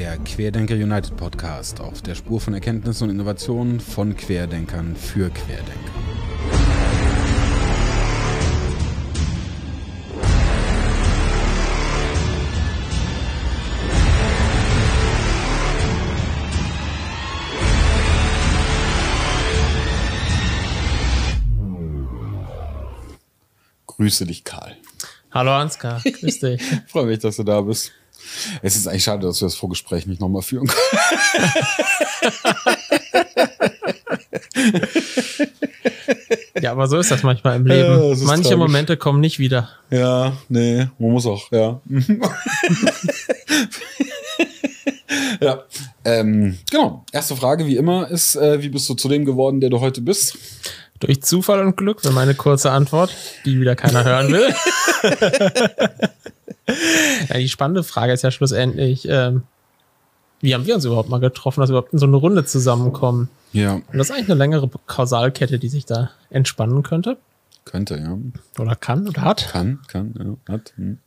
der Querdenker United Podcast auf der Spur von Erkenntnissen und Innovationen von Querdenkern für Querdenker. Grüße dich, Karl. Hallo Ansgar, grüß dich. Freue mich, dass du da bist. Es ist eigentlich schade, dass wir das Vorgespräch nicht nochmal führen können. ja, aber so ist das manchmal im Leben. Ja, Manche tragisch. Momente kommen nicht wieder. Ja, nee, man muss auch, ja. ja, ähm, genau. Erste Frage, wie immer, ist, äh, wie bist du zu dem geworden, der du heute bist? Durch Zufall und Glück, wäre meine kurze Antwort, die wieder keiner hören will. ja, die spannende Frage ist ja schlussendlich, ähm, wie haben wir uns überhaupt mal getroffen, dass wir überhaupt in so eine Runde zusammenkommen? Ja. Und das ist eigentlich eine längere Kausalkette, die sich da entspannen könnte. Könnte, ja. Oder kann oder hat. Kann, kann, ja, hat. Hm.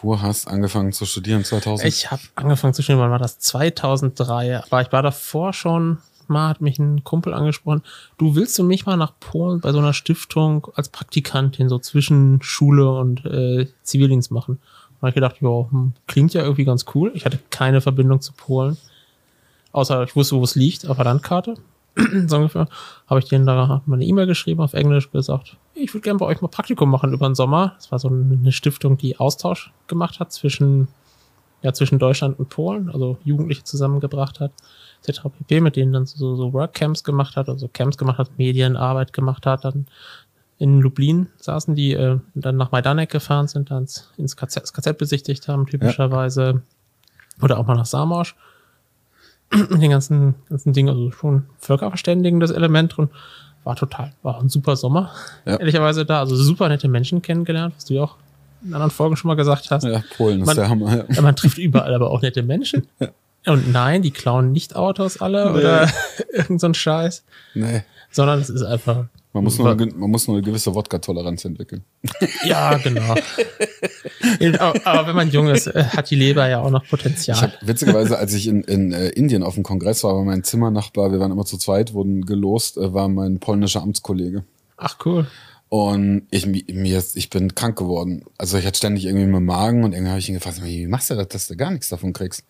Du hast angefangen zu studieren 2000? Ich habe angefangen zu studieren, wann war das? 2003. Aber ich war davor schon mal, hat mich ein Kumpel angesprochen, du willst du mich mal nach Polen bei so einer Stiftung als Praktikantin so zwischen Schule und äh, Zivildienst machen? Da habe ich gedacht, ja, hm, klingt ja irgendwie ganz cool. Ich hatte keine Verbindung zu Polen. Außer ich wusste, wo es liegt, auf der Landkarte. so ungefähr. Habe ich denen da mal eine E-Mail geschrieben auf Englisch gesagt, ich würde gerne bei euch mal Praktikum machen über den Sommer. Das war so eine Stiftung, die Austausch gemacht hat zwischen, ja, zwischen Deutschland und Polen, also Jugendliche zusammengebracht hat etc. pp., mit denen dann so, so Workcamps gemacht hat, also Camps gemacht hat, Medienarbeit gemacht hat, dann in Lublin saßen die, äh, dann nach Majdanek gefahren sind, dann ins KZ, das KZ besichtigt haben, typischerweise. Ja. Oder auch mal nach Samorsch. mit den ganzen, ganzen Dingen, also schon völkerverständigendes Element drin. War total, war ein super Sommer, ja. ehrlicherweise da. Also super nette Menschen kennengelernt, was du ja auch in anderen Folgen schon mal gesagt hast. Ja, Polen ist man, der Hammer. Ja. Man trifft überall aber auch nette Menschen. Ja. Und nein, die klauen nicht Autos alle nee. oder irgend so ein Scheiß. Nee. Sondern es ist einfach. Man muss, nur eine, man muss nur eine gewisse Wodka-Toleranz entwickeln. Ja, genau. aber, wenn man jung ist, äh, hat die Leber ja auch noch Potenzial. Hab, witzigerweise, als ich in, in uh, Indien auf dem Kongress war, war mein Zimmernachbar, wir waren immer zu zweit, wurden gelost, uh, war mein polnischer Amtskollege. Ach, cool. Und ich, mir, ich bin krank geworden. Also ich hatte ständig irgendwie mit Magen und irgendwie habe ich ihn gefragt, wie machst du das, dass du gar nichts davon kriegst?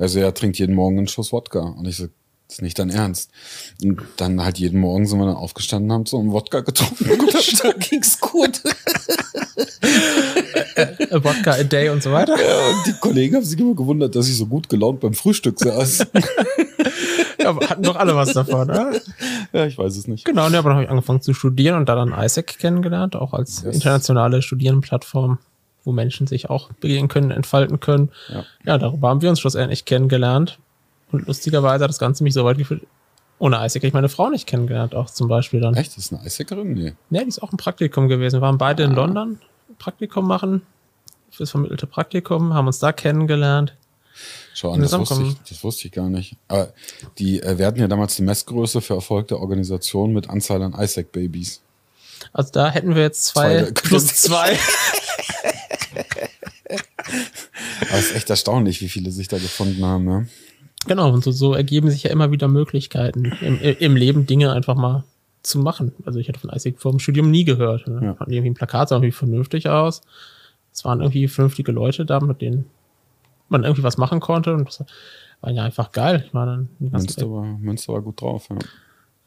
Also er trinkt jeden Morgen einen Schuss Wodka. Und ich so, das ist nicht dein Ernst. Und dann halt jeden Morgen sind wir dann aufgestanden, haben so einen Wodka getrunken und dann ging's gut. a Wodka a day und so weiter. Ja, und die Kollegen haben sich immer gewundert, dass ich so gut gelaunt beim Frühstück saß. ja, aber hatten doch alle was davon, oder? Ja, ich weiß es nicht. Genau, und ja, aber dann habe ich angefangen zu studieren und da dann ISAC kennengelernt, auch als yes. internationale Studierendenplattform wo Menschen sich auch begegnen können, entfalten können. Ja. ja, darüber haben wir uns schlussendlich kennengelernt. Und lustigerweise hat das Ganze mich so weit geführt, ohne Eisig ich meine Frau nicht kennengelernt, auch zum Beispiel dann. Echt? Das ist eine Eisickerin? Nee. Ja, die ist auch ein Praktikum gewesen. Wir waren beide ah. in London Praktikum machen, fürs vermittelte Praktikum, haben uns da kennengelernt. Schau an, das wusste, ich, das wusste ich gar nicht. Aber die, äh, wir hatten ja damals die Messgröße für Erfolg der Organisation mit Anzahl an ISAC-Babys. Also da hätten wir jetzt zwei, zwei plus zwei. Aber es ist echt erstaunlich, wie viele sich da gefunden haben, ne? Genau, und so, so ergeben sich ja immer wieder Möglichkeiten im, im Leben, Dinge einfach mal zu machen. Also ich hatte von ISIC vor dem Studium nie gehört. Ne? Ja. Fand irgendwie ein Plakat sah irgendwie vernünftig aus. Es waren irgendwie vernünftige Leute da, mit denen man irgendwie was machen konnte und das war ja einfach geil. Ich dann Münster war, Münster war gut drauf, ja.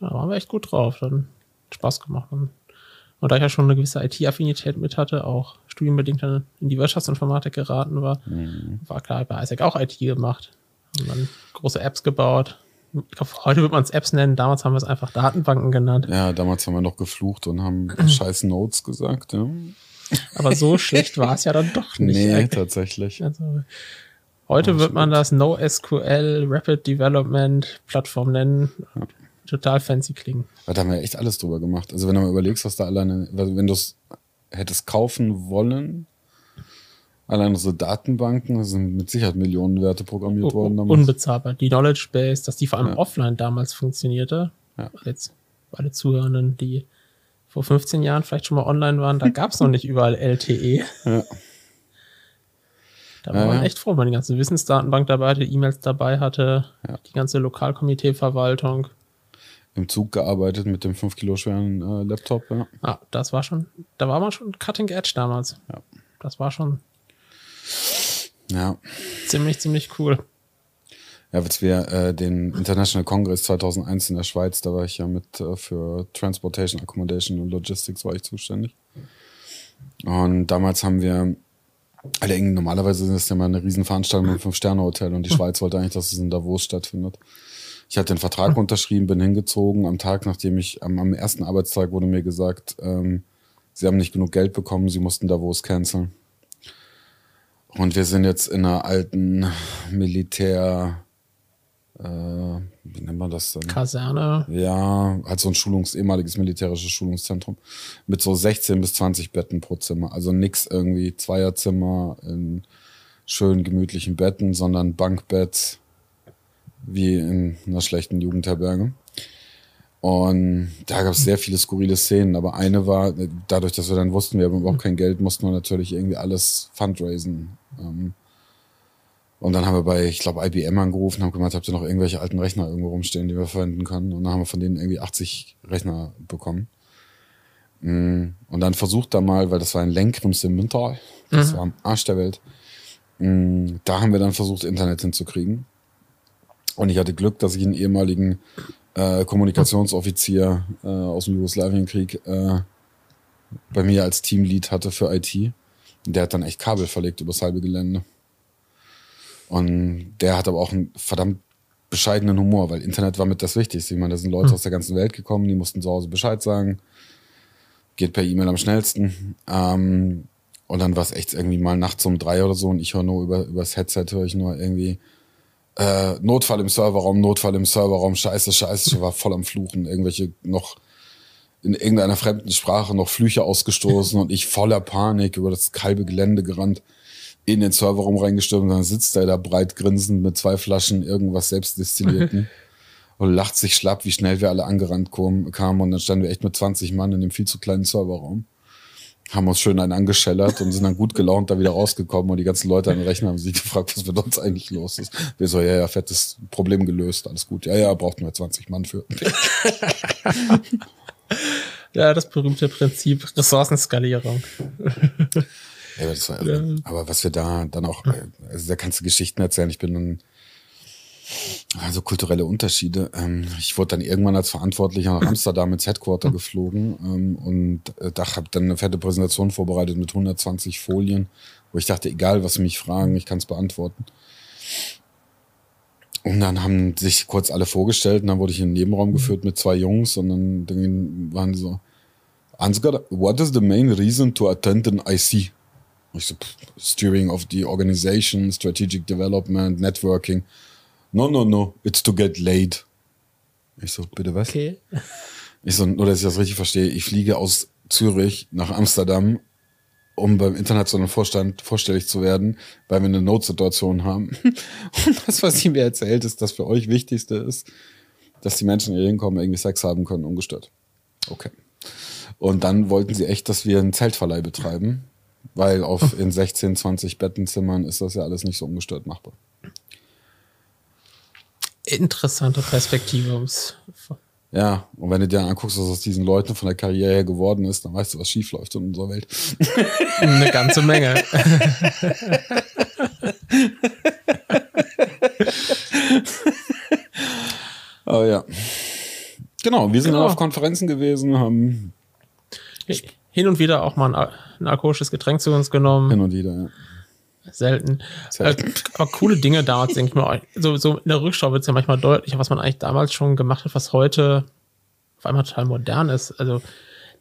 Ja, waren wir echt gut drauf. Dann Spaß gemacht. Und und da ich ja schon eine gewisse IT-Affinität mit hatte, auch studienbedingt dann in die Wirtschaftsinformatik geraten war, mhm. war klar, bei ISAC auch IT gemacht. Und dann große Apps gebaut. Ich glaube, heute würde man es Apps nennen, damals haben wir es einfach Datenbanken genannt. Ja, damals haben wir noch geflucht und haben scheiß Notes gesagt, ja. Aber so schlecht war es ja dann doch nicht. Nee, eigentlich. tatsächlich. Also, heute wird man das NoSQL Rapid Development Plattform nennen. Ja total fancy klingen. Da haben wir echt alles drüber gemacht. Also wenn du mal überlegst, was da alleine, wenn du es hättest kaufen wollen, allein unsere Datenbanken, sind mit Sicherheit Millionen Werte programmiert worden. Damals. Unbezahlbar. Die Knowledge Base, dass die vor allem ja. offline damals funktionierte. Ja. Jetzt alle Zuhörenden, die vor 15 Jahren vielleicht schon mal online waren, da gab es noch nicht überall LTE. Ja. Da war man echt froh, wenn man die ganze Wissensdatenbank dabei hatte, E-Mails dabei hatte, die ganze Lokalkomiteeverwaltung. Im Zug gearbeitet mit dem 5 Kilo schweren äh, Laptop, ja. Ah, das war schon, da war man schon cutting edge damals. Ja. Das war schon Ja. ziemlich, ziemlich cool. Ja, als wir äh, den International Congress 2001 in der Schweiz, da war ich ja mit äh, für Transportation, Accommodation und Logistics war ich zuständig. Und damals haben wir, alle irgendwie, normalerweise ist das ja mal eine Riesenveranstaltung im Fünf-Sterne-Hotel und die Schweiz wollte eigentlich, dass es in Davos stattfindet. Ich hatte den Vertrag unterschrieben, bin hingezogen. Am Tag, nachdem ich, am, am ersten Arbeitstag wurde mir gesagt, ähm, sie haben nicht genug Geld bekommen, sie mussten Davos canceln. Und wir sind jetzt in einer alten Militär, äh, wie nennt man das denn? Kaserne. Ja, halt so ein Schulungs-, ehemaliges militärisches Schulungszentrum mit so 16 bis 20 Betten pro Zimmer. Also nix irgendwie Zweierzimmer in schön gemütlichen Betten, sondern Bankbett wie in einer schlechten Jugendherberge. Und da gab es sehr viele skurrile Szenen, aber eine war, dadurch, dass wir dann wussten, wir haben überhaupt kein Geld, mussten wir natürlich irgendwie alles fundraisen. Ähm, und dann haben wir bei, ich glaube, IBM angerufen, haben gemeint, habt ihr noch irgendwelche alten Rechner irgendwo rumstehen, die wir verwenden können? Und dann haben wir von denen irgendwie 80 Rechner bekommen. Mm, Und dann versucht da mal, weil das war in Lenkrims im Müntal, das war am Arsch der Welt. Mm, Da haben wir dann versucht, Internet hinzukriegen. Und ich hatte Glück, dass ich einen ehemaligen äh, Kommunikationsoffizier äh, aus dem Jugoslawienkrieg äh, bei mir als Teamlead hatte für IT. Und der hat dann echt Kabel verlegt übers halbe Gelände. Und der hat aber auch einen verdammt bescheidenen Humor, weil Internet war mit das Wichtigste. Ich meine, da sind Leute aus der ganzen Welt gekommen, die mussten zu Hause Bescheid sagen. Geht per E-Mail am schnellsten. Ähm, und dann war es echt irgendwie mal nachts um drei oder so und ich höre nur über übers Headset höre ich nur irgendwie äh, Notfall im Serverraum, Notfall im Serverraum, scheiße, scheiße, ich war voll am Fluchen, irgendwelche noch in irgendeiner fremden Sprache noch Flüche ausgestoßen und ich voller Panik über das kalbe Gelände gerannt, in den Serverraum reingestürmt und dann sitzt er da breit grinsend mit zwei Flaschen irgendwas selbstdestillierten und lacht sich schlapp, wie schnell wir alle angerannt kamen und dann standen wir echt mit 20 Mann in dem viel zu kleinen Serverraum. Haben uns schön einen angeschellert und sind dann gut gelaunt da wieder rausgekommen und die ganzen Leute an den Rechner haben sich gefragt, was mit uns eigentlich los ist. Wir so, ja, ja, fettes Problem gelöst, alles gut. Ja, ja, brauchten wir 20 Mann für. Ja, das berühmte Prinzip Ressourcenskalierung. Ja, das war irre. Aber was wir da dann auch, äh, also da kannst du Geschichten erzählen. Ich bin dann, also kulturelle Unterschiede. Ähm, ich wurde dann irgendwann als Verantwortlicher nach Amsterdam ins Headquarter geflogen ähm, und äh, da habe dann eine fette Präsentation vorbereitet mit 120 Folien, wo ich dachte, egal was sie mich fragen, ich kann es beantworten. Und dann haben sich kurz alle vorgestellt und dann wurde ich in den Nebenraum geführt mit zwei Jungs und dann, dann waren die so, Ansgar, what is the main reason to attend an IC? Ich so, steering of the organization, strategic development, networking. No, no, no, it's to get laid. Ich so, bitte was? Okay. Ich so, nur dass ich das richtig verstehe, ich fliege aus Zürich nach Amsterdam, um beim internationalen Vorstand vorstellig zu werden, weil wir eine Notsituation haben. Und das, was sie mir erzählt, ist, das für euch Wichtigste ist, dass die Menschen hier hinkommen, irgendwie Sex haben können, ungestört. Okay. Und dann wollten sie echt, dass wir einen Zeltverleih betreiben, weil auf in 16, 20 Bettenzimmern ist das ja alles nicht so ungestört machbar. Interessante Perspektive. um's- Ja, und wenn du dir anguckst, was aus diesen Leuten von der Karriere her geworden ist, dann weißt du, was schief läuft in unserer Welt. Eine ganze Menge. Aber ja. Genau, wir sind Genau. dann auf Konferenzen gewesen, haben Hin und wieder auch mal ein, ein alkoholisches Getränk zu uns genommen. hin und wieder, ja. Selten. Äh, aber coole Dinge damals, denke ich mal. So, so in der Rückschau wird es ja manchmal deutlicher, was man eigentlich damals schon gemacht hat, was heute auf einmal total modern ist. Also,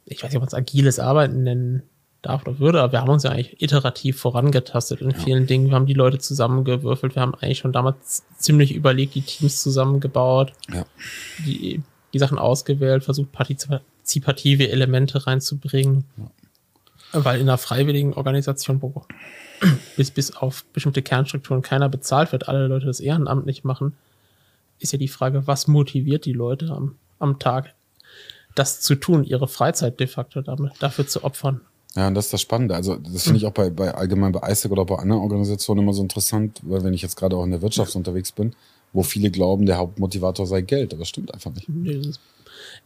ich weiß nicht, ob man es agiles Arbeiten nennen darf oder würde, aber wir haben uns ja eigentlich iterativ vorangetastet in vielen Dingen. Wir haben die Leute zusammengewürfelt. Wir haben eigentlich schon damals ziemlich überlegt, die Teams zusammengebaut, ja. die, die Sachen ausgewählt, versucht, partizipative Elemente reinzubringen. Weil in einer freiwilligen Organisation, wo bis, bis auf bestimmte Kernstrukturen keiner bezahlt wird, alle Leute das ehrenamtlich machen, ist ja die Frage, was motiviert die Leute am, am Tag, das zu tun, ihre Freizeit de facto damit, dafür zu opfern. Ja, und das ist das Spannende. Also, das finde ich auch bei, bei allgemein bei ISEC oder bei anderen Organisationen immer so interessant, weil wenn ich jetzt gerade auch in der Wirtschaft unterwegs bin, wo viele glauben, der Hauptmotivator sei Geld, aber das stimmt einfach nicht.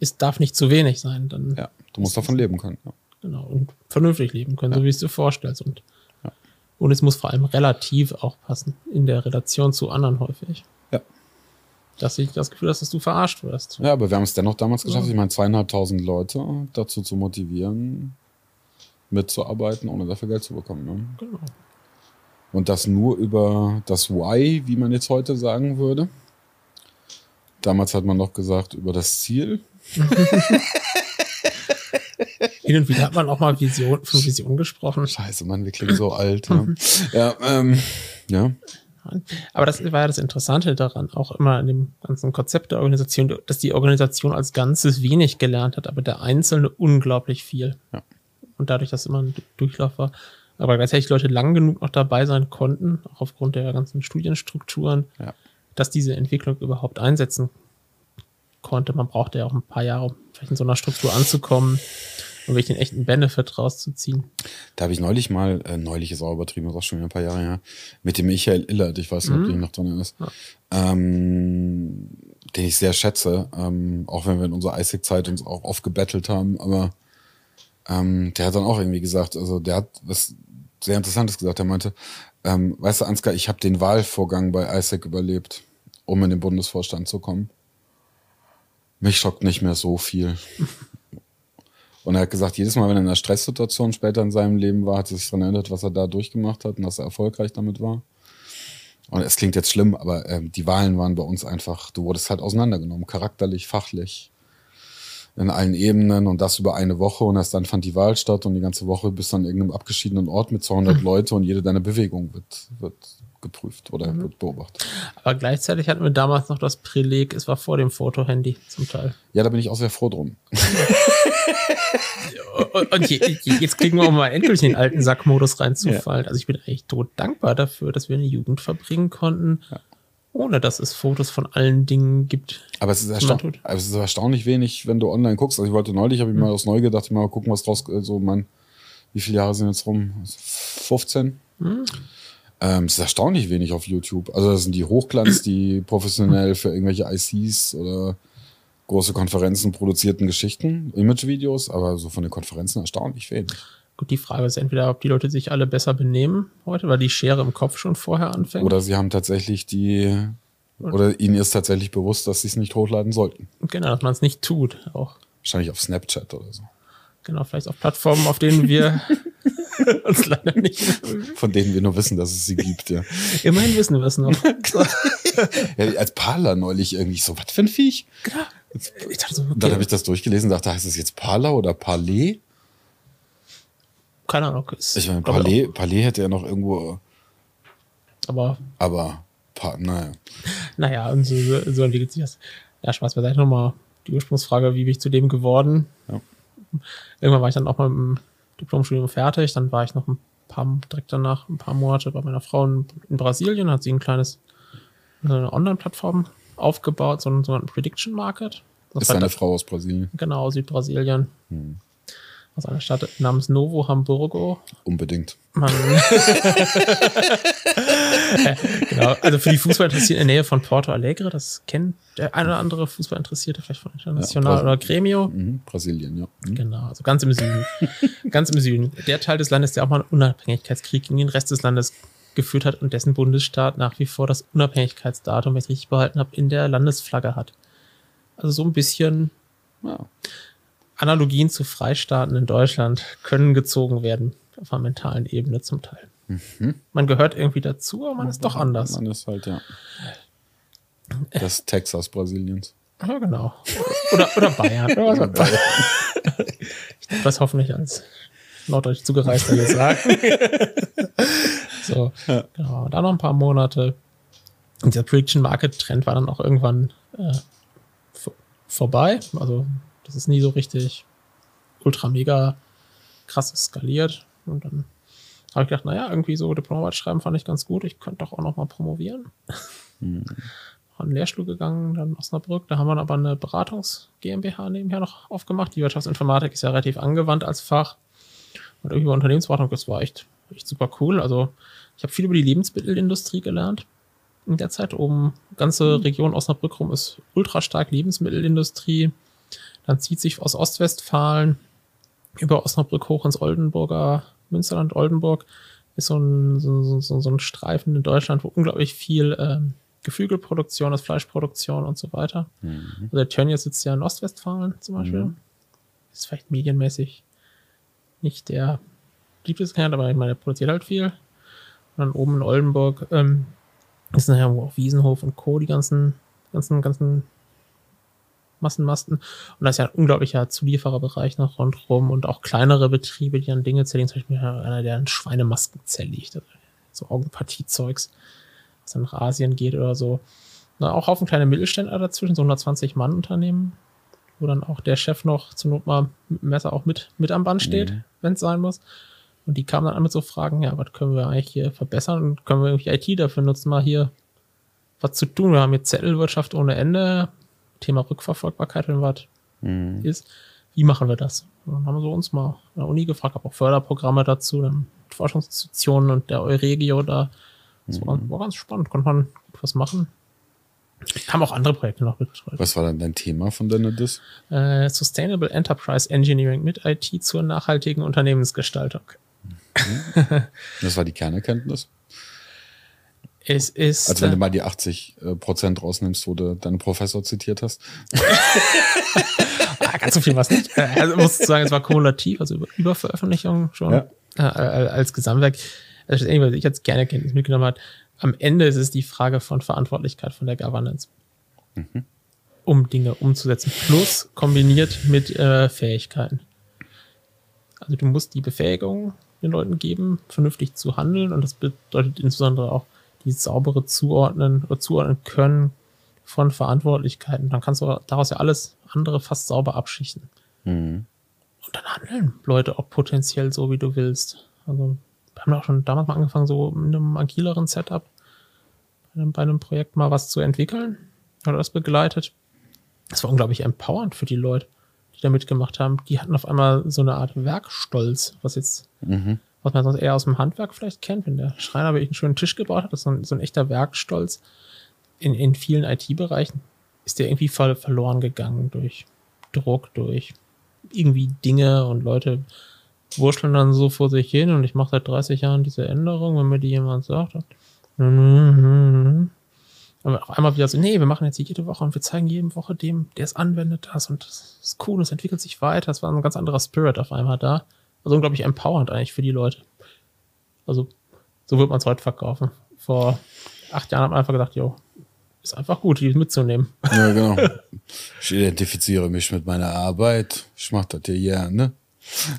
Es darf nicht zu wenig sein. Dann Ja, du musst davon leben können. Ja. Genau, und vernünftig leben können, so wie es dir vorstellst. Und, und es muss vor allem relativ auch passen, in der Relation zu anderen häufig. Ja. Dass ich das Gefühl hast, dass du verarscht wirst. Ja, aber wir haben es dennoch damals geschafft, ich meine, zweieinhalbtausend Leute dazu zu motivieren, mitzuarbeiten, ohne dafür Geld zu bekommen. Ne? Genau. Und das nur über das Why, wie man jetzt heute sagen würde. Damals hat man noch gesagt, über das Ziel. Hin und wieder hat man auch mal Vision, von Vision gesprochen. Scheiße, Mann, wir klingen so alt. Ne? Ja, ähm, ja. Aber das war ja das Interessante daran, auch immer in dem ganzen Konzept der Organisation, dass die Organisation als Ganzes wenig gelernt hat, aber der Einzelne unglaublich viel. Ja. Und dadurch, dass immer ein Durchlauf war, aber gleichzeitig Leute lang genug noch dabei sein konnten, auch aufgrund der ganzen Studienstrukturen, Ja. dass diese Entwicklung überhaupt einsetzen konnte. Man brauchte ja auch ein paar Jahre, um vielleicht in so einer Struktur anzukommen und wirklich den echten Benefit rauszuziehen. Da habe ich neulich mal, äh, neulich ist auch übertrieben, ist auch schon wieder ein paar Jahre her, mit dem Michael Illert, ich weiß nicht, ob du ihn noch drin ist, ähm, den ich sehr schätze, ähm, auch wenn wir in unserer ISIC-Zeit uns auch oft gebettelt haben, aber ähm, der hat dann auch irgendwie gesagt, also der hat was sehr Interessantes gesagt, er meinte, ähm, weißt du, Ansgar, ich habe den Wahlvorgang bei ISIC überlebt, um in den Bundesvorstand zu kommen. Mich schockt nicht mehr so viel. Und er hat gesagt, jedes Mal, wenn er in einer Stresssituation später in seinem Leben war, hat er sich daran erinnert, was er da durchgemacht hat und dass er erfolgreich damit war. Und es klingt jetzt schlimm, aber ähm, die Wahlen waren bei uns einfach, du wurdest halt auseinandergenommen, charakterlich, fachlich, in allen Ebenen und das über eine Woche und erst dann fand die Wahl statt und die ganze Woche bist du an irgendeinem abgeschiedenen Ort mit 200 Leute und jede deine Bewegung wird, wird geprüft oder wird beobachtet. Aber gleichzeitig hatten wir damals noch das Privileg, es war vor dem Fotohandy zum Teil. Ja, da bin ich auch sehr froh drum. Und, je, je, jetzt kriegen wir auch mal endlich in den alten Sackmodus reinzufallen. Also ich bin echt tot dankbar dafür, dass wir eine Jugend verbringen konnten, ohne dass es Fotos von allen Dingen gibt. Aber es man aber es ist erstaunlich wenig, wenn du online guckst. Also ich wollte neulich, habe ich mal aus Neu gedacht, mal gucken, was draus, so mein, wie viele Jahre sind jetzt rum? 15? Ähm, es ist erstaunlich wenig auf YouTube. Also das sind die Hochglanz, die professionell für irgendwelche ICs oder große Konferenzen produzierten Geschichten, Imagevideos, aber so von den Konferenzen erstaunlich wenig. Gut, die Frage ist entweder, ob die Leute sich alle besser benehmen heute, weil die Schere im Kopf schon vorher anfängt. Oder sie haben tatsächlich die, oder ihnen ist tatsächlich bewusst, dass sie es nicht hochladen sollten. genau, dass man es nicht tut. Auch Wahrscheinlich auf Snapchat oder so. Genau, vielleicht auf Plattformen, auf denen wir uns leider nicht. Von denen wir nur wissen, dass es sie gibt, ja. Immerhin wissen wir es noch. ja als Parler neulich irgendwie so, was für ein Viech? Ich dachte so, Und dann okay, habe ich das durchgelesen und dachte, heißt es jetzt Parler oder Parler? keine Ahnung. Ich meine, Parler, Parler hätte ja noch irgendwo, auch. Aber aber, pa, naja. naja, und so, so entwickelt sich das. Ja, Spaß beiseite nochmal die Ursprungsfrage, wie bin ich zu dem geworden? Ja. Irgendwann war ich dann auch mal im Diplomstudium fertig, dann war ich noch ein paar, direkt danach, ein paar Monate bei meiner Frau in, in Brasilien, hat sie ein kleines, eine Online-Plattform aufgebaut, so einen sogenannten Prediction Market. Das Ist eine Frau aus Brasilien. Genau, Südbrasilien. Hm. Aus einer Stadt namens Novo Hamburgo. Unbedingt. Genau, also für die Fußballinteressierten in der Nähe von Porto Alegre, das kennt der eine oder andere Fußballinteressierte, vielleicht von International Ja, oder Gremio. Mhm. Brasilien, ja. Mhm. Genau, also ganz im Süden. ganz im Süden. Der Teil des Landes, der auch mal einen Unabhängigkeitskrieg gegen den Rest des Landes geführt hat und dessen Bundesstaat nach wie vor das Unabhängigkeitsdatum, wenn ich es richtig behalten habe, in der Landesflagge hat. Also so ein bisschen Ja. Analogien zu Freistaaten in Deutschland können gezogen werden auf einer mentalen Ebene zum Teil. Man gehört irgendwie dazu, aber man ist doch anders. Man ist halt, ja. Das Texas Brasiliens. Ja, genau. Oder, oder Bayern. Oder was immer. Ich darf das hoffentlich als norddeutsch zugereister hier sagen. so, genau. Dann noch ein paar Monate. Und dieser Prediction Market Trend war dann auch irgendwann äh, vor- vorbei. Also, das ist nie so richtig ultra mega krass skaliert. Und dann habe ich gedacht, naja, irgendwie so Diplomarbeit schreiben fand ich ganz gut. Ich könnte doch auch noch mal promovieren. An den Lehrstuhl gegangen, dann Osnabrück. Da haben wir aber eine Beratungs-GmbH nebenher noch aufgemacht. Die Wirtschaftsinformatik ist ja relativ angewandt als Fach. Und irgendwie Unternehmensberatung, das war echt, echt super cool. Also ich habe viel über die Lebensmittelindustrie gelernt in der Zeit. Oben, ganze Region Osnabrück rum ist ultra stark Lebensmittelindustrie. Dann zieht sich aus Ostwestfalen über Osnabrück hoch ins Oldenburger Münsterland, Oldenburg. Ist so ein, so, so, so ein Streifen in Deutschland, wo unglaublich viel ähm, Geflügelproduktion ist, Fleischproduktion und so weiter. Mhm. Also der Tönnies sitzt ja in Ostwestfalen zum Beispiel. Mhm. Ist vielleicht medienmäßig nicht der beliebteste Kandidat, aber ich meine, der produziert halt viel. Und dann oben in Oldenburg ähm, ist nachher wo auch Wiesenhof und Co., die ganzen, ganzen, ganzen Massenmasten. Und da ist ja ein unglaublicher Zuliefererbereich noch rundherum und auch kleinere Betriebe, die dann Dinge zerlegen. Zum Beispiel einer, der an Schweinemasken zerlegt. So Augenpartiezeugs, was dann nach Asien geht oder so. Na, auch Haufen kleine Mittelständler dazwischen, so 120 Mann Unternehmen, wo dann auch der Chef noch zur Not mal mit dem Messer auch mit, mit am Band steht, Mhm. wenn es sein muss. Und die kamen dann an mit so Fragen, ja, was können wir eigentlich hier verbessern und können wir irgendwie IT dafür nutzen, mal hier was zu tun. Wir haben hier Zettelwirtschaft ohne Ende, Thema Rückverfolgbarkeit, wenn was Mhm. ist. Wie machen wir das? Und dann haben sie uns mal an der Uni gefragt, habe auch Förderprogramme dazu, dann Forschungsinstitutionen und der Euregio da. Das war, war ganz spannend, konnte man was machen. Haben auch andere Projekte noch betreut. Was war dann dein Thema von deiner Dis? Äh, Sustainable Enterprise Engineering mit IT zur nachhaltigen Unternehmensgestaltung. Das war die Kernerkenntnis. Es ist. Also wenn du äh, mal die 80 äh, Prozent rausnimmst, wo du deinen Professor zitiert hast. Ah, ganz so viel was nicht. Äh, Also muss sagen, es war kumulativ, also über, über Veröffentlichung schon Ja. äh, als Gesamtwerk. Also was ich jetzt gerne Kenntnis mitgenommen habe. Am Ende ist es die Frage von Verantwortlichkeit von der Governance. Um Dinge umzusetzen. Plus kombiniert mit äh, Fähigkeiten. Also du musst die Befähigung den Leuten geben, vernünftig zu handeln und das bedeutet insbesondere auch die saubere Zuordnen oder zuordnen können von Verantwortlichkeiten. Dann kannst du daraus ja alles andere fast sauber abschichten. Mhm. Und dann handeln Leute auch potenziell so, wie du willst. Also, wir haben auch schon damals mal angefangen, so in einem agileren Setup bei einem, bei einem Projekt mal was zu entwickeln. Oder das begleitet. Das war unglaublich empowernd für die Leute, die da mitgemacht haben. Die hatten auf einmal so eine Art Werkstolz, was jetzt, Mhm. Was man sonst eher aus dem Handwerk vielleicht kennt, wenn der Schreiner wirklich einen schönen Tisch gebaut hat, das ist so ein, so ein echter Werkstolz. In, in vielen IT-Bereichen ist der irgendwie ver verloren gegangen durch Druck, durch irgendwie Dinge und Leute wurschteln dann so vor sich hin und ich mache seit 30 Jahren diese Änderung, wenn mir die jemand sagt. Und auf einmal wieder so, nee, wir machen jetzt jede Woche und wir zeigen jede Woche dem, der es anwendet, das und das ist cool, es entwickelt sich weiter. Das war ein ganz anderer Spirit auf einmal da. Also unglaublich empowernd eigentlich für die Leute. Also, so wird man es heute verkaufen. Vor acht Jahren hat man einfach gedacht, jo, ist einfach gut, die mitzunehmen. Ja, genau. Ich identifiziere mich mit meiner Arbeit. Ich mache das hier gerne.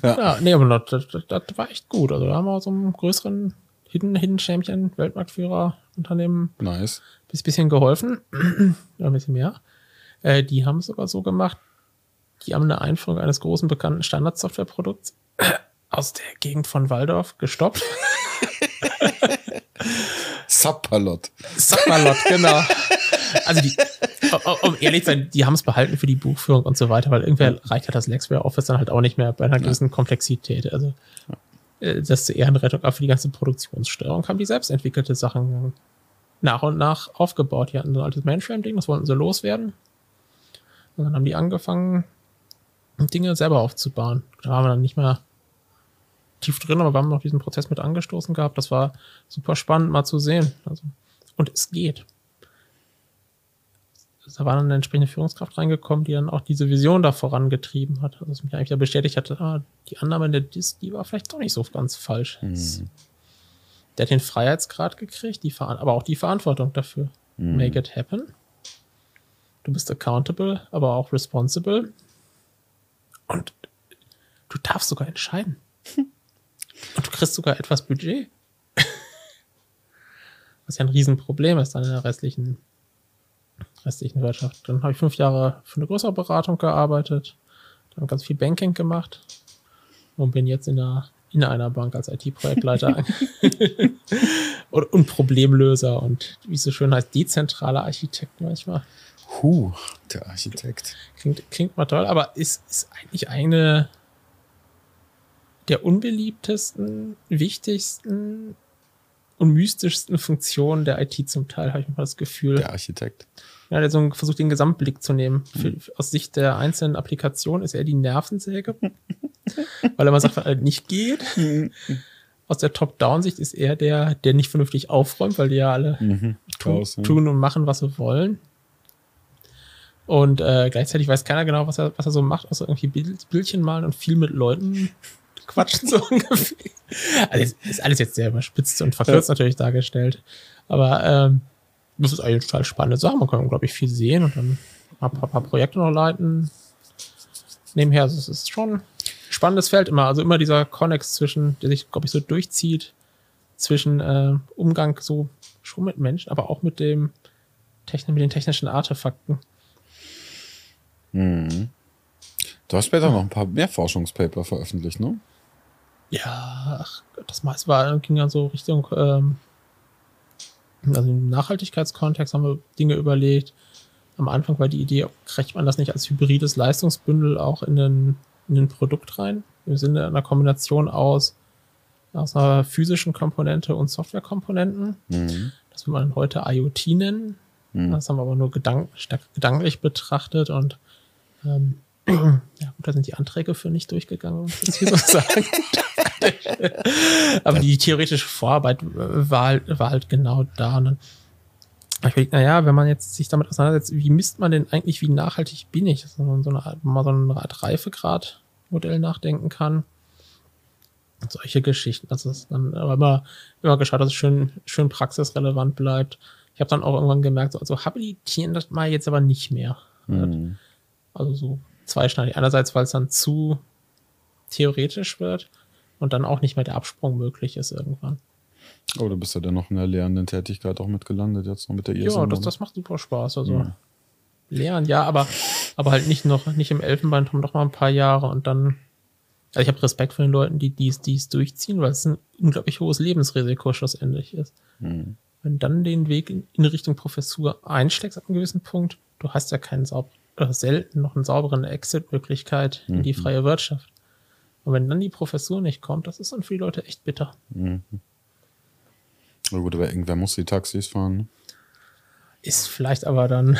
Ja, nee, aber das, das, das war echt gut. Also da haben wir so einen größeren Hidden, Hidden Champion, Weltmarktführer, Unternehmen Nice. ein bisschen geholfen. Ein bisschen mehr. Äh, die haben es sogar so gemacht, die haben eine Einführung eines großen bekannten Standardsoftwareprodukts aus der Gegend von Waldorf gestoppt. Subpalot. Submalot, genau. Also die, um ehrlich zu sein, die haben es behalten für die Buchführung und so weiter, weil irgendwer reicht ja das Lexware Office dann halt auch nicht mehr bei einer gewissen Komplexität. Also äh, das zur Ehrenrettung, aber für die ganze Produktionssteuerung haben die selbst entwickelte Sachen nach und nach aufgebaut. Die hatten so ein altes Mainframe-Ding, das wollten sie loswerden. Und dann haben die angefangen, Dinge selber aufzubauen. Da waren wir dann nicht mehr tief drin, aber wir haben noch diesen Prozess mit angestoßen gehabt. Das war super spannend mal zu sehen. Also, und es geht. Da war dann eine entsprechende Führungskraft reingekommen, die dann auch diese Vision da vorangetrieben hat. Also, was mich eigentlich ja bestätigt hat, ah, die Annahme der DIS, die war vielleicht doch nicht so ganz falsch. Der hat den Freiheitsgrad gekriegt, die aber auch die Verantwortung dafür. Make it happen. Du bist accountable, aber auch responsible. Und du darfst sogar entscheiden. Und du kriegst sogar etwas Budget. Was ja ein Riesenproblem ist dann in der restlichen, restlichen Wirtschaft. Dann habe ich fünf Jahre für eine größere Beratung gearbeitet, dann ganz viel Banking gemacht und bin jetzt in einer, in einer Bank als IT-Projektleiter und, und Problemlöser und wie es so schön heißt, dezentraler Architekt manchmal. Huh, der Architekt. Klingt, klingt mal toll, aber ist, ist eigentlich eine der unbeliebtesten, wichtigsten und mystischsten Funktionen der IT zum Teil, habe ich mal das Gefühl. Der Architekt. Ja, der so versucht, den Gesamtblick zu nehmen. Für, aus Sicht der einzelnen Applikationen ist er die Nervensäge, weil er mal sagt, was halt nicht geht. Aus der Top-Down-Sicht ist er der, der nicht vernünftig aufräumt, weil die ja alle tun, Chaos, ja. tun und machen, was sie wollen. Und äh, gleichzeitig weiß keiner genau, was er, was er so macht, außer irgendwie Bild, Bildchen malen und viel mit Leuten quatschen, so ungefähr. Also ist alles jetzt sehr überspitzt und verkürzt natürlich dargestellt. Aber ähm, das ist eigentlich total spannende Sache. Man kann, glaube ich, viel sehen und dann ein paar, paar Projekte noch leiten. Nebenher, also es ist schon ein spannendes Feld immer. Also immer dieser Connex zwischen, der sich, glaube ich, so durchzieht, zwischen äh, Umgang so schon mit Menschen, aber auch mit dem Techn mit den technischen Artefakten. Mhm. Du hast später noch ein paar mehr Forschungspaper veröffentlicht, ne? Ja, ach, das meiste war, ging ja so Richtung, ähm, also im Nachhaltigkeitskontext haben wir Dinge überlegt. Am Anfang war die Idee, kriegt man das nicht als hybrides Leistungsbündel auch in den, in den Produkt rein? Im Sinne einer Kombination aus, aus einer physischen Komponente und Softwarekomponenten. Mhm. Das will man heute IoT nennen. Mhm. Das haben wir aber nur gedank gedanklich betrachtet und ähm, ja gut, da sind die Anträge für nicht durchgegangen, muss ich jetzt hier so sagen. aber die theoretische Vorarbeit war halt, war halt genau da. Und dann hab ich überlegt, naja, wenn man jetzt sich damit auseinandersetzt, wie misst man denn eigentlich, wie nachhaltig bin ich? Dass man so eine Art, mal so eine Art Reifegrad-Modell nachdenken kann. Und solche Geschichten. Das ist dann aber immer, immer geschaut, dass es schön, schön praxisrelevant bleibt. Ich habe dann auch irgendwann gemerkt, so, also habilitieren das mal jetzt aber nicht mehr. Mhm. Also so zweischneidig. Einerseits, weil es dann zu theoretisch wird und dann auch nicht mehr der Absprung möglich ist irgendwann. Oh, du bist ja dann noch in der lehrenden Tätigkeit auch mitgelandet, jetzt noch mit der Ja, ISM. das, das macht super Spaß. Also Ja. lernen, ja, aber, aber halt nicht noch, nicht im Elfenbeinturm noch mal ein paar Jahre und dann. Also ich habe Respekt vor den Leuten, die dies, dies durchziehen, weil es ein unglaublich hohes Lebensrisiko schlussendlich ist. Mhm. Wenn dann den Weg in, in Richtung Professur einsteckst ab einem gewissen Punkt, du hast ja keinen saub oder selten noch einen sauberen Exit-Möglichkeit in die Mhm. freie Wirtschaft. Und wenn dann die Professur nicht kommt, das ist dann für die Leute echt bitter. Mhm. Na gut, aber irgendwer muss die Taxis fahren. Ne? Ist vielleicht aber dann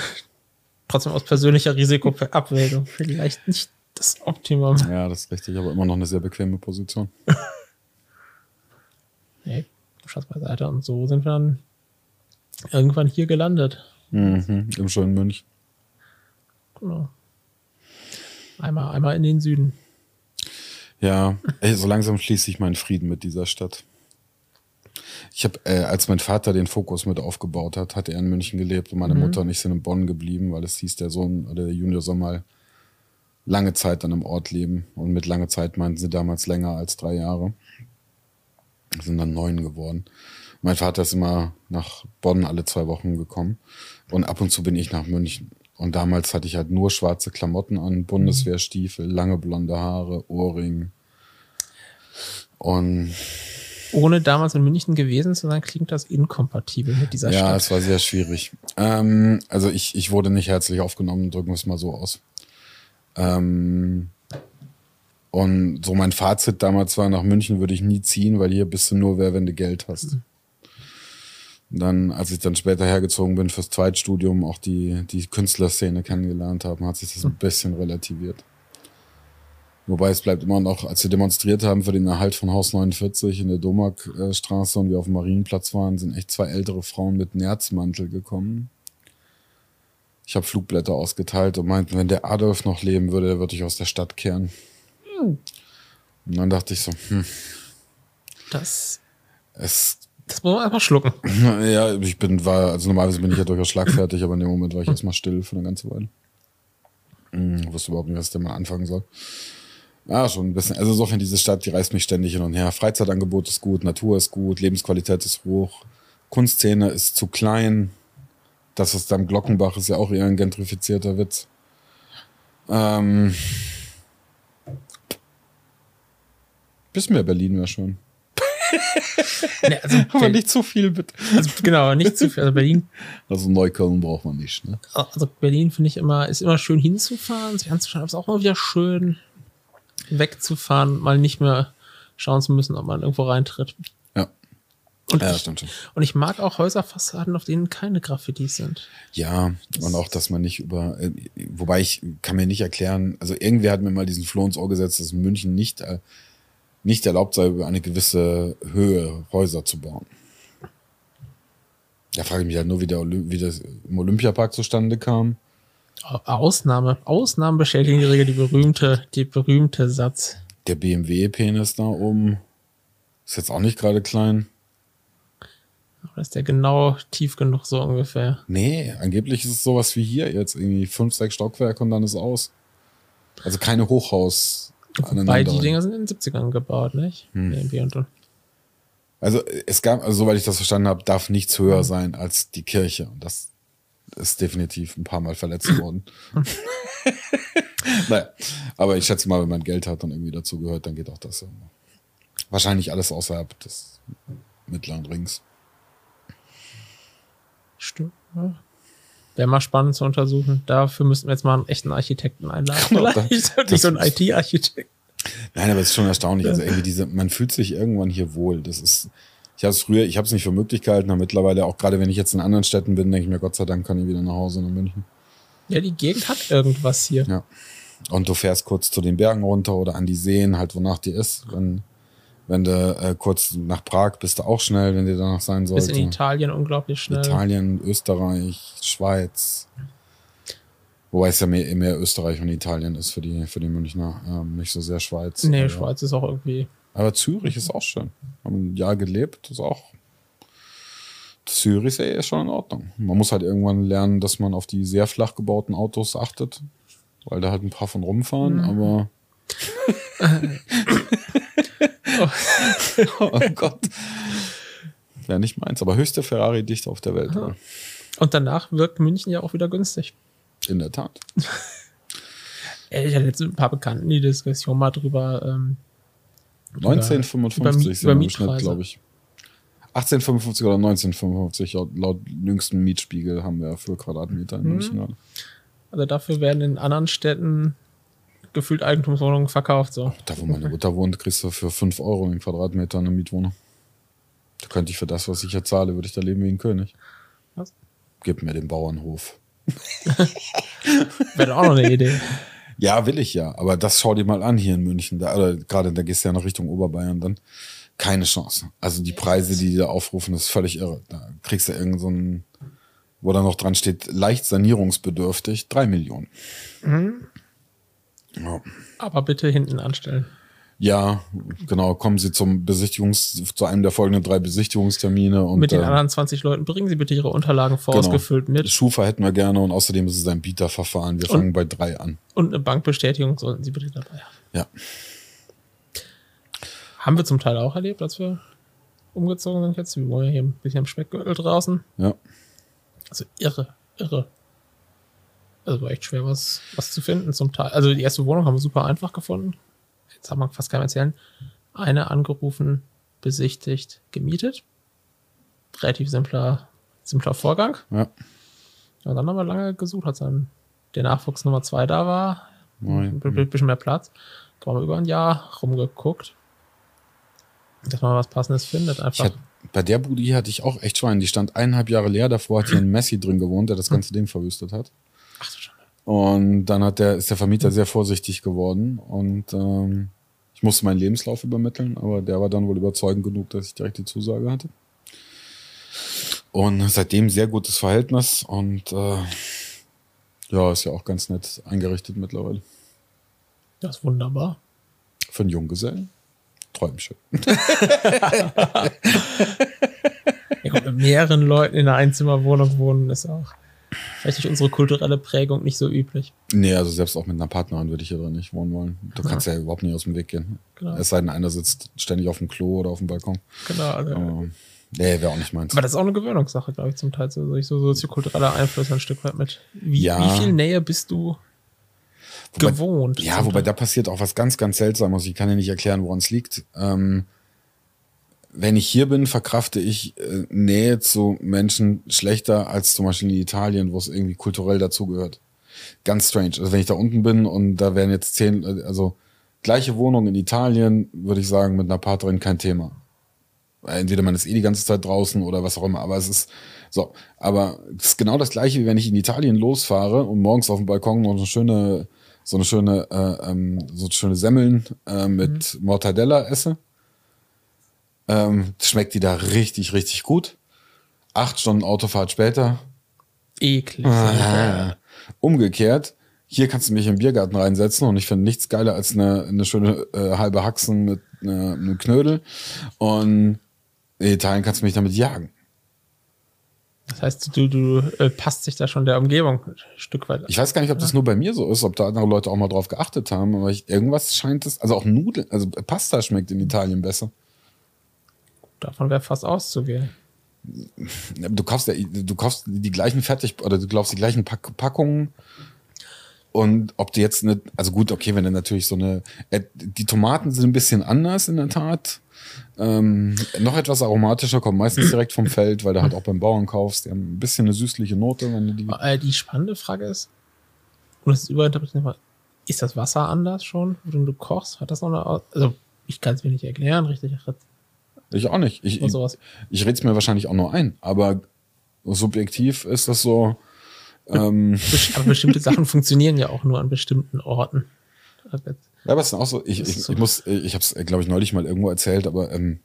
trotzdem aus persönlicher Risikoabwägung vielleicht nicht das Optimum. Ja, das ist richtig, aber immer noch eine sehr bequeme Position. Nee, Spaß beiseite. Und so sind wir dann irgendwann hier gelandet. Mhm. Im schönen München. Genau. Einmal, einmal in den Süden. Ja, ey, so langsam schließe ich meinen Frieden mit dieser Stadt. Ich habe, äh, als mein Vater den Fokus mit aufgebaut hat, hat er in München gelebt und meine Mutter und ich sind in Bonn geblieben, weil es hieß, der Sohn oder der Junior soll mal lange Zeit an einem Ort leben. Und mit lange Zeit meinten sie damals länger als drei Jahre. Sind dann neun geworden. Mein Vater ist immer nach Bonn alle zwei Wochen gekommen. Und ab und zu bin ich nach München. Und damals hatte ich halt nur schwarze Klamotten an, Bundeswehrstiefel, lange blonde Haare, Ohrring. Und Ohne damals in München gewesen zu sein, klingt das inkompatibel mit dieser ja, Stadt. es war sehr schwierig. Ähm, also ich, ich wurde nicht herzlich aufgenommen, drücken wir es mal so aus. Ähm, und so mein Fazit damals war, nach München würde ich nie ziehen, weil hier bist du nur wer, wenn du Geld hast. Und dann, als ich dann später hergezogen bin fürs Zweitstudium, auch die, die Künstlerszene kennengelernt habe, hat sich das ein bisschen relativiert. Wobei es bleibt immer noch, als wir demonstriert haben für den Erhalt von Haus 49 in der Domarkstraße und wir auf dem Marienplatz waren, sind echt zwei ältere Frauen mit Nerzmantel gekommen. Ich habe Flugblätter ausgeteilt und meinten, wenn der Adolf noch leben würde, der würde ich aus der Stadt kehren. Und dann dachte ich so, hm, Das, es, das muss man einfach schlucken. ja, ich bin, war, also normalerweise bin ich ja durchaus schlagfertig, aber in dem Moment war ich erstmal still für eine ganze Weile. Hm, wusste überhaupt nicht, was ich denn mal anfangen soll. Ja, schon ein bisschen. Also insofern diese Stadt, die reißt mich ständig hin und her. Freizeitangebot ist gut, Natur ist gut, Lebensqualität ist hoch, Kunstszene ist zu klein. Das ist am Glockenbach ist ja auch eher ein gentrifizierter Witz. Ähm, bis mehr Berlin wäre schön. Nee, also, Aber nicht zu viel, bitte. also, genau, nicht zu viel. Also Berlin, Also Neukölln braucht man nicht, ne? also Berlin finde ich immer, ist immer schön hinzufahren, sich anzuschauen, aber es ist auch immer wieder schön wegzufahren, mal nicht mehr schauen zu müssen, ob man irgendwo reintritt. Ja. Und, Ja, ich, stimmt schon. und ich mag auch Häuserfassaden, auf denen keine Graffitis sind. Ja, und auch, dass man nicht über, äh, wobei ich kann mir nicht erklären, also irgendwer hat mir mal diesen Floh ins Ohr gesetzt, dass in München nicht, äh, nicht erlaubt sei, über eine gewisse Höhe Häuser zu bauen. Da frage ich mich halt nur, wie, der Olymp wie das im Olympiapark zustande kam. Ausnahme, Ausnahmen bestätigen die Regel, die berühmte, die berühmte Satz. Der BMW-Penis da oben ist jetzt auch nicht gerade klein. Oder ist der genau tief genug, so ungefähr? Nee, angeblich ist es sowas wie hier jetzt irgendwie fünf, sechs Stockwerke und dann ist aus. Also keine Hochhaus. Weil die Dinger sind in den 70ern gebaut, nicht? BMW und, und. Also es gab, also soweit ich das verstanden habe, darf nichts höher sein als die Kirche. Und das ist definitiv ein paar Mal verletzt worden. naja, aber ich schätze mal, wenn man Geld hat und irgendwie dazu gehört, dann geht auch das. Wahrscheinlich alles außerhalb des mittleren Rings. Stimmt. Wäre mal spannend zu untersuchen. Dafür müssten wir jetzt mal einen echten Architekten einladen. Vielleicht. das- Nicht so einen IT-Architekt. Nein, aber es ist schon erstaunlich. Also irgendwie diese, man fühlt sich irgendwann hier wohl. Das ist, ich habe es früher, ich habe es nicht für möglich gehalten, aber mittlerweile auch gerade wenn ich jetzt in anderen Städten bin, denke ich mir, Gott sei Dank kann ich wieder nach Hause nach München. Ja, die Gegend hat irgendwas hier. Ja. Und du fährst kurz zu den Bergen runter oder an die Seen, halt wonach dir ist. Wenn, wenn du äh, kurz nach Prag bist du auch schnell, wenn dir danach sein Bis sollte. in Italien unglaublich schnell. Italien, Österreich, Schweiz. Wobei es ja mehr, mehr Österreich und Italien ist für die, für die Münchner, ähm, nicht so sehr Schweiz. Nee, aber, Schweiz ist auch irgendwie. Aber Zürich ist auch schön. Haben ein Jahr gelebt, ist auch. Zürich ist schon in Ordnung. Man muss halt irgendwann lernen, dass man auf die sehr flach gebauten Autos achtet, weil da halt ein paar von rumfahren, Mhm. aber. oh Gott. Ja, nicht meins, aber höchste Ferrari-Dichte auf der Welt. wohl. Und danach wirkt München ja auch wieder günstig. In der Tat. Ich hatte jetzt ein paar Bekannten die Diskussion mal drüber. Ähm, 1955 über sind über im Schnitt, glaube ich. 1855 oder 1955, laut, laut jüngsten Mietspiegel haben wir für Quadratmeter Mhm. in München. gerade. also dafür werden in anderen Städten gefühlt Eigentumswohnungen verkauft. So. Da, wo meine Mutter wohnt, kriegst du für 5 Euro den Quadratmeter eine Mietwohnung. Da könnte ich für das, was ich hier zahle, würde ich da leben wie ein König. Was? Gib mir den Bauernhof. Wäre auch noch eine Idee. Ja, will ich ja. Aber das schau dir mal an hier in München. Da, oder gerade da gehst du ja noch Richtung Oberbayern dann. Keine Chance. Also die Preise, die die da aufrufen, ist völlig irre. Da kriegst du irgend so wo da noch dran steht, leicht sanierungsbedürftig, drei Millionen. Ja. Aber bitte hinten anstellen. ja, genau. Kommen Sie zum Besichtigungs, zu einem der folgenden drei Besichtigungstermine und Mit den äh, anderen 20 Leuten bringen Sie bitte Ihre Unterlagen vorausgefüllt mit. Schufa hätten wir gerne und außerdem ist es ein Bieterverfahren. Wir Und- fangen bei drei an. Und eine Bankbestätigung sollten Sie bitte dabei haben. Ja. Haben wir zum Teil auch erlebt, als wir umgezogen sind jetzt. Wir wohnen ja hier ein bisschen am Speckgürtel draußen. Ja. Also irre, irre. Also war echt schwer, was, was zu finden zum Teil. Also die erste Wohnung haben wir super einfach gefunden. Jetzt haben wir fast keinem erzählen. Eine angerufen, besichtigt, gemietet. Relativ simpler, simpler Vorgang. Ja. Und dann haben wir lange gesucht, als dann der Nachwuchs Nummer zwei da war. Ein bi- bisschen mehr Platz. Da haben wir über ein Jahr rumgeguckt. Dass man was Passendes findet. Einfach. hatte, bei der Bude hier hatte ich auch echt Schwein. Die stand eineinhalb Jahre leer. Davor hat hier ein Messi drin gewohnt, der das ganze Ding verwüstet hat. Und dann hat der, ist der Vermieter sehr vorsichtig geworden. Und ähm, ich musste meinen Lebenslauf übermitteln, aber der war dann wohl überzeugend genug, dass ich direkt die Zusage hatte. Und seitdem sehr gutes Verhältnis und äh, ja, ist ja auch ganz nett eingerichtet mittlerweile. Das ist wunderbar. Für einen Junggesellen. Träumchen. Ja, mit mehreren Leuten in einer Einzimmerwohnung wohnen ist auch vielleicht durch unsere kulturelle Prägung nicht so üblich. Nee, also selbst auch mit einer Partnerin würde ich hier drin nicht wohnen wollen. Du kannst ja überhaupt nicht aus dem Weg gehen. Genau. Es sei denn, einer sitzt ständig auf dem Klo oder auf dem Balkon. Genau. Also, nee, wäre auch nicht meins. aber das ist auch eine Gewöhnungssache, glaube ich, zum Teil. So, so, so soziokultureller Einfluss ein Stück weit mit. Wie, Ja. wie viel Nähe bist du Wobei- gewohnt? Ja, wobei Teil? da passiert auch was ganz, ganz Seltsames. Ich kann ja nicht erklären, woran es liegt. Ähm, wenn ich hier bin, verkrafte ich äh, Nähe zu Menschen schlechter als zum Beispiel in Italien, wo es irgendwie kulturell dazugehört. Ganz strange. Also wenn ich da unten bin und da wären jetzt zehn, äh, also gleiche Wohnung in Italien, würde ich sagen, mit einer Partnerin kein Thema. Entweder man ist eh die ganze Zeit draußen oder was auch immer, aber es ist so. Aber es ist genau das gleiche, wie wenn ich in Italien losfahre und morgens auf dem Balkon noch eine schöne, so eine schöne, äh, ähm, so schöne Semmeln äh, mit mhm. Mortadella esse. Ähm, schmeckt die da richtig, richtig gut. Acht Stunden Autofahrt später. Eklig. Ah, umgekehrt, hier kannst du mich im Biergarten reinsetzen und ich finde nichts geiler als eine, eine schöne äh, halbe Haxen mit äh, einem Knödel. Und in Italien kannst du mich damit jagen. Das heißt, du, du äh, passt sich da schon der Umgebung ein Stück weit. Ich weiß gar nicht, ob das nur bei mir so ist, ob da andere Leute auch mal drauf geachtet haben, aber ich, irgendwas scheint es, also auch Nudeln, also Pasta schmeckt in Italien besser. Davon wäre fast auszugehen. Du kaufst ja, du kaufst die gleichen Fertig, oder du kaufst die gleichen Pack Packungen. Und ob du jetzt eine, also gut, okay, wenn du natürlich so eine, äh, die Tomaten sind ein bisschen anders in der Tat. Ähm, noch etwas aromatischer, kommt meistens direkt vom Feld, weil du halt auch beim Bauern kaufst. Die haben ein bisschen eine süßliche Note, wenn du die. Äh, die spannende Frage ist, und das ist überinterpretiert, ist das Wasser anders schon, wenn du kochst? Hat das noch eine, also ich kann es mir nicht erklären, richtig ich auch nicht. Ich, ich, ich rede es mir wahrscheinlich auch nur ein, aber subjektiv ist das so. Ähm, aber bestimmte Sachen funktionieren ja auch nur an bestimmten Orten. Ja, aber es ist auch so, ich, ich, ich muss, ich habe es, glaube ich, neulich mal irgendwo erzählt, aber ähm,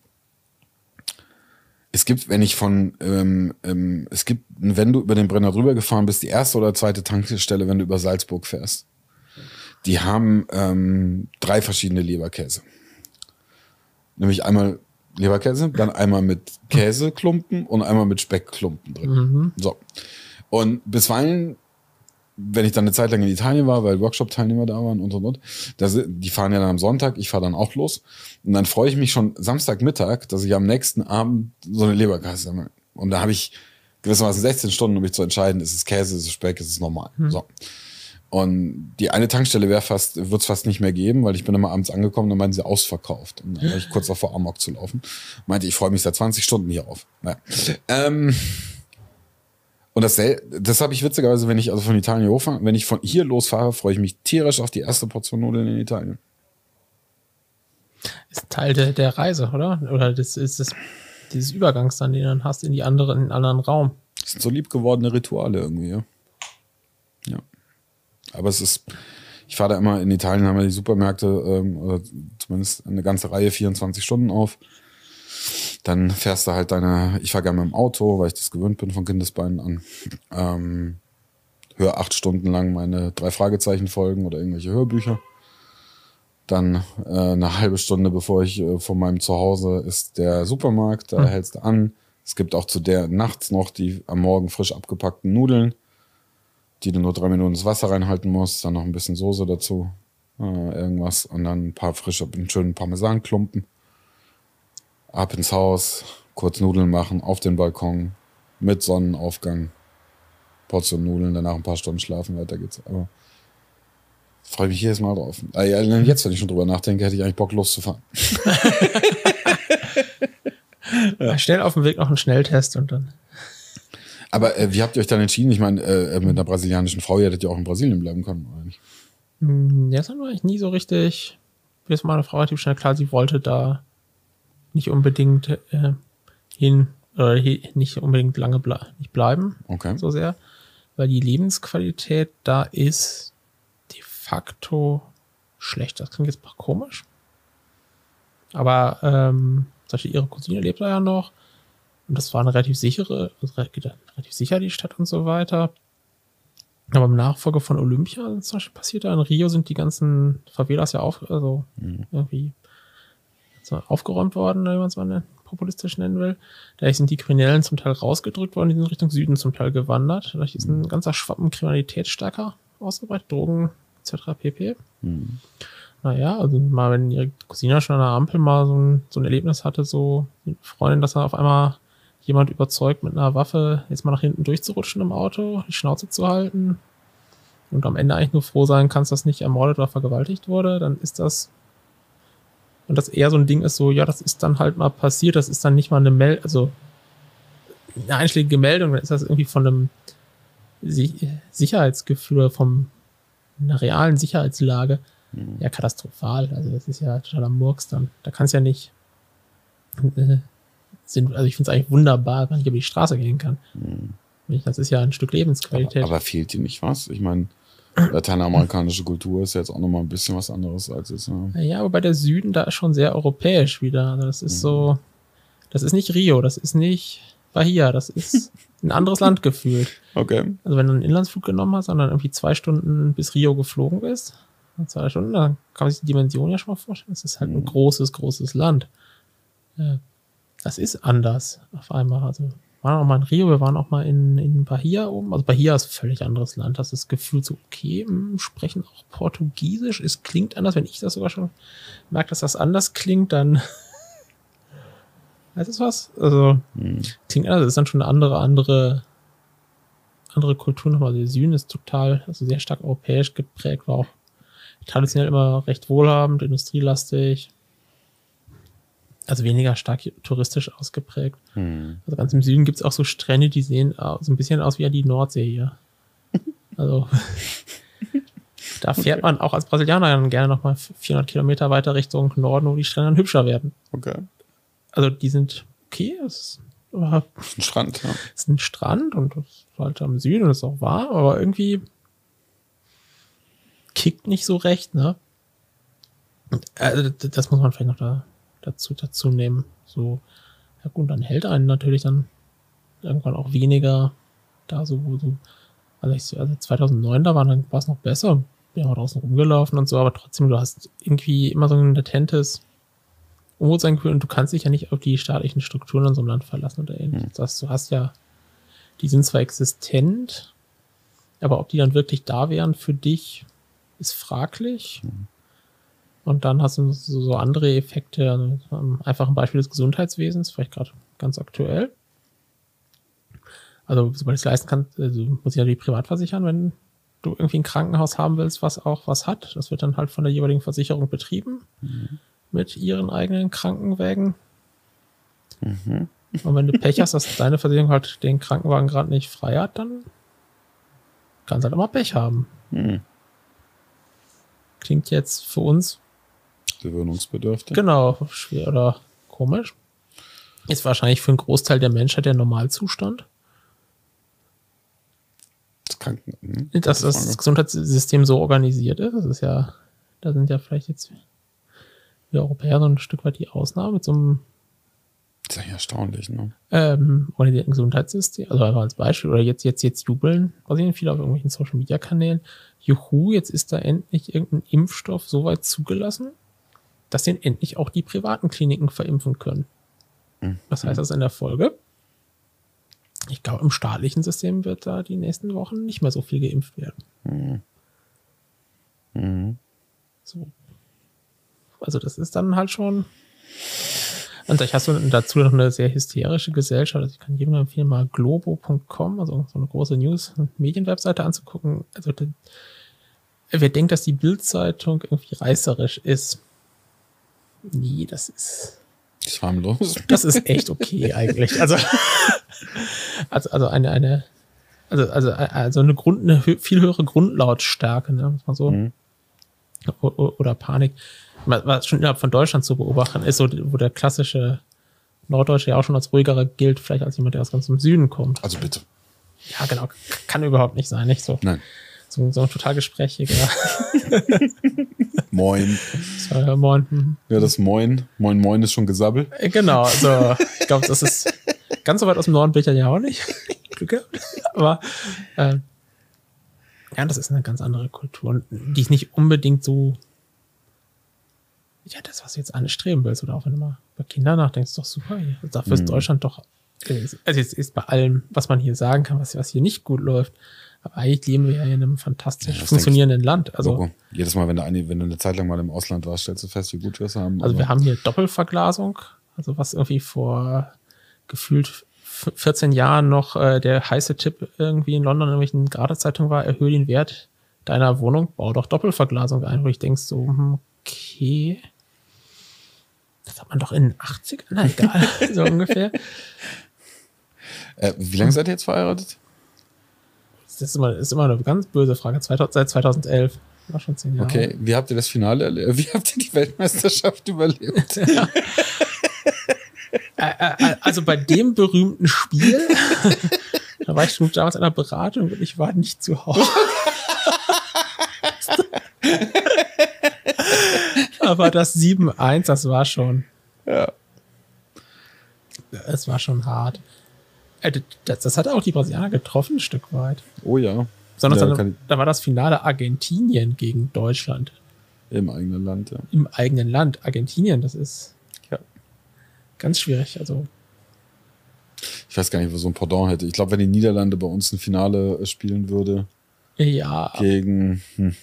es gibt, wenn ich von, ähm, ähm, es gibt, wenn du über den Brenner drüber gefahren bist, die erste oder zweite Tankstelle, wenn du über Salzburg fährst. Die haben ähm, drei verschiedene Leberkäse. Nämlich einmal Leberkäse, dann einmal mit Käseklumpen und einmal mit Speckklumpen drin. Mhm. So. Und bisweilen, wenn ich dann eine Zeit lang in Italien war, weil Workshop-Teilnehmer da waren und und und, das, die fahren ja dann am Sonntag, ich fahre dann auch los. Und dann freue ich mich schon Samstagmittag, dass ich am nächsten Abend so eine Leberkäse habe. Und da habe ich gewissermaßen 16 Stunden, um mich zu entscheiden, ist es Käse, ist es Speck, ist es normal. Mhm. So. Und die eine Tankstelle wäre fast, wird es fast nicht mehr geben, weil ich bin immer abends angekommen und meinten sie ausverkauft. Und dann war ich kurz davor, Amok zu laufen. Meinte, ich freue mich seit 20 Stunden hier auf. Naja. Ähm, und das, das habe ich witzigerweise, wenn ich also von Italien hochfahre, wenn ich von hier losfahre, freue ich mich tierisch auf die erste Portion Nudeln in Italien. Ist Teil der, der Reise, oder? Oder das ist das, dieses Übergangs dann, den du dann hast in die andere, in den anderen Raum. Das sind so liebgewordene Rituale irgendwie, ja. Ja. Aber es ist, ich fahre da immer, in Italien haben wir die Supermärkte, ähm, oder zumindest eine ganze Reihe 24 Stunden auf. Dann fährst du halt deine, ich fahre gerne mit dem Auto, weil ich das gewöhnt bin von Kindesbeinen an. Ähm, höre acht Stunden lang meine drei Fragezeichen folgen oder irgendwelche Hörbücher. Dann äh, eine halbe Stunde, bevor ich äh, von meinem Zuhause ist der Supermarkt, da hm. hältst du an. Es gibt auch zu der nachts noch die am Morgen frisch abgepackten Nudeln die du nur drei Minuten ins Wasser reinhalten musst, dann noch ein bisschen Soße dazu, äh, irgendwas und dann ein paar frische, einen schönen Parmesanklumpen. Ab ins Haus, kurz Nudeln machen, auf den Balkon, mit Sonnenaufgang, Portion Nudeln, danach ein paar Stunden schlafen, weiter geht's. Aber freue mich jedes Mal drauf. Ah, jetzt, wenn ich schon drüber nachdenke, hätte ich eigentlich Bock loszufahren. ja. Schnell auf dem Weg noch einen Schnelltest und dann. Aber äh, wie habt ihr euch dann entschieden? Ich meine, äh, mit einer brasilianischen Frau, ihr hättet ja auch in Brasilien bleiben können, oder nicht? Hm, ja, das haben wir eigentlich nie so richtig. Mir ist meine Frau relativ schnell klar, sie wollte da nicht unbedingt äh, hin, oder nicht unbedingt lange ble nicht bleiben. Okay. So sehr. Weil die Lebensqualität da ist de facto schlecht. Das klingt jetzt komisch. Aber ähm, zum Beispiel ihre Cousine lebt da ja noch. Und das war eine relativ sichere, relativ sicher die Stadt und so weiter. Aber im Nachfolge von Olympia zum Beispiel passiert da in Rio sind die ganzen Favelas ja auf, also mhm. irgendwie aufgeräumt worden, wenn man es mal populistisch nennen will. Da sind die Kriminellen zum Teil rausgedrückt worden, die sind Richtung Süden zum Teil gewandert. Dadurch ist ein mhm. ganzer Schwappen Kriminalität stärker ausgebreitet, Drogen etc. pp. Mhm. Naja, also mal, wenn ihre Cousine schon an der Ampel mal so ein, so ein Erlebnis hatte, so Freundin, dass er auf einmal jemand überzeugt, mit einer Waffe jetzt mal nach hinten durchzurutschen im Auto, die Schnauze zu halten und am Ende eigentlich nur froh sein kannst, dass nicht ermordet oder vergewaltigt wurde, dann ist das und das eher so ein Ding ist so, ja, das ist dann halt mal passiert, das ist dann nicht mal eine Meldung, also eine einschlägige Meldung, dann ist das irgendwie von einem Sicherheitsgefühl, vom einer realen Sicherheitslage ja katastrophal. Also das ist ja totaler Murks dann. Da kannst ja nicht. Äh, sind, also ich finde es eigentlich wunderbar, wenn ich über die Straße gehen kann. Das ist ja ein Stück Lebensqualität. Aber fehlt dir nicht was? Ich meine, lateinamerikanische Kultur ist jetzt auch nochmal ein bisschen was anderes als jetzt. Ja. Ja, aber der Süden da ist schon sehr europäisch wieder. Also das ist so, das ist nicht Rio, das ist nicht Bahia, das ist ein anderes Land gefühlt. Okay. Also wenn du einen Inlandsflug genommen hast und dann irgendwie zwei Stunden bis Rio geflogen bist, dann zwei Stunden, dann kann man sich die Dimension ja schon mal vorstellen. Es ist halt ein großes, großes Land. Ja, das ist anders auf einmal. Also wir waren auch mal in Rio, wir waren auch mal in, in Bahia oben. Also Bahia ist ein völlig anderes Land. Das ist gefühlt so, okay, hm, sprechen auch Portugiesisch. Es klingt anders. Wenn ich das sogar schon merke, dass das anders klingt, dann Heißt das was? Also, klingt anders. Das ist dann schon eine andere, andere, andere Kultur nochmal. Der Süden ist total, also sehr stark europäisch geprägt, war auch traditionell immer recht wohlhabend, industrielastig. Also weniger stark touristisch ausgeprägt. Hm. Also ganz im Süden gibt's auch so Strände, die sehen au- so ein bisschen aus wie die Nordsee hier. Also da fährt man auch als Brasilianer dann gerne nochmal 400 Kilometer weiter Richtung Norden, wo die Strände dann hübscher werden. Okay. Also die sind okay, es ist, aber Ein Strand, ja. es ist ein Strand und es ist halt am Süden und es ist auch warm, aber irgendwie kickt nicht so recht, ne? Also das muss man vielleicht noch da, dazu, dazu nehmen. So, ja gut, dann hält einen natürlich dann irgendwann auch weniger da so, wo so, also, ich, also 2009, da war dann war es noch besser. Wir haben draußen rumgelaufen und so, aber trotzdem, du hast irgendwie immer so ein latentes Unwohlsein und du kannst dich ja nicht auf die staatlichen Strukturen in so einem Land verlassen oder ähnliches. Das, du hast ja, die sind zwar existent, aber ob die dann wirklich da wären für dich, ist fraglich. Und dann hast du so, andere Effekte, also, ähm, einfach ein Beispiel des Gesundheitswesens, vielleicht gerade ganz aktuell. Also, sobald ich es leisten kann, also muss ich natürlich privat versichern, wenn du irgendwie ein Krankenhaus haben willst, was auch was hat. Das wird dann halt von der jeweiligen Versicherung betrieben mit ihren eigenen Krankenwägen. Und wenn du Pech hast, dass deine Versicherung halt den Krankenwagen gerade nicht frei hat, dann kannst du halt immer Pech haben. Hm. Klingt jetzt für uns Gewöhnungsbedürftig. genau schwer oder komisch. Ist wahrscheinlich für einen Großteil der Menschheit der Normalzustand, Das Kranken. Hm. dass das. Gesundheitssystem so organisiert ist. Das ist ja, da sind ja vielleicht jetzt wir Europäer so ein Stück weit die Ausnahme mit so einem Das ist eigentlich erstaunlich, ne? ähm, organisierten Gesundheitssystem, also einfach als Beispiel, oder jetzt, jetzt, jetzt jubeln, basieren viele auf irgendwelchen Social Media Kanälen. Juhu, jetzt ist da endlich irgendein Impfstoff so weit zugelassen, dass den endlich auch die privaten Kliniken verimpfen können. Was heißt das in der Folge? Ich glaube, im staatlichen System wird da die nächsten Wochen nicht mehr so viel geimpft werden. Mhm. So. Also das ist dann halt schon. Und vielleicht hast du dazu noch eine sehr hysterische Gesellschaft. Also ich kann jedem empfehlen, mal globo.com, also so eine große News- und Medienwebseite anzugucken. Also wer denkt, dass die Bildzeitung irgendwie reißerisch ist, nee, das ist Das war harmlos. das ist echt okay eigentlich. Also, also, also eine, eine, also, also, also eine Grund, eine viel höhere Grundlautstärke, ne, muss man so. Mhm. Oder Panik. Was schon innerhalb von Deutschland zu beobachten ist, so, wo der klassische Norddeutsche ja auch schon als ruhigerer gilt, vielleicht als jemand, der aus ganz im Süden kommt. Also bitte. Ja, genau. Kann überhaupt nicht sein, nicht so. Nein. So, so ein total gesprächiger. Moin. so, ja, moin. hm. Ja, das Moin. Moin, Moin ist schon gesabbelt. Äh, Genau, also ich glaube, das ist ganz so weit aus dem Norden bin ich ja auch nicht. Glück gehabt. Aber äh, ja, das ist eine ganz andere Kultur, die ist nicht unbedingt so. Ja, das, was du jetzt anstreben willst, oder auch wenn du mal über Kinder nachdenkst, ist doch super hier. Also Dafür ist Deutschland doch. äh, Also jetzt ist bei allem, was man hier sagen kann, was, was hier nicht gut läuft. Aber eigentlich leben wir ja in einem fantastisch Ja, funktionierenden Land. Also, Logo. Jedes Mal, wenn du, eine, wenn du eine Zeit lang mal im Ausland warst, stellst du fest, wie gut wir es haben. Also wir haben hier Doppelverglasung, also was irgendwie vor gefühlt f- 14 Jahren noch äh, der heiße Tipp irgendwie in London in irgendwelchen Gradezeitungen war, erhöhe den Wert deiner Wohnung, bau doch Doppelverglasung ein, wo ich denk so, hm, okay. Das hat man doch in den 80ern, na egal, so ungefähr. äh, wie lange seid ihr jetzt verheiratet? Das ist immer, ist immer eine ganz böse Frage. 2000, seit 2011. War schon zehn Jahre. Okay, wie habt ihr das Finale erlebt? Wie habt ihr die Weltmeisterschaft überlebt? Also bei dem berühmten Spiel, da war ich schon damals in einer Beratung und ich war nicht zu Hause. Aber das 7-1, das war schon. Ja. Es war schon hart. Äh, Das, das hat auch die Brasilianer getroffen, ein Stück weit. Oh ja. Sondern Ja, dann, kann da war das Finale Argentinien gegen Deutschland. Im eigenen Land, ja. Im eigenen Land. Argentinien, das ist Ja. ganz schwierig. Also, Ich weiß gar nicht, wo so ein Pendant hätte. Ich glaube, wenn die Niederlande bei uns ein Finale äh, spielen würde ja, gegen hm,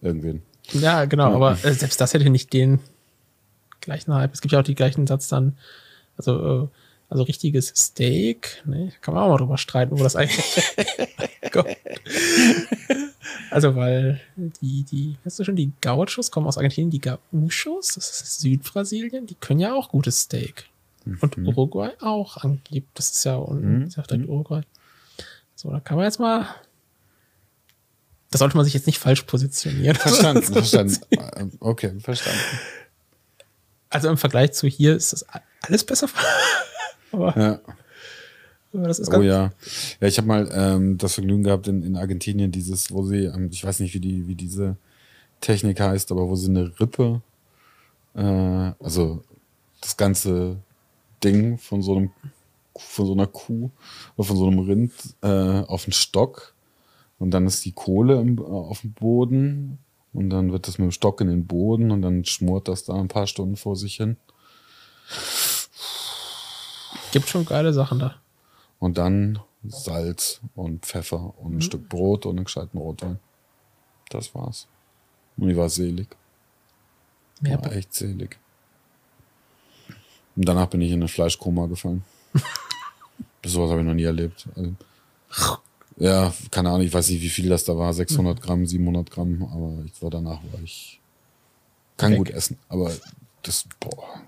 irgendwen. ja, genau. Ja. Aber äh, selbst das hätte nicht den gleichen Hype. Es gibt ja auch die gleichen Satz dann, also, äh, also richtiges Steak, ne? Kann man auch mal drüber streiten, wo das eigentlich. Gott. Also, weil die, die, hast du schon, die Gauchos kommen aus Argentinien, die Gauchos, das ist Südbrasilien, die können ja auch gutes Steak. Und Uruguay auch angeblich. Das ist ja unten, Mhm. ist ja vielleicht Uruguay. So, da kann man jetzt mal. Da sollte man sich jetzt nicht falsch positionieren. Verstanden, verstanden. Äh, Okay, verstanden. Also im Vergleich zu hier ist das alles besser. aber, Ja. aber das ist Oh ja. Ja, ich habe mal ähm, das Vergnügen gehabt in, in Argentinien, dieses, wo sie, ähm, ich weiß nicht, wie die, wie diese Technik heißt, aber wo sie eine Rippe, äh, also das ganze Ding von so einem, von so einer Kuh oder von so einem Rind äh, auf den Stock und dann ist die Kohle im, äh, auf dem Boden und dann wird das mit dem Stock in den Boden und dann schmort das da ein paar Stunden vor sich hin. Gibt schon geile Sachen da. Und dann Salz und Pfeffer und ein Stück Brot und einen gescheiten Rotwein. Das war's. Und ich war selig. Mehr War echt selig. Und danach bin ich in eine Fleischkoma gefallen. Sowas habe ich noch nie erlebt. Also, ja, keine Ahnung, ich weiß nicht, wie viel das da war. 600 Gramm, 700 Gramm. Aber ich war danach, war ich, kann Weg. gut essen. Aber das, boah.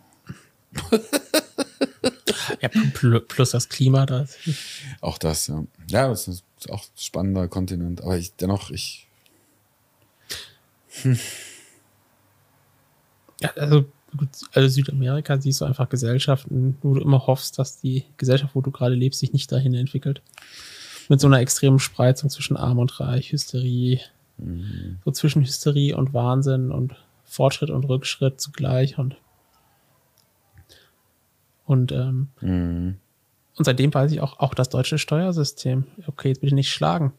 ja, pl- plus das Klima da. Auch das, ja. Ja, das ist auch ein spannender Kontinent. Aber ich, dennoch, ich, Ja, also, also Südamerika siehst du einfach Gesellschaften, wo du immer hoffst, dass die Gesellschaft, wo du gerade lebst, sich nicht dahin entwickelt. Mit so einer extremen Spreizung zwischen Arm und Reich, Hysterie, so zwischen Hysterie und Wahnsinn und Fortschritt und Rückschritt zugleich und und ähm, mhm. und seitdem weiß ich auch, auch das deutsche Steuersystem. Okay, jetzt bitte nicht schlagen.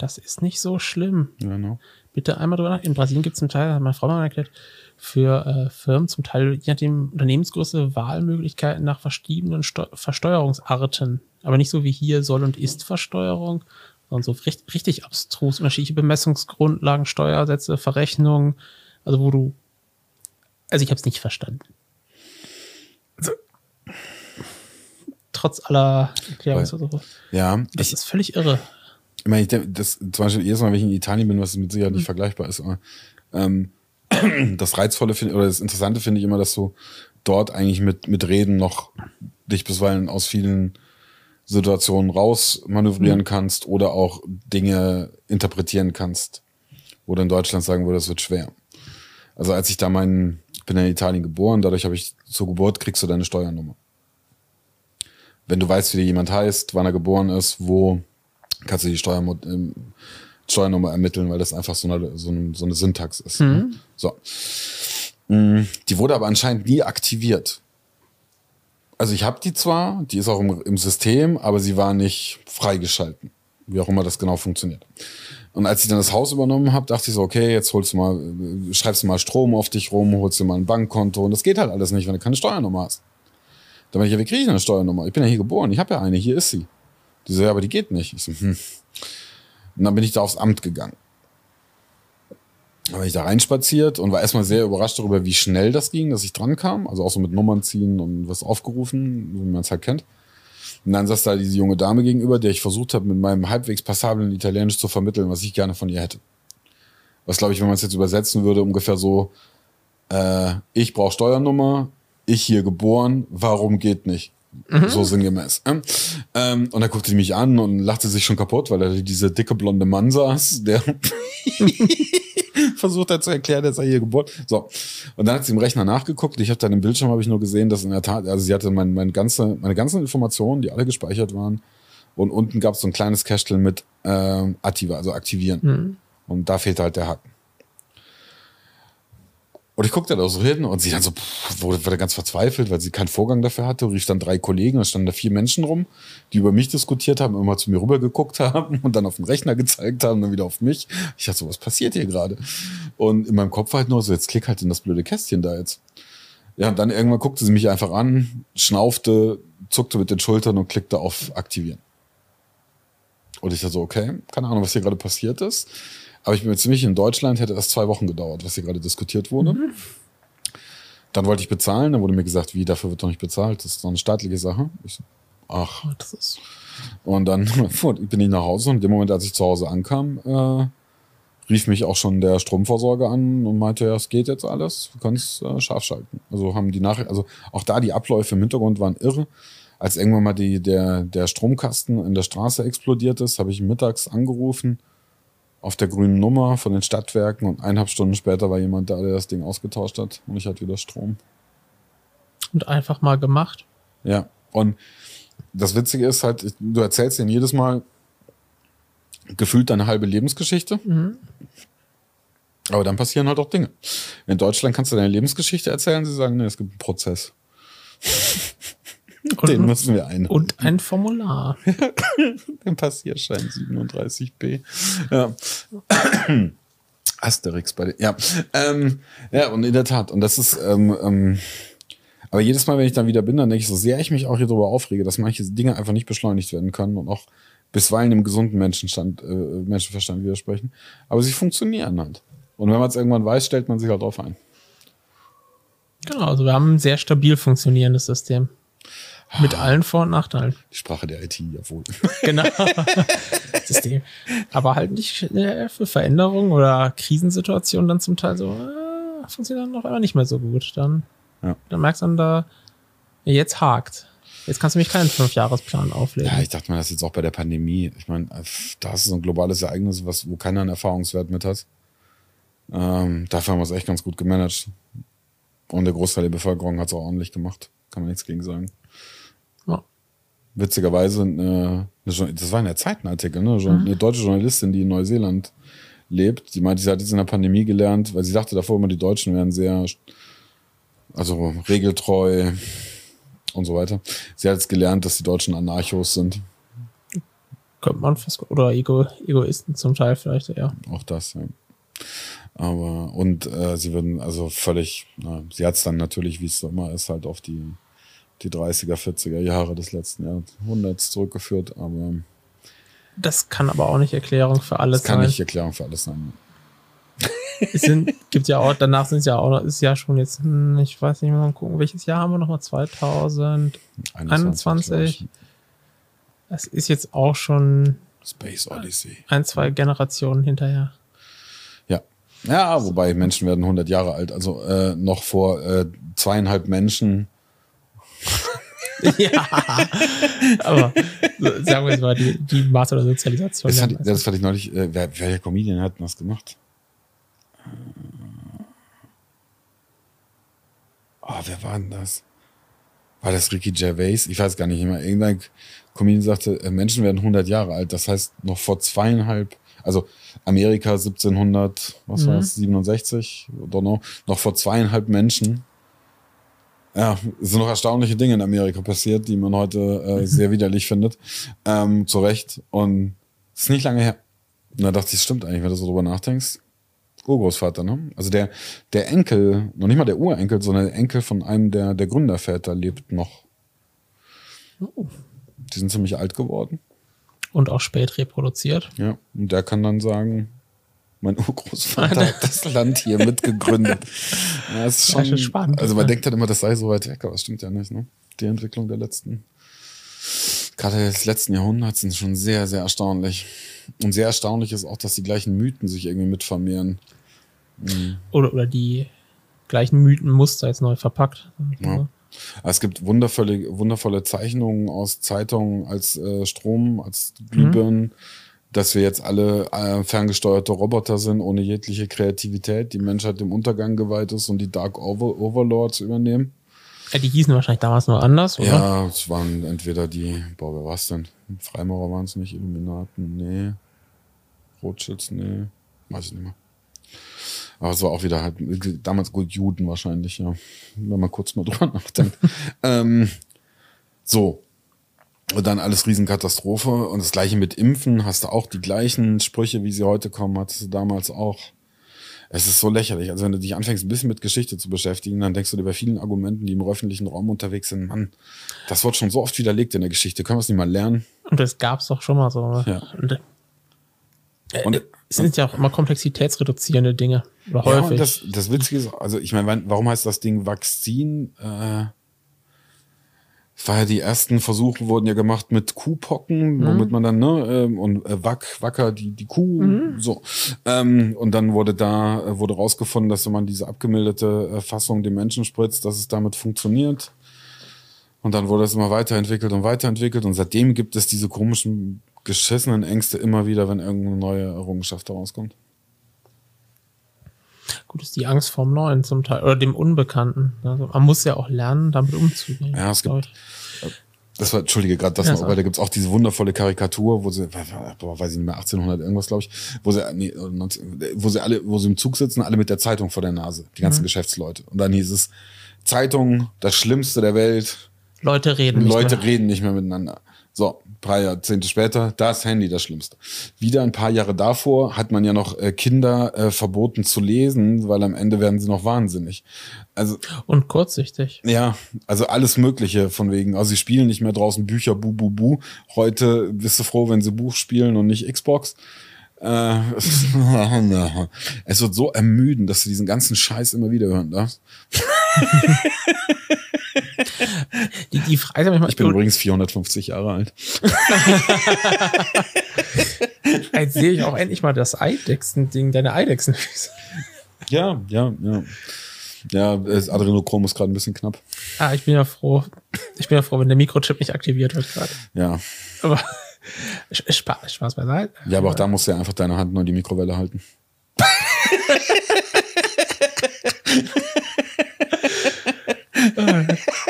Das ist nicht so schlimm. no. Bitte einmal drüber nach. In Brasilien gibt es zum Teil, hat meine Frau mal erklärt, für äh, Firmen zum Teil, je nachdem Unternehmensgröße, Wahlmöglichkeiten nach verschiedenen Steu Versteuerungsarten. Aber nicht so wie hier Soll- und Ist-Versteuerung, sondern so richtig, richtig abstrus, unterschiedliche Bemessungsgrundlagen, Steuersätze, Verrechnungen. Also wo du, also ich habe es nicht verstanden. Also, trotz aller Erklärungsversuche. Ja, Das ist völlig irre. Ich meine, ich, denk, das, zum Beispiel jedes Mal, wenn ich in Italien bin, was mit Sicherheit nicht vergleichbar ist, aber ähm, das Reizvolle finde oder das Interessante finde ich immer, dass du dort eigentlich mit, mit Reden noch dich bisweilen aus vielen Situationen raus manövrieren kannst oder auch Dinge interpretieren kannst, wo du in Deutschland sagen würde, das wird schwer. Also als ich da meinen, ich bin in Italien geboren, dadurch habe ich zur Geburt kriegst du deine Steuernummer. Wenn du weißt, wie jemand heißt, wann er geboren ist, wo, kannst du die Steuermo ähm, Steuernummer ermitteln, weil das einfach so eine, so eine, so eine Syntax ist. Ne? So. Mm, Die wurde aber anscheinend nie aktiviert. Also ich habe die zwar, die ist auch im, im System, aber sie war nicht freigeschalten. Wie auch immer das genau funktioniert. Und als ich dann das Haus übernommen habe, dachte ich so, okay, jetzt holst du mal, äh, schreibst du mal Strom auf dich rum, holst dir mal ein Bankkonto und das geht halt alles nicht, wenn du keine Steuernummer hast. Dann bin ich ja, wie kriege ich eine Steuernummer? Ich bin ja hier geboren, ich habe ja eine, hier ist sie. Die so, ja, aber die geht nicht. Ich so, hm. Und dann bin ich da aufs Amt gegangen. Dann bin ich da reinspaziert und war erstmal sehr überrascht darüber, wie schnell das ging, dass ich dran kam. Also auch so mit Nummern ziehen und was aufgerufen, wie man es halt kennt. Und dann saß da diese junge Dame gegenüber, der ich versucht habe, mit meinem halbwegs passablen Italienisch zu vermitteln, was ich gerne von ihr hätte. Was, glaube ich, wenn man es jetzt übersetzen würde, ungefähr so, äh, ich brauche Steuernummer, ich hier geboren, warum geht nicht? So sinngemäß. Ähm, und dann guckte sie mich an und lachte sich schon kaputt, weil da diese dicke blonde Mann saß, der versucht hat zu erklären, dass er hier geboren So. Und dann hat sie im Rechner nachgeguckt. Ich habe dann im Bildschirm habe ich nur gesehen, dass in der Tat, also sie hatte mein, mein ganze, meine ganzen Informationen, die alle gespeichert waren. Und unten gab es so ein kleines Kästel mit ähm, Aktiva, also aktivieren. Mhm. Und da fehlte halt der Haken. Und ich guckte da so hin und sie dann so, pff, wurde, wurde ganz verzweifelt, weil sie keinen Vorgang dafür hatte. Rief dann drei Kollegen, es standen da vier Menschen rum, die über mich diskutiert haben, immer zu mir rüber geguckt haben und dann auf den Rechner gezeigt haben, dann wieder auf mich. Ich dachte so, was passiert hier gerade? Und in meinem Kopf war halt nur so, jetzt klick halt in das blöde Kästchen da jetzt. Ja, und dann irgendwann guckte sie mich einfach an, schnaufte, zuckte mit den Schultern und klickte auf Aktivieren. Und ich dachte so, okay, keine Ahnung, was hier gerade passiert ist. Aber ich bin mir ziemlich in Deutschland hätte das zwei Wochen gedauert, was hier gerade diskutiert wurde. Dann wollte ich bezahlen, dann wurde mir gesagt, wie, dafür wird doch nicht bezahlt, das ist doch eine staatliche Sache. Ich so, ach. Das ist Und dann bin ich nach Hause und in dem Moment, als ich zu Hause ankam, äh, rief mich auch schon der Stromversorger an und meinte, ja, es geht jetzt alles, du kannst äh, scharf schalten. Also haben die Nachricht, also auch da die Abläufe im Hintergrund waren irre. Als irgendwann mal die, der, der Stromkasten in der Straße explodiert ist, habe ich mittags angerufen auf der grünen Nummer von den Stadtwerken und eineinhalb Stunden später war jemand da, der das Ding ausgetauscht hat und ich hatte wieder Strom. und einfach mal gemacht. Ja, und das Witzige ist halt, du erzählst denen jedes Mal gefühlt deine halbe Lebensgeschichte. Aber dann passieren halt auch Dinge. In Deutschland kannst du deine Lebensgeschichte erzählen, sie sagen, nee, es gibt einen Prozess. Den Und, müssen wir ein. und ein Formular. Den Passierschein 37b. Ja. Asterix bei den. Ja. Ähm, ja, und in der Tat. Und das ist. Ähm, ähm, aber jedes Mal, wenn ich dann wieder bin, dann denke ich, so sehr ich mich auch hier darüber aufrege, dass manche Dinge einfach nicht beschleunigt werden können und auch bisweilen dem gesunden Menschenstand, äh, Menschenverstand widersprechen. Aber sie funktionieren halt. Und wenn man es irgendwann weiß, stellt man sich halt drauf ein. Genau, also wir haben ein sehr stabil funktionierendes System. Mit allen Vor- und Nachteilen. Die Sprache der IT, jawohl. Genau. System. Aber halt nicht äh, für Veränderungen oder Krisensituationen dann zum Teil so, äh, funktioniert dann noch einmal nicht mehr so gut. Dann, Ja. dann merkst du dann da, jetzt hakt. Jetzt kannst du mich keinen Fünfjahresplan auflegen. Ja, ich dachte mir das jetzt auch bei der Pandemie. Ich meine, da ist so ein globales Ereignis, was, wo keiner einen Erfahrungswert mit hat. Ähm, dafür haben wir es echt ganz gut gemanagt. Und der Großteil der Bevölkerung hat es auch ordentlich gemacht. Kann man nichts gegen sagen. Witzigerweise, eine, das war in der Zeit ein Artikel, ne? Jour- eine deutsche Journalistin, die in Neuseeland lebt, die meinte, sie hat jetzt in der Pandemie gelernt, weil sie dachte davor immer, die Deutschen wären sehr, also regeltreu und so weiter. Sie hat jetzt gelernt, dass die Deutschen Anarchos sind. Könnte man fast, oder Ego, Egoisten zum Teil vielleicht, ja. Auch das, ja. Aber, und äh, sie würden also völlig, na, sie hat es dann natürlich, wie es so immer ist, halt auf die, die 30er, 40er Jahre des letzten Jahrhunderts zurückgeführt. Aber Das kann aber auch nicht Erklärung für alles das kann sein. nicht Erklärung für alles sein. Es sind, gibt ja auch, danach sind es ja auch noch, ist ja schon jetzt, hm, ich weiß nicht mehr, mal gucken, welches Jahr haben wir nochmal? 2000. 21. glaub ich. Das ist jetzt auch schon Space Odyssey. ein, zwei Generationen hinterher. Ja. Ja, wobei Menschen werden 100 Jahre alt. Also äh, noch vor äh, zweieinhalb Menschen. Ja. Aber sagen wir jetzt mal, die, die Maße der Sozialisation. Das, meisten. das fand ich neulich. Äh, wer, welcher Comedian hat das gemacht? Oh, wer war denn das? War das Ricky Gervais? Ich weiß gar nicht mehr. Irgendein Comedian sagte, äh, Menschen werden 100 Jahre alt. Das heißt, noch vor zweieinhalb, also Amerika 1700, was Mhm. war es, 67, don't know, noch vor zweieinhalb Menschen. Ja, es sind noch erstaunliche Dinge in Amerika passiert, die man heute äh, sehr widerlich findet. Ähm, zu Recht. Und es ist nicht lange her. Und da dachte ich, stimmt eigentlich, wenn du so drüber nachdenkst. Urgroßvater, ne? Also der, der Enkel, noch nicht mal der Urenkel, sondern der Enkel von einem der, der Gründerväter lebt noch. Oh. Die sind ziemlich alt geworden. Und auch spät reproduziert. Ja. Und der kann dann sagen, mein Urgroßvater hat das Land hier mitgegründet. Ja, das ist schon schon spannend. Also man denkt dann immer, das sei so weit weg, aber das stimmt ja nicht, ne? Die Entwicklung der letzten, gerade des letzten Jahrhunderts sind schon sehr, sehr erstaunlich. Und sehr erstaunlich ist auch, dass die gleichen Mythen sich irgendwie mit vermehren. Oder, oder die gleichen Mythenmuster jetzt neu verpackt. Ja. Es gibt wundervolle, wundervolle Zeichnungen aus Zeitungen als äh, Strom, als Glühbirnen, mhm. Dass wir jetzt alle äh, ferngesteuerte Roboter sind, ohne jegliche Kreativität, die Menschheit dem Untergang geweiht ist und die Dark Over Overlords übernehmen. Ja, die hießen wahrscheinlich damals nur anders, oder? Ja, es waren entweder die, boah, wer war es denn? Freimaurer waren es nicht, Illuminaten, nee. Rothschilds, nee, weiß ich nicht mehr. Aber es war auch wieder halt, damals gut Juden wahrscheinlich, ja. Wenn man kurz mal drüber nachdenkt. ähm, so. Und dann alles Riesenkatastrophe. Und das gleiche mit Impfen. Hast du auch die gleichen Sprüche, wie sie heute kommen, hattest du damals auch. Es ist so lächerlich. Also wenn du dich anfängst, ein bisschen mit Geschichte zu beschäftigen, dann denkst du dir bei vielen Argumenten, die im öffentlichen Raum unterwegs sind, Mann, das wird schon so oft widerlegt in der Geschichte. Können wir es nicht mal lernen? Und das gab es doch schon mal so. Ja. Und, äh, und es sind ja auch immer komplexitätsreduzierende Dinge. Oder häufig. Ja, das, das Witzige ist, also ich meine, warum heißt das Ding Vakzin? Äh, war ja die ersten Versuche wurden ja gemacht mit Kuhpocken, mhm. womit man dann, ne, ähm, und äh, Wack, Wacker, die, die Kuh, mhm. so. Ähm, und dann wurde da, äh, wurde rausgefunden, dass wenn man diese abgemilderte äh, Fassung dem Menschen spritzt, dass es damit funktioniert. Und dann wurde es immer weiterentwickelt und weiterentwickelt und seitdem gibt es diese komischen geschissenen Ängste immer wieder, wenn irgendeine neue Errungenschaft herauskommt. Gut, ist die Angst vorm Neuen zum Teil oder dem Unbekannten. Also man muss ja auch lernen, damit umzugehen. Ja, es gibt. Das war, entschuldige gerade das ja, noch, aber da gibt's auch diese wundervolle Karikatur, wo sie, boah, weiß ich nicht mehr, 1800 irgendwas, glaube ich, wo sie, nee, wo sie alle, wo sie im Zug sitzen, alle mit der Zeitung vor der Nase, die ganzen mhm. Geschäftsleute. Und dann hieß es, Zeitung, das Schlimmste der Welt. Leute reden nicht Leute mehr. reden nicht mehr miteinander. So, paar Jahrzehnte später, das Handy das Schlimmste. Wieder ein paar Jahre davor hat man ja noch äh, Kinder äh, verboten zu lesen, weil am Ende werden sie noch wahnsinnig. Also und kurzsichtig. Ja, also alles Mögliche von wegen. Also sie spielen nicht mehr draußen Bücher, bu bu bu. Heute bist du froh, wenn sie Buch spielen und nicht Xbox. Äh, es wird so ermüdend, dass du diesen ganzen Scheiß immer wieder hören darfst. die, die Frage manchmal, ich bin übrigens 450 Jahre alt. Jetzt sehe ich auch endlich mal das Eidechsen-Ding, deine Eidechsen. ja, ja, ja. Ja, das Adrenochrom ist gerade ein bisschen knapp. Ah, ich bin ja froh. Ich bin ja froh, wenn der Mikrochip nicht aktiviert wird gerade. Ja. Aber Spaß, Spaß beiseite. Ja, aber auch da musst du ja einfach deine Hand nur in die Mikrowelle halten.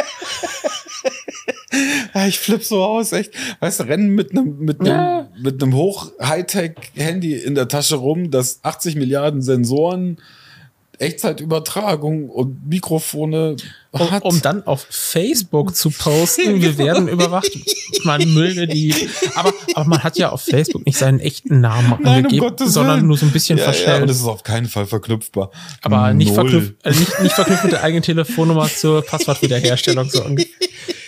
ich flipp so aus, echt. Weißt du, rennen mit einem mit einem ja. mit einem hoch Hightech Handy in der Tasche rum, das 80 Milliarden Sensoren Echtzeitübertragung und Mikrofone hat. Um, um dann auf Facebook zu posten, wir werden überwacht. Man möge die. Aber, aber man hat ja auf Facebook nicht seinen echten Namen Nein, angegeben, um sondern nur so ein bisschen ja, verstellt. Ja, und das ist auf keinen Fall verknüpfbar. Aber nicht verknüpft, äh, nicht, nicht verknüpft mit der eigenen Telefonnummer zur Passwortwiederherstellung so ungefähr.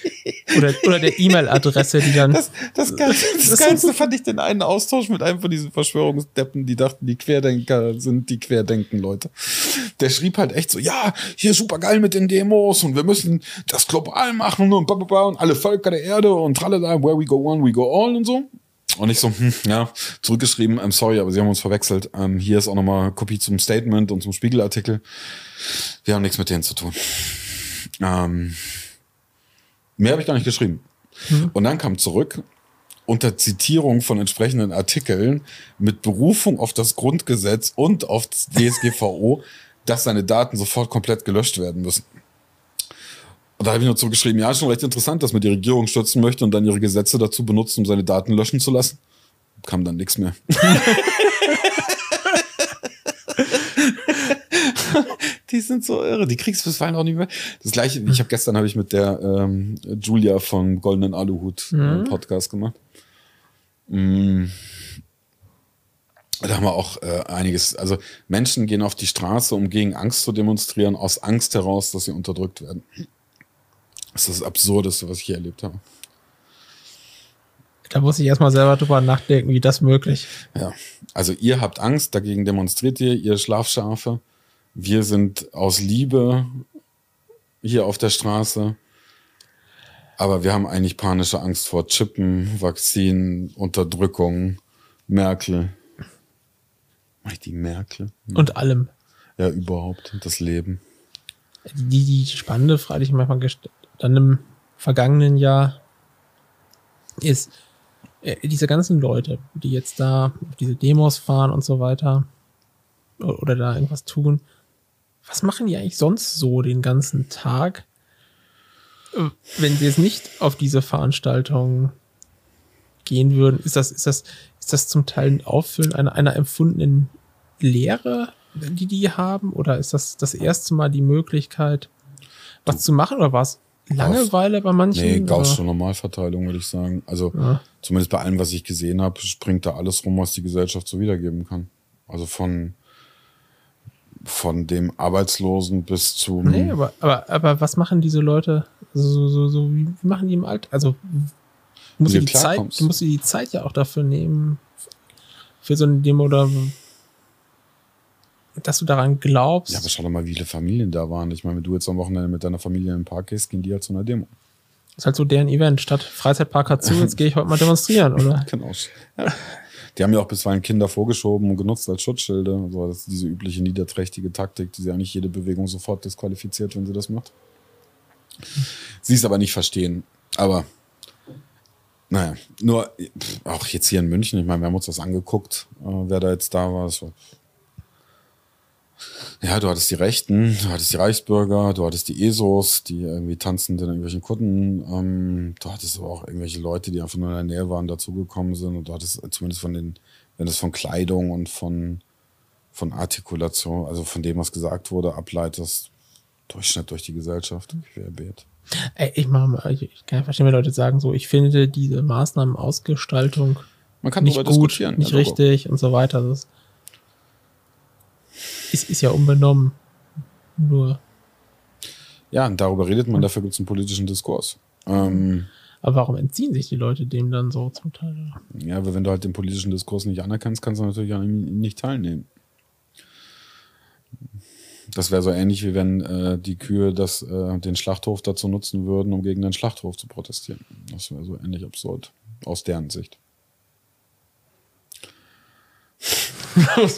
Oder, oder der E-Mail-Adresse, die dann. Das, das, Geilste, das, Geilste fand ich den einen Austausch mit einem von diesen Verschwörungsdeppen, die dachten, die Querdenker sind die Querdenken-Leute. Der schrieb halt echt so, ja, hier super geil mit den Demos und wir müssen das global machen und, bla, und alle Völker der Erde und tralala, where we go one, we go all und so. Und ich so, hm, ja, zurückgeschrieben, I'm sorry, aber sie haben uns verwechselt. Ähm, hier ist auch nochmal Kopie zum Statement und zum Spiegelartikel. Wir haben nichts mit denen zu tun. Ähm, Mehr habe ich gar nicht geschrieben. Mhm. Und dann kam zurück unter Zitierung von entsprechenden Artikeln mit Berufung auf das Grundgesetz und auf das DSGVO, dass seine Daten sofort komplett gelöscht werden müssen. Und da habe ich nur zurückgeschrieben, ja, schon recht interessant, dass man die Regierung stürzen möchte und dann ihre Gesetze dazu benutzt, um seine Daten löschen zu lassen. Kam dann nichts mehr. die sind so irre. Die kriegst du bisweilen auch nicht mehr. Das gleiche, ich habe gestern habe ich mit der ähm, Julia vom Goldenen Aluhut äh, mhm. Podcast gemacht. Mm. Da haben wir auch äh, einiges. Also Menschen gehen auf die Straße, um gegen Angst zu demonstrieren, aus Angst heraus, dass sie unterdrückt werden. Das ist das Absurdeste, was ich hier erlebt habe. Da muss ich erstmal selber drüber nachdenken, wie das möglich. Ja, also ihr habt Angst, dagegen demonstriert ihr, ihr Schlafschafe wir sind aus Liebe hier auf der Straße. Aber wir haben eigentlich panische Angst vor Chippen, Vakzinen, Unterdrückung, Merkel. Mach ich die Merkel? Und allem. Ja, überhaupt. Das Leben. Die, die spannende Frage, die ich manchmal gestellt dann im vergangenen Jahr ist, äh, diese ganzen Leute, die jetzt da auf diese Demos fahren und so weiter oder da irgendwas tun, was machen die eigentlich sonst so den ganzen Tag, äh, wenn sie jetzt nicht auf diese Veranstaltung gehen würden? Ist das, ist das, ist das zum Teil ein Auffüllen einer, einer empfundenen Lehre, die die haben? Oder ist das das erste Mal die Möglichkeit, was zu machen? Oder war es Langeweile bei manchen? Nee? Gaußsche Normalverteilung, würde ich sagen. Also Ja. zumindest bei allem, was ich gesehen habe, springt da alles rum, was die Gesellschaft so wiedergeben kann. Also von, von dem Arbeitslosen bis zum. Nee, aber, aber, aber was machen diese Leute so, so, so wie, machen die im Alter? Also du die Zeit, dir die Zeit ja auch dafür nehmen, für so eine Demo oder dass du daran glaubst. Ja, aber schau doch mal, wie viele Familien da waren. Ich meine, wenn du jetzt am Wochenende mit deiner Familie in den Park gehst, gehen die halt zu einer Demo. ist halt so deren Event. Statt Freizeitpark hat zu, jetzt gehe ich heute mal demonstrieren, oder? Genau. Ja. Die haben ja auch bisweilen Kinder vorgeschoben und genutzt als Schutzschilde. Also das ist diese übliche niederträchtige Taktik, die sie eigentlich jede Bewegung sofort disqualifiziert, wenn sie das macht. Sie es aber nicht verstehen. Aber naja, nur auch jetzt hier in München, ich meine, wir haben uns das angeguckt, äh, wer da jetzt da war. Es war ja, du hattest die Rechten, du hattest die Reichsbürger, du hattest die ESOs, die irgendwie tanzend in irgendwelchen Kutten. Ähm, du hattest aber auch irgendwelche Leute, die einfach nur in der Nähe waren, dazugekommen sind. Und du hattest zumindest von den, wenn es von Kleidung und von, von Artikulation, also von dem, was gesagt wurde, ableitest, Durchschnitt durch die Gesellschaft, querbeet. Ey, ich, mach ich, ich kann ja verstehen, wenn Leute sagen, so, ich finde diese Maßnahmenausgestaltung Man kann nicht gut, diskutieren. nicht ja, richtig und so weiter. Das ist, ist ja unbenommen. Nur, Ja, und darüber redet man, dafür gibt es einen politischen Diskurs. Ähm, aber warum entziehen sich die Leute dem dann so zum Teil? Ja, aber wenn du halt den politischen Diskurs nicht anerkennst, kannst du natürlich an ihm nicht teilnehmen. Das wäre so ähnlich, wie wenn äh, die Kühe das, äh, den Schlachthof dazu nutzen würden, um gegen den Schlachthof zu protestieren. Das wäre so ähnlich absurd, aus deren Sicht.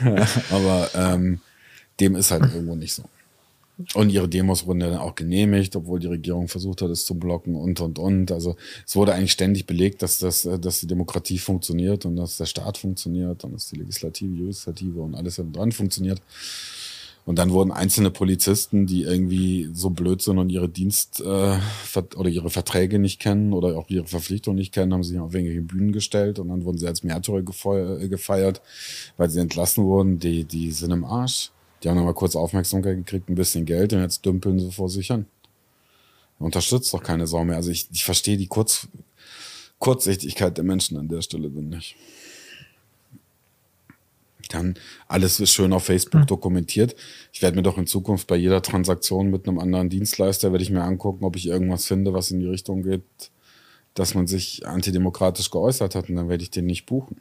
Aber ähm, dem ist halt irgendwo nicht so. Und ihre Demos wurden dann auch genehmigt, obwohl die Regierung versucht hat, es zu blocken und, und, und. Also es wurde eigentlich ständig belegt, dass, das, äh, dass die Demokratie funktioniert und dass der Staat funktioniert und dass die Legislative, Judikative und alles dran funktioniert. Und dann wurden einzelne Polizisten, die irgendwie so blöd sind und ihre Dienst äh, oder ihre Verträge nicht kennen oder auch ihre Verpflichtungen nicht kennen, haben sich auf irgendwelche Bühnen gestellt und dann wurden sie als Märtyrer äh, gefeiert, weil sie entlassen wurden. Die, die sind im Arsch. Die haben nochmal kurz Aufmerksamkeit gekriegt, ein bisschen Geld und jetzt dümpeln sie vor sich an. Unterstützt doch keine Sau mehr. Also ich, ich verstehe die Kurz, Kurzsichtigkeit der Menschen an der Stelle dann nicht. Dann alles ist schön auf Facebook dokumentiert. Ich werde mir doch in Zukunft bei jeder Transaktion mit einem anderen Dienstleister, werde ich mir angucken, ob ich irgendwas finde, was in die Richtung geht, dass man sich antidemokratisch geäußert hat und dann werde ich den nicht buchen.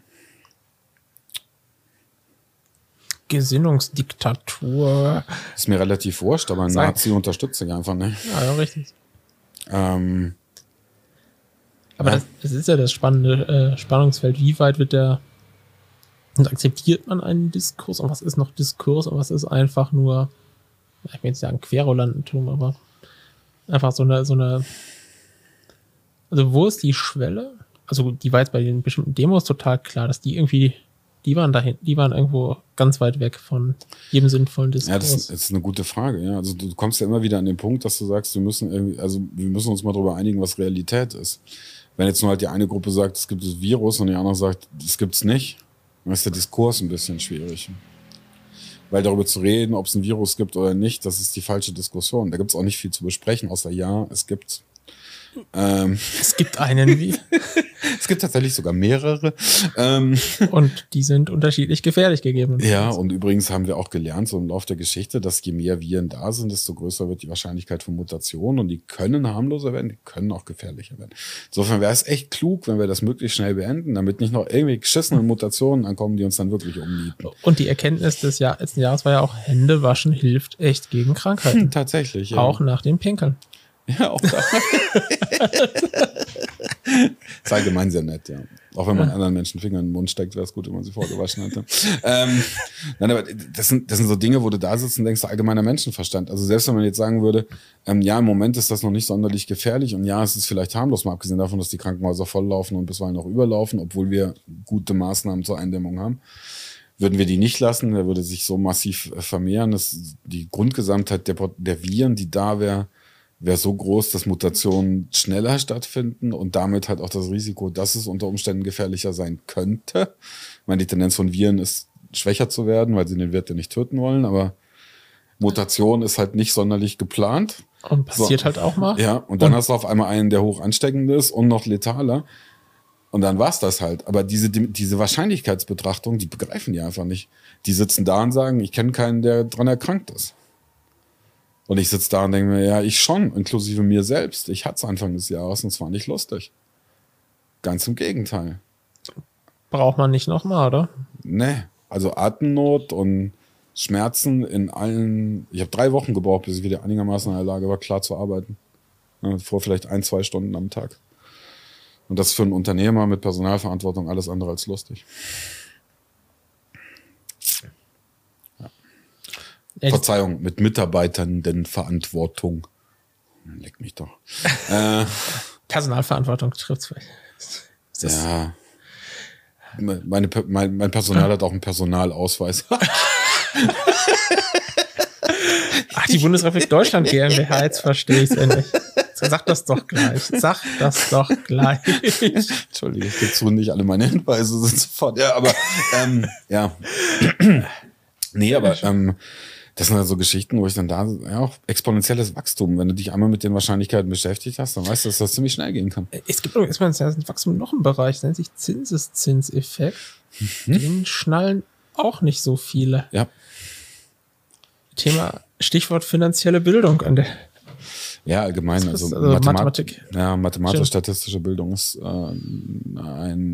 Gesinnungsdiktatur. Ist mir relativ wurscht, aber ein Nazi unterstütze ich einfach nicht. Ja, ja richtig. Ähm, Aber Ja. das, das ist ja das spannende äh, Spannungsfeld. Wie weit wird der und akzeptiert man einen Diskurs und was ist noch Diskurs und was ist einfach nur, ich will jetzt sagen Querulantentum, aber einfach so eine, so eine, also wo ist die Schwelle? Also die war jetzt bei den bestimmten Demos total klar, dass die irgendwie, die waren dahin, die waren irgendwo ganz weit weg von jedem sinnvollen Diskurs. Ja, das ist, das ist eine gute Frage. Ja, also du kommst ja immer wieder an den Punkt, dass du sagst, wir müssen irgendwie, also wir müssen uns mal darüber einigen, was Realität ist. Wenn jetzt nur halt die eine Gruppe sagt, es gibt das Virus und die andere sagt, es gibt's nicht, dann ist der Diskurs ein bisschen schwierig. Weil darüber zu reden, ob es ein Virus gibt oder nicht, das ist die falsche Diskussion. Da gibt's auch nicht viel zu besprechen, außer ja, es gibt's. Ähm, es gibt einen wie es gibt tatsächlich sogar mehrere. Ähm, und die sind unterschiedlich gefährlich gegeben. Ja, und übrigens haben wir auch gelernt, so im Laufe der Geschichte, dass je mehr Viren da sind, desto größer wird die Wahrscheinlichkeit von Mutationen und die können harmloser werden, die können auch gefährlicher werden. Insofern wäre es echt klug, wenn wir das möglichst schnell beenden, damit nicht noch irgendwie geschissene Mutationen ankommen, die uns dann wirklich umnieten. Und die Erkenntnis des Jahr, letzten Jahres war ja auch, Hände waschen hilft echt gegen Krankheiten. Tatsächlich. Ja. Auch nach dem Pinkeln. Ja, auch da. ist allgemein sehr nett, ja. Auch wenn man ja. anderen Menschen Finger in den Mund steckt, wäre es gut, wenn man sie vorgewaschen hätte. ähm, nein, aber das sind, das sind so Dinge, wo du da sitzt und denkst, allgemeiner Menschenverstand. Also selbst wenn man jetzt sagen würde, ähm, ja, im Moment ist das noch nicht sonderlich gefährlich und ja, es ist vielleicht harmlos, mal abgesehen davon, dass die Krankenhäuser volllaufen und bisweilen auch überlaufen, obwohl wir gute Maßnahmen zur Eindämmung haben. Würden wir die nicht lassen, der würde sich so massiv vermehren, dass die Grundgesamtheit der, der Viren, die da wäre, wäre so groß, dass Mutationen schneller stattfinden und damit halt auch das Risiko, dass es unter Umständen gefährlicher sein könnte. Ich meine, die Tendenz von Viren ist schwächer zu werden, weil sie den Wirt ja nicht töten wollen, aber Mutation ist halt nicht sonderlich geplant. Und passiert so. halt auch mal. Ja, und dann und hast du auf einmal einen, der hoch ansteckend ist und noch letaler. Und dann war's das halt. Aber diese, diese Wahrscheinlichkeitsbetrachtung, die begreifen die einfach nicht. Die sitzen da und sagen, ich kenne keinen, der dran erkrankt ist. Und ich sitze da und denke mir, ja, ich schon, inklusive mir selbst. Ich hatte es Anfang des Jahres und es war nicht lustig. Ganz im Gegenteil. Braucht man nicht nochmal, oder? Nee. Also Atemnot und Schmerzen in allen. Ich habe drei Wochen gebraucht, bis ich wieder einigermaßen in der Lage war, klar zu arbeiten. Vor vielleicht ein, zwei Stunden am Tag. Und das für einen Unternehmer mit Personalverantwortung alles andere als lustig. Verzeihung, mit Mitarbeitern denn Verantwortung. Leck mich doch. äh, Personalverantwortung trifft es Ja. Meine, mein, mein Personal hat auch einen Personalausweis. Ach, die Bundesrepublik Deutschland GmbH, jetzt verstehe ich es endlich. Sag das doch gleich. Sag das doch gleich. Entschuldige, ich gebe zu, nicht alle meine Hinweise sind sofort. Ja, aber ähm, ja. nee, aber ähm, das sind halt so Geschichten, wo ich dann da, ja, auch exponentielles Wachstum. Wenn du dich einmal mit den Wahrscheinlichkeiten beschäftigt hast, dann weißt du, dass das ziemlich schnell gehen kann. Es gibt ein Wachstum noch im Bereich, nennt sich Zinseszinseffekt. Mhm. Den schnallen auch nicht so viele. Ja. Thema, Stichwort finanzielle Bildung an der ja, allgemein. Also, also Mathemat Mathematik. Ja, mathematisch-statistische Bildung ist äh, ein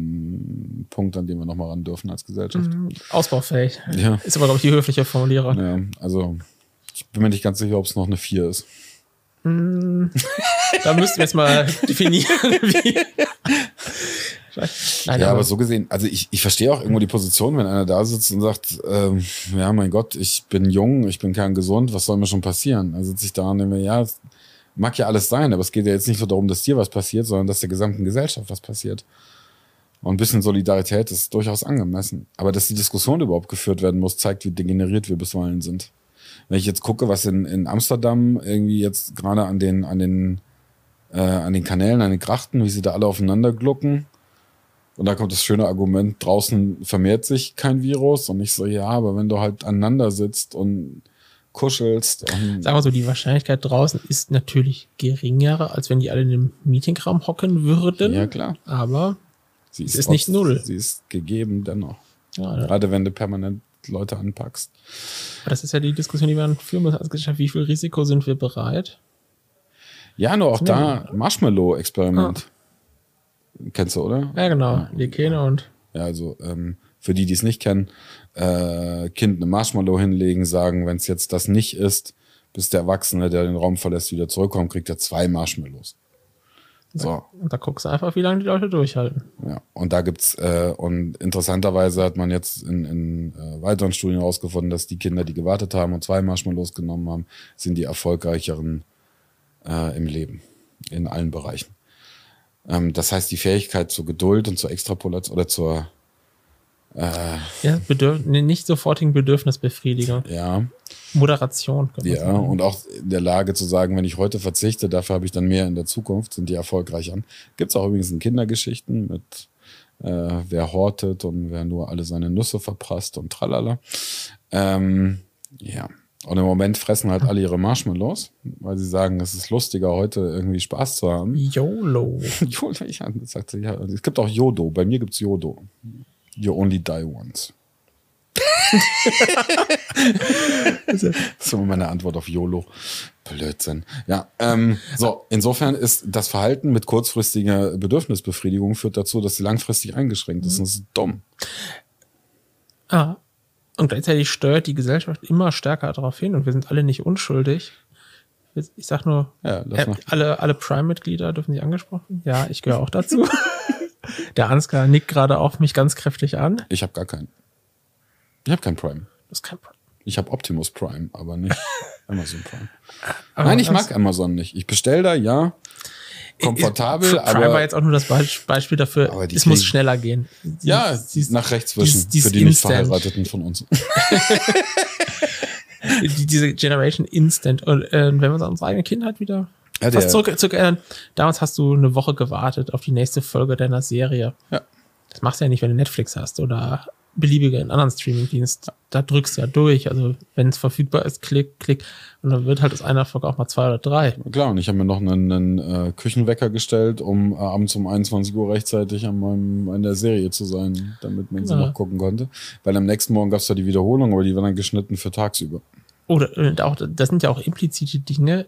Punkt, an dem wir nochmal ran dürfen als Gesellschaft. Mhm, ausbaufähig. Ja. Ist aber, glaube ich, die höfliche Formulierung. Ja, also ich bin mir nicht ganz sicher, ob es noch eine 4 ist. Mm, da müssten wir jetzt mal definieren, wie. Nein, ja, aber so gesehen, also ich, ich verstehe auch irgendwo die Position, wenn einer da sitzt und sagt, ähm, ja, mein Gott, ich bin jung, ich bin kerngesund, was soll mir schon passieren? Da sitze ich da und denke mir, ja, mag ja alles sein, aber es geht ja jetzt nicht nur darum, dass dir was passiert, sondern dass der gesamten Gesellschaft was passiert. Und ein bisschen Solidarität ist durchaus angemessen. Aber dass die Diskussion überhaupt geführt werden muss, zeigt, wie degeneriert wir bisweilen sind. Wenn ich jetzt gucke, was in, in Amsterdam irgendwie jetzt gerade an den, an den, äh, an den Kanälen, an den Krachten, wie sie da alle aufeinander glucken. Und da kommt das schöne Argument, draußen vermehrt sich kein Virus. Und ich so, ja, aber wenn du halt aneinander sitzt und kuschelst. Sagen wir so, die Wahrscheinlichkeit draußen ist natürlich geringer, als wenn die alle in einem Meetingraum hocken würden. Ja, klar. Aber sie ist, ist nicht null. Sie ist gegeben dennoch. Ja, Gerade wenn du permanent Leute anpackst. Aber das ist ja die Diskussion, die wir führen müssen als Gesellschaft. Wie viel Risiko sind wir bereit? Ja, nur auch da Marshmallow-Experiment. Ah. Kennst du, oder? Ja, genau. Ja. Lekene und. Ja, also ähm, für die, die es nicht kennen, äh, Kind eine Marshmallow hinlegen, sagen, wenn es jetzt das nicht ist, bis der Erwachsene, der den Raum verlässt, wieder zurückkommt, kriegt er zwei Marshmallows. So. Und da guckst du einfach, wie lange die Leute durchhalten. Ja, und da gibt's, äh, und interessanterweise hat man jetzt in, in äh, weiteren Studien herausgefunden, dass die Kinder, die gewartet haben und zwei Marshmallows genommen haben, sind die erfolgreicheren äh, im Leben. In allen Bereichen. Ähm, das heißt, die Fähigkeit zur Geduld und zur Extrapolation oder zur äh, ja, Bedürf nicht sofortigen Bedürfnisbefriedigung. Ja. Moderation. Ja, und auch in der Lage zu sagen, wenn ich heute verzichte, dafür habe ich dann mehr in der Zukunft, sind die erfolgreich an. Gibt es auch übrigens in Kindergeschichten mit äh, wer hortet und wer nur alle seine Nüsse verprasst und tralala. Ähm, ja. Und im Moment fressen halt alle ihre Marshmallows, weil sie sagen, es ist lustiger, heute irgendwie Spaß zu haben. YOLO. YOLO, ja, das sagt sie, ja. Es gibt auch Yodo. Bei mir gibt es Yodo. You only die once. das ist immer meine Antwort auf YOLO. Blödsinn. Ja, ähm, so, insofern ist das Verhalten mit kurzfristiger Bedürfnisbefriedigung führt dazu, dass sie langfristig eingeschränkt ist. Mhm. Das ist dumm. Ah. Und gleichzeitig steuert die Gesellschaft immer stärker darauf hin und wir sind alle nicht unschuldig, Ich sag nur, Ja, äh, alle, alle Prime-Mitglieder dürfen sie angesprochen. Ja, ich gehöre auch dazu. Der Ansgar nickt gerade auf mich ganz kräftig an. Ich habe gar keinen. Ich habe keinen Prime. Das ist kein Prime. Ich habe Optimus Prime, aber nicht Amazon Prime. Aber Nein, ich mag Amazon nicht. Ich bestell da, ja. Komfortabel, Prime war aber jetzt auch nur das Be Beispiel dafür, es muss kriegen- schneller gehen. Die- ja, die nach rechts wischen für die nicht. Verheirateten von uns. die, diese Generation Instant. Und äh, wenn wir uns an unsere eigene Kindheit wieder Ja, fast zurück, zurück erinnern, damals hast du eine Woche gewartet auf die nächste Folge deiner Serie. Ja. Das machst du ja nicht, wenn du Netflix hast oder beliebige einen anderen Streamingdienst. Da drückst du ja durch. Also wenn es verfügbar ist, klick, klick. Und dann wird halt aus einer Folge auch mal zwei oder drei. Klar, und ich habe mir noch einen, einen äh, Küchenwecker gestellt, um äh, abends um 21 Uhr rechtzeitig an, meinem, an der Serie zu sein, damit man sie Ja. noch gucken konnte. Weil am nächsten Morgen gab es da die Wiederholung, aber die waren dann geschnitten für tagsüber. Oder und auch, das sind ja auch implizite Dinge,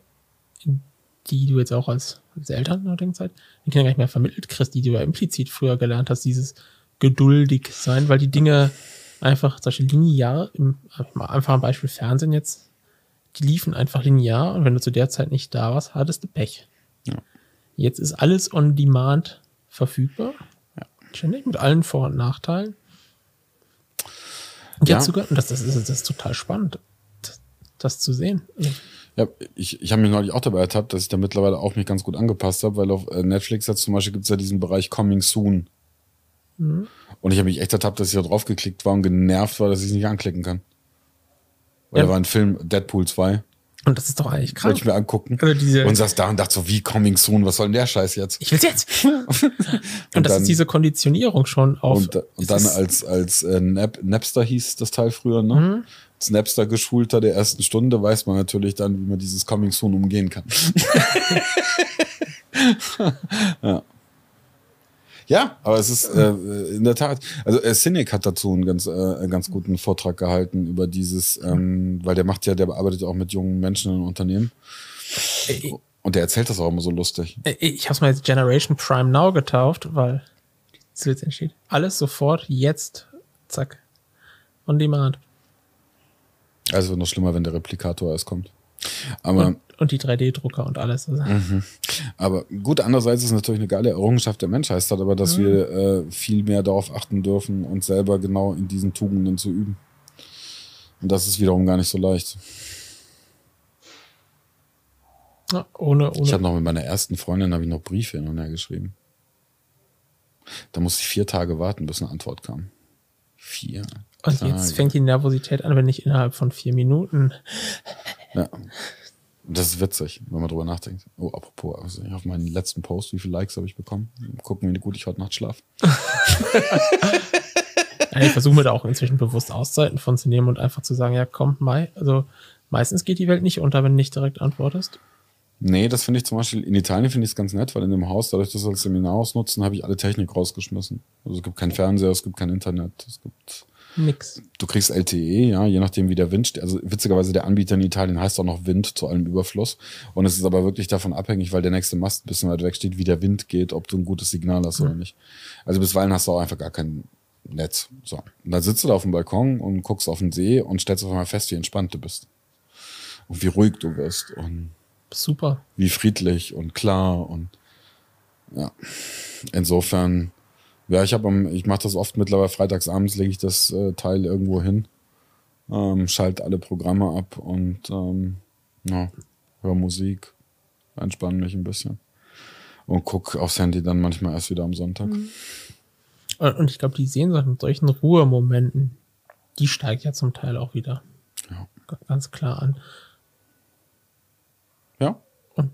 die du jetzt auch als, als Eltern in der heutigen Zeit den Kindern gar nicht mehr vermittelt kriegst, die du ja implizit früher gelernt hast, dieses geduldig sein, weil die Dinge einfach, solche linear, im, einfach ein Beispiel Fernsehen jetzt, die liefen einfach linear und wenn du zu der Zeit nicht da warst, hattest du Pech. Ja. Jetzt ist alles on demand verfügbar. Ständig mit allen Vor- und Nachteilen. Und Ja. jetzt sogar, und das, das, ist, das ist total spannend, das, das zu sehen. Also, Ja, ich, ich habe mich neulich auch dabei ertappt, dass ich da mittlerweile auch mich ganz gut angepasst habe, weil auf äh, Netflix jetzt zum Beispiel gibt es ja diesen Bereich Coming Soon. Und ich habe mich echt ertappt, dass ich da drauf geklickt war und genervt war, dass ich es nicht anklicken kann. Weil Ja. da war ein Film, Deadpool 2, Und das ist doch eigentlich wollte krank. ich mir angucken. Also und saß da und dachte so, wie Coming Soon, was soll denn der Scheiß jetzt? Ich will's jetzt. und, das dann- ist diese Konditionierung schon auf. Und, und dann als, als äh, Nap, Napster hieß das Teil früher, ne? Mhm. Als Napster geschulter der ersten Stunde weiß man natürlich dann, wie man dieses Coming Soon umgehen kann. ja. Ja, aber es ist äh, in der Tat, also äh, Cynic hat dazu einen ganz, äh, einen ganz guten Vortrag gehalten über dieses, ähm, weil der macht ja, der bearbeitet ja auch mit jungen Menschen in Unternehmen Äh, und der erzählt das auch immer so lustig. äh, ich hab's mal jetzt Generation Prime Now getauft, weil es jetzt entsteht. Alles sofort, jetzt, zack. On demand. Also noch schlimmer, wenn der Replikator erst kommt. Aber Und, und die 3D-Drucker und alles. Also, Mhm. Aber gut, andererseits ist es natürlich eine geile Errungenschaft der Menschheit, aber dass wir äh, viel mehr darauf achten dürfen, uns selber genau in diesen Tugenden zu üben. Und das ist wiederum gar nicht so leicht. ja, ohne, Ich habe ohne. noch mit meiner ersten Freundin habe ich noch Briefe hin und her geschrieben. Da musste ich vier Tage warten, bis eine Antwort kam. Vier. Und Tage. jetzt fängt die Nervosität an, wenn ich innerhalb von vier Minuten. Ja. Das ist witzig, wenn man drüber nachdenkt. Oh, apropos, also auf meinen letzten Post, wie viele Likes habe ich bekommen? Gucken, wie gut ich heute Nacht schlafe. Ja, ich versuche mir da auch inzwischen bewusst Auszeiten von zu nehmen und einfach zu sagen, ja komm, Mai. Also meistens geht die Welt nicht unter, wenn du nicht direkt antwortest. Nee, das finde ich zum Beispiel, in Italien finde ich es ganz nett, weil in dem Haus, dadurch, dass wir das Seminarhaus nutzen, habe ich alle Technik rausgeschmissen. Also es gibt keinen Fernseher, es gibt kein Internet, es gibt, Nix. du kriegst LTE, ja, je nachdem wie der Wind steht. Also witzigerweise der Anbieter in Italien heißt auch noch Wind zu allem Überfluss. Und es ist aber wirklich davon abhängig, weil der nächste Mast ein bisschen weit weg steht, wie der Wind geht, ob du ein gutes Signal hast oder nicht. Also bisweilen hast du auch einfach gar kein Netz. So. Und dann sitzt du da auf dem Balkon und guckst auf den See und stellst auf einmal fest, wie entspannt du bist. Und wie ruhig du wirst und Super. wie friedlich und klar und ja. Insofern, ja, ich habe ich mache das oft mittlerweile freitags abends, lege ich das äh, Teil irgendwo hin, ähm, schalte alle Programme ab und ähm, ja, höre Musik, entspanne mich ein bisschen und guck aufs Handy dann manchmal erst wieder am Sonntag. Und, und ich glaube, die Sehnsucht in solchen Ruhemomenten, die steigt ja zum Teil auch wieder. Ja. Ganz klar an. Ja. Und-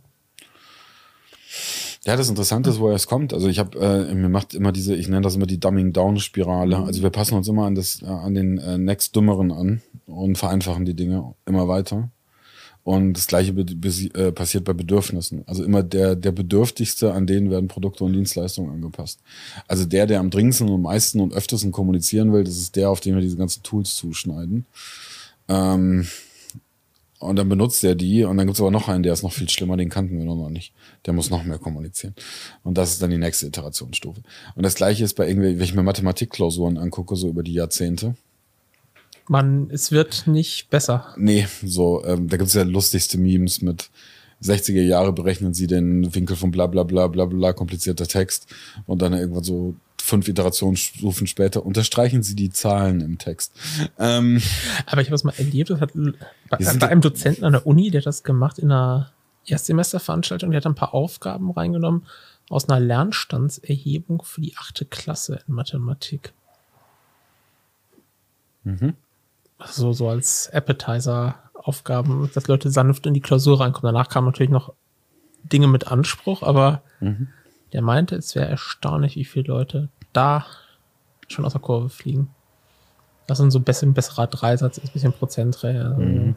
Ja, das Interessante ist, woher es kommt. Also ich habe, äh, mir macht immer diese, ich nenne das immer die Dumbing-Down-Spirale. Also wir passen uns immer an das, äh, an den äh, Next Dümmeren an und vereinfachen die Dinge immer weiter. Und das gleiche äh, passiert bei Bedürfnissen. Also immer der, der Bedürftigste, an denen werden Produkte und Dienstleistungen angepasst. Also der, der am dringendsten und meisten und öftersten kommunizieren will, das ist der, auf den wir diese ganzen Tools zuschneiden. Ähm, und dann benutzt er die und dann gibt's aber noch einen, der ist noch viel schlimmer, den kannten wir noch nicht. Der muss noch mehr kommunizieren. Und das ist dann die nächste Iterationsstufe. Und das gleiche ist bei irgendwie, wenn ich mir Mathematikklausuren angucke, so über die Jahrzehnte. Man, es wird nicht besser. Nee, so, ähm, da gibt's ja lustigste Memes mit, 60er Jahre berechnen sie den Winkel von bla bla bla bla bla, komplizierter Text und dann irgendwann so fünf Iterationsstufen später unterstreichen sie die Zahlen im Text. Ähm, Aber ich habe es mal erlebt, das hat bei, bei einem Dozenten an der Uni, der hat das gemacht in einer Erstsemesterveranstaltung, der hat ein paar Aufgaben reingenommen aus einer Lernstandserhebung für die achte Klasse in Mathematik. So, so als Appetizer-Aufgaben, dass Leute sanft in die Klausur reinkommen. Danach kamen natürlich noch Dinge mit Anspruch, aber der meinte, es wäre erstaunlich, wie viele Leute da schon aus der Kurve fliegen. Das sind so ein besserer Dreisatz, ist ein bisschen Prozentreihe. Also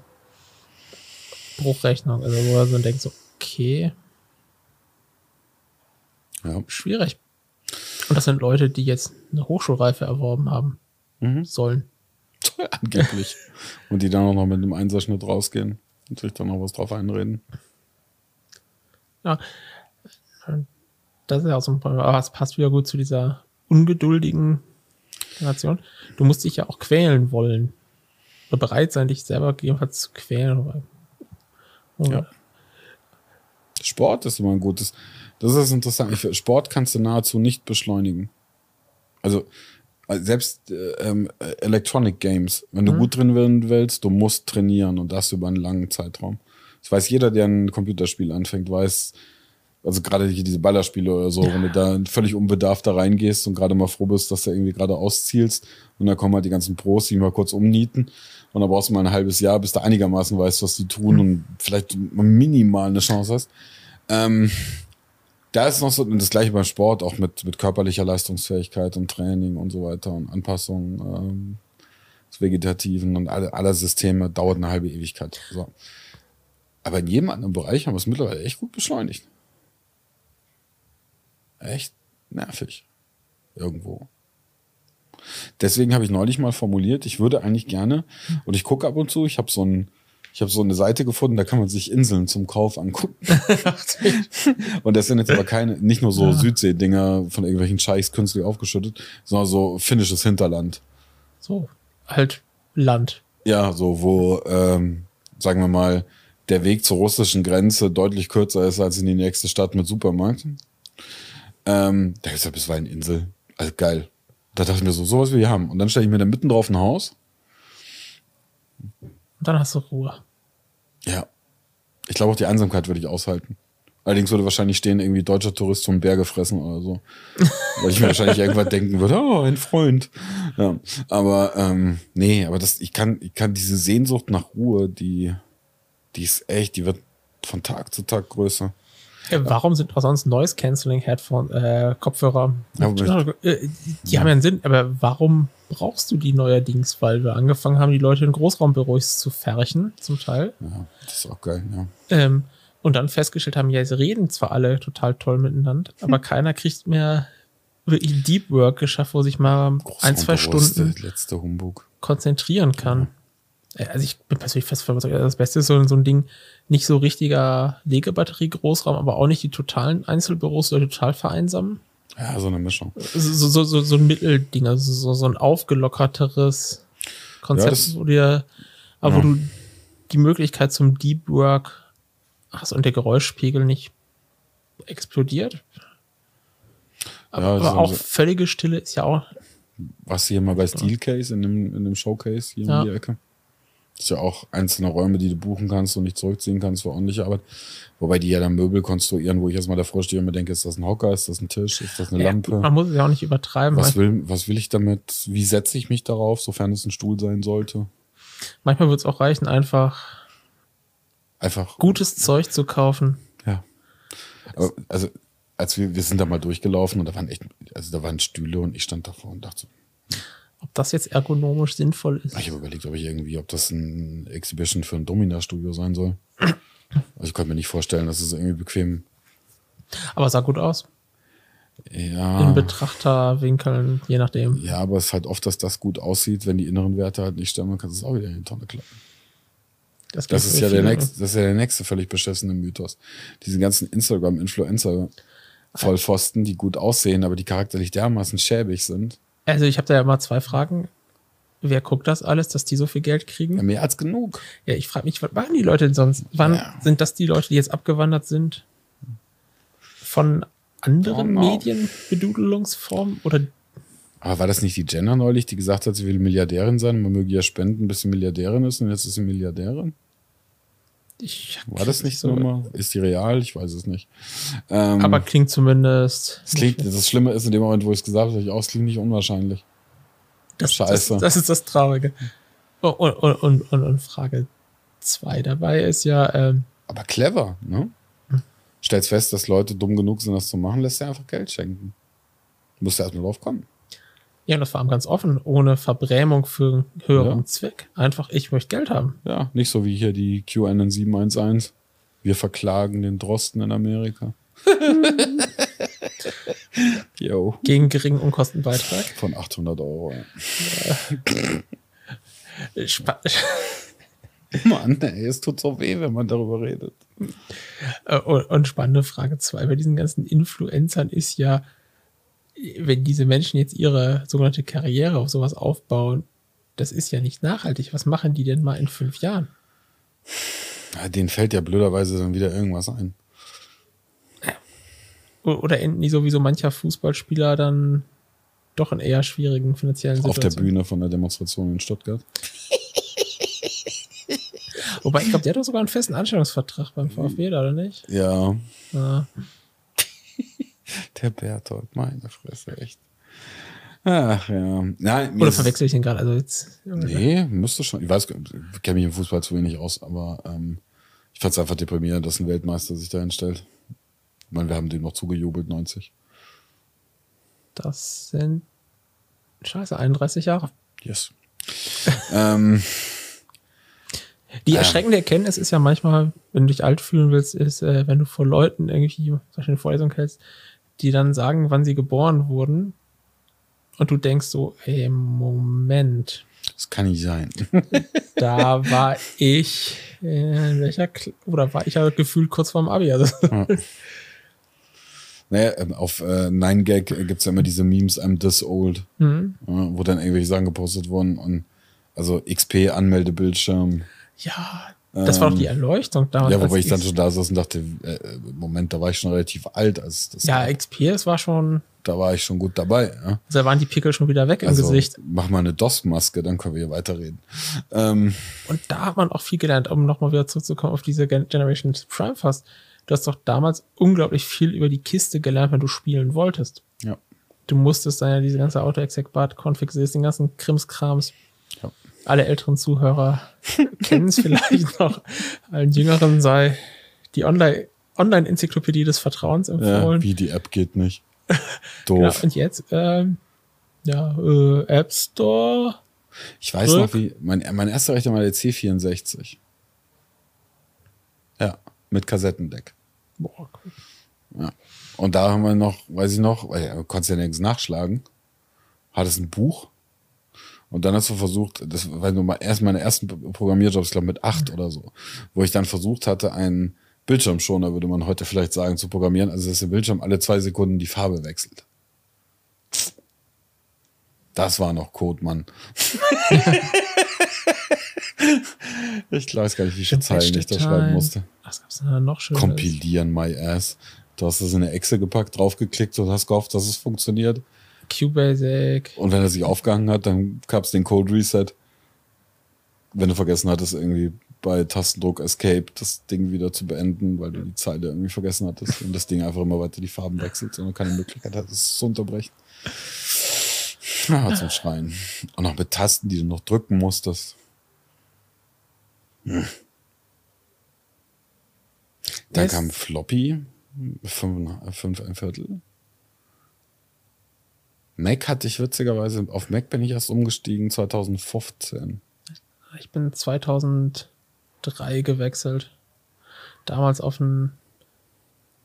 Bruchrechnung, also wo er so denkt, so, okay, ja. schwierig. Und das sind Leute, die jetzt eine Hochschulreife erworben haben Mhm. sollen. Angeblich. Und die dann auch noch mit einem Einserschnitt rausgehen und sich dann noch was drauf einreden. Ja. Das ist ja auch so ein Problem, aber es passt wieder gut zu dieser ungeduldigen Generation. Du musst dich ja auch quälen wollen. Oder bereit sein, dich selber gegebenenfalls zu quälen. Ja. Sport ist immer ein gutes. Das ist interessant. Ich, Sport kannst du nahezu nicht beschleunigen. Also äh, selbst äh, ähm, äh, Electronic Games, wenn du gut drin werden willst, du musst trainieren und das über einen langen Zeitraum. Das weiß jeder, der ein Computerspiel anfängt, weiß, also gerade hier diese Ballerspiele oder so, wenn du da völlig unbedarft da reingehst und gerade mal froh bist, dass du irgendwie gerade auszielst und dann kommen halt die ganzen Pros, die mal kurz umnieten und dann brauchst du mal ein halbes Jahr, bis du einigermaßen weißt, was die tun und vielleicht mal minimal eine Chance hast. Ähm, da ist noch so und das gleiche beim Sport, auch mit, mit körperlicher Leistungsfähigkeit und Training und so weiter und Anpassung ähm, des Vegetativen und alle, aller Systeme dauert eine halbe Ewigkeit. So. Aber in jedem anderen Bereich haben wir es mittlerweile echt gut beschleunigt. Echt nervig. Irgendwo. Deswegen habe ich neulich mal formuliert, ich würde eigentlich gerne, und ich gucke ab und zu, ich habe so ein, ich habe so eine Seite gefunden, da kann man sich Inseln zum Kauf angucken. und das sind jetzt aber keine, nicht nur so Südsee-Dinger von irgendwelchen Scheichs künstlich aufgeschüttet, sondern so finnisches Hinterland. so, halt Land. Ja, so wo, ähm, sagen wir mal, der Weg zur russischen Grenze deutlich kürzer ist als in die nächste Stadt mit Supermarkt. Ähm, da ist ja bisweilen Insel. Also geil. Da dachte ich mir so, sowas will ich haben. Und dann stelle ich mir da mitten drauf ein Haus. Und dann hast du Ruhe. Ja. Ich glaube auch die Einsamkeit würde ich aushalten. Allerdings würde wahrscheinlich stehen, irgendwie deutscher Tourist vom Bär gefressen oder so. Weil ich mir wahrscheinlich irgendwann denken würde, oh, ein Freund. Ja. Aber ähm, nee, aber das, ich kann, ich kann diese Sehnsucht nach Ruhe, die, die ist echt, die wird von Tag zu Tag größer. Äh, Warum sind auch sonst Noise Cancelling Headphone, äh, Kopfhörer? Ja, Äh, die haben ja einen Sinn, aber warum brauchst du die neuerdings? Weil wir angefangen haben, die Leute in Großraumbüros zu färchen, zum Teil. Ja, das ist auch geil, ja. Ähm, und dann festgestellt haben, ja, sie reden zwar alle total toll miteinander, aber keiner kriegt mehr wirklich Deep Work geschafft, wo sich mal ein, zwei Stunden letzte Humbug. konzentrieren kann. Äh, Also ich bin persönlich fest überzeugt, das Beste ist so, so ein Ding, nicht so richtiger Legebatterie-Großraum, aber auch nicht die totalen Einzelbüros oder total vereinsamen. Ja, so eine Mischung. So, so, so, so ein Mittelding, also so, so ein aufgelockerteres Konzept, das- wo dir, aber wo Ja. du die Möglichkeit zum Deep Work hast und der Geräuschpegel nicht explodiert. Aber, Ja, aber auch völlige Stille ist ja auch Was hier mal bei Steelcase in dem, in dem Showcase hier Ja. um die Ecke. Das ist ja auch einzelne Räume, die du buchen kannst und nicht zurückziehen kannst für ordentliche Arbeit. Wobei die ja dann Möbel konstruieren, wo ich erstmal davor stehe und mir denke, ist das ein Hocker, ist das ein Tisch, ist das eine Ja, Lampe? man muss es ja auch nicht übertreiben. Was will, was will ich damit? Wie setze ich mich darauf, sofern es ein Stuhl sein sollte? manchmal wird es auch reichen, einfach Einfach. gutes Zeug zu kaufen. Ja. Aber, also, als wir, wir sind da mal durchgelaufen und da waren echt, also da waren Stühle und ich stand davor und dachte, so, Ob das jetzt ergonomisch sinnvoll ist. ich habe überlegt, ob ich irgendwie, ob das ein Exhibition für ein Domina-Studio sein soll. Also ich konnte mir nicht vorstellen, dass es irgendwie bequem. Aber sah gut aus. Ja. In Betrachterwinkeln, je nachdem. Ja, aber es ist halt oft, dass das gut aussieht, wenn die inneren Werte halt nicht stimmen, dann kannst du es auch wieder in die Tonne klappen. Das geht ist ja der nächste, das ist ja der nächste völlig beschissene Mythos. Diese ganzen Instagram-Influencer Vollpfosten, die gut aussehen, aber die charakterlich dermaßen schäbig sind. Also ich habe da ja mal zwei Fragen. wer guckt das alles, dass die so viel Geld kriegen? Ja, mehr als genug. Ja, ich frage mich, was machen die Leute denn sonst? Wann Ja. sind das die Leute, die jetzt abgewandert sind von anderen Oh, no. Medienbedudelungsformen? Oder Aber war das nicht die Jenner neulich, die gesagt hat, sie will Milliardärin sein, man möge ja spenden, bis sie Milliardärin ist und jetzt ist sie Milliardärin? Ich War das nicht so? immer? Ist die real? Ich weiß es nicht. Ähm, Aber klingt zumindest. es klingt, das Schlimme ist, in dem Moment, wo ich es gesagt habe, ich auch, es klingt nicht unwahrscheinlich. das, scheiße. Das, das ist das Traurige. Oh, Und, und, und, und, und Frage zwei dabei ist ja, ähm, Aber clever, ne? Stellst fest, dass Leute dumm genug sind, das zu machen, lässt dir einfach Geld schenken. Du musst ja erstmal drauf kommen. Ja, und das war ganz offen, ohne Verbrämung für einen höheren Ja. Zweck. Einfach, ich möchte Geld haben. Ja, nicht so wie hier die QAnon 711. Wir verklagen den Drosten in Amerika. Yo. Gegen geringen Unkostenbeitrag. Von 800 Euro. ja. Mann, ey, es tut so weh, wenn man darüber redet. Äh, Und, und spannende Frage zwei bei diesen ganzen Influencern ist ja, wenn diese Menschen jetzt ihre sogenannte Karriere auf sowas aufbauen, das ist ja nicht nachhaltig. Was machen die denn mal in fünf Jahren? Ja, denen fällt ja blöderweise dann wieder irgendwas ein. Oder enden die sowieso mancher Fußballspieler dann doch in eher schwierigen finanziellen Auf der Situationen? Bühne von der Demonstration in Stuttgart. Wobei, ich glaube, der hat doch sogar einen festen Anstellungsvertrag beim VfB, oder nicht? Ja, Ja. Der Berthold, meine Fresse, echt. Ach ja. Nein, Oder verwechsel ich den gerade? Also jetzt, Nee, müsste schon. Ich weiß, ich kenne mich im Fußball zu wenig aus, aber ähm, ich fand es einfach deprimierend, dass ein Weltmeister sich da hinstellt. Ich meine, wir haben dem noch zugejubelt, 90. das sind scheiße, 31 Jahre. Yes. ähm, Die Ja. erschreckende Erkenntnis ist ja manchmal, wenn du dich alt fühlen willst, ist, äh, wenn du vor Leuten irgendwie zum Beispiel eine Vorlesung hältst, die dann sagen, wann sie geboren wurden. Und du denkst so, ey, Moment, das kann nicht sein. da war ich in welcher, Kl oder war ich ja gefühlt kurz vorm Abi. Also, naja, ähm, auf äh, 9gag gibt's ja immer diese Memes, I'm this old, hm. ja, wo dann irgendwelche Sachen gepostet wurden und also XP Anmeldebildschirm. ja, das war doch die Erleuchtung damals. Ja, wobei ich dann schon da saß und dachte, äh, Moment, da war ich schon relativ alt, als das Ja, XP, das war schon, da war ich schon gut dabei. Ja? da waren die Pickel schon wieder weg im Also, Gesicht. mach mal eine DOS-Maske, dann können wir hier weiterreden. Ähm, Und da hat man auch viel gelernt, um nochmal wieder zurückzukommen auf diese Gen- Generation Prime fast. Du hast doch damals unglaublich viel über die Kiste gelernt, wenn du spielen wolltest. ja. Du musstest dann ja diese ganze Auto-Exec-Bart-Config, den ganzen Krimskrams. Ja. Alle älteren Zuhörer kennen es vielleicht noch. Allen Jüngeren sei die Online- Online-Enzyklopädie des Vertrauens ja, empfohlen. wie die App geht nicht. genau. Doof. Und jetzt, ähm, ja, äh, App Store. Ich weiß Drück. noch, wie, mein, mein erster Rechner war der C64. Ja, mit Kassettendeck. Boah, cool. Ja. Und da haben wir noch, weiß ich noch, weil du konntest ja nirgends nachschlagen, hattest ein Buch. Und dann hast du versucht, das war nur mal erst meine ersten Programmierjobs, ich glaube mit acht oder so, wo ich dann versucht hatte, einen Bildschirmschoner, würde man heute vielleicht sagen, zu programmieren, also dass der Bildschirm alle zwei Sekunden die Farbe wechselt. Das war noch Code, Mann. ich weiß gar nicht, wie viele Zeilen ich da schreiben musste. Was gab's denn da noch schön? Kompilieren, my ass. Du hast das in eine Echse gepackt, draufgeklickt und hast gehofft, dass es funktioniert. QBasic. Und wenn er sich aufgehangen hat, dann gab es den Code Reset. Wenn du vergessen hattest, irgendwie bei Tastendruck Escape das Ding wieder zu beenden, weil du die Zeile irgendwie vergessen hattest und das Ding einfach immer weiter die Farben wechselt und keine Möglichkeit hattest, es zu unterbrechen. Ja, zum Schreien. Und noch mit Tasten, die du noch drücken musstest. Hm. Dann Das- kam Floppy, fünf, fünf ein Viertel. Mac hatte ich witzigerweise, auf Mac bin ich erst umgestiegen 2015. Ich bin 2003 gewechselt. Damals auf ein.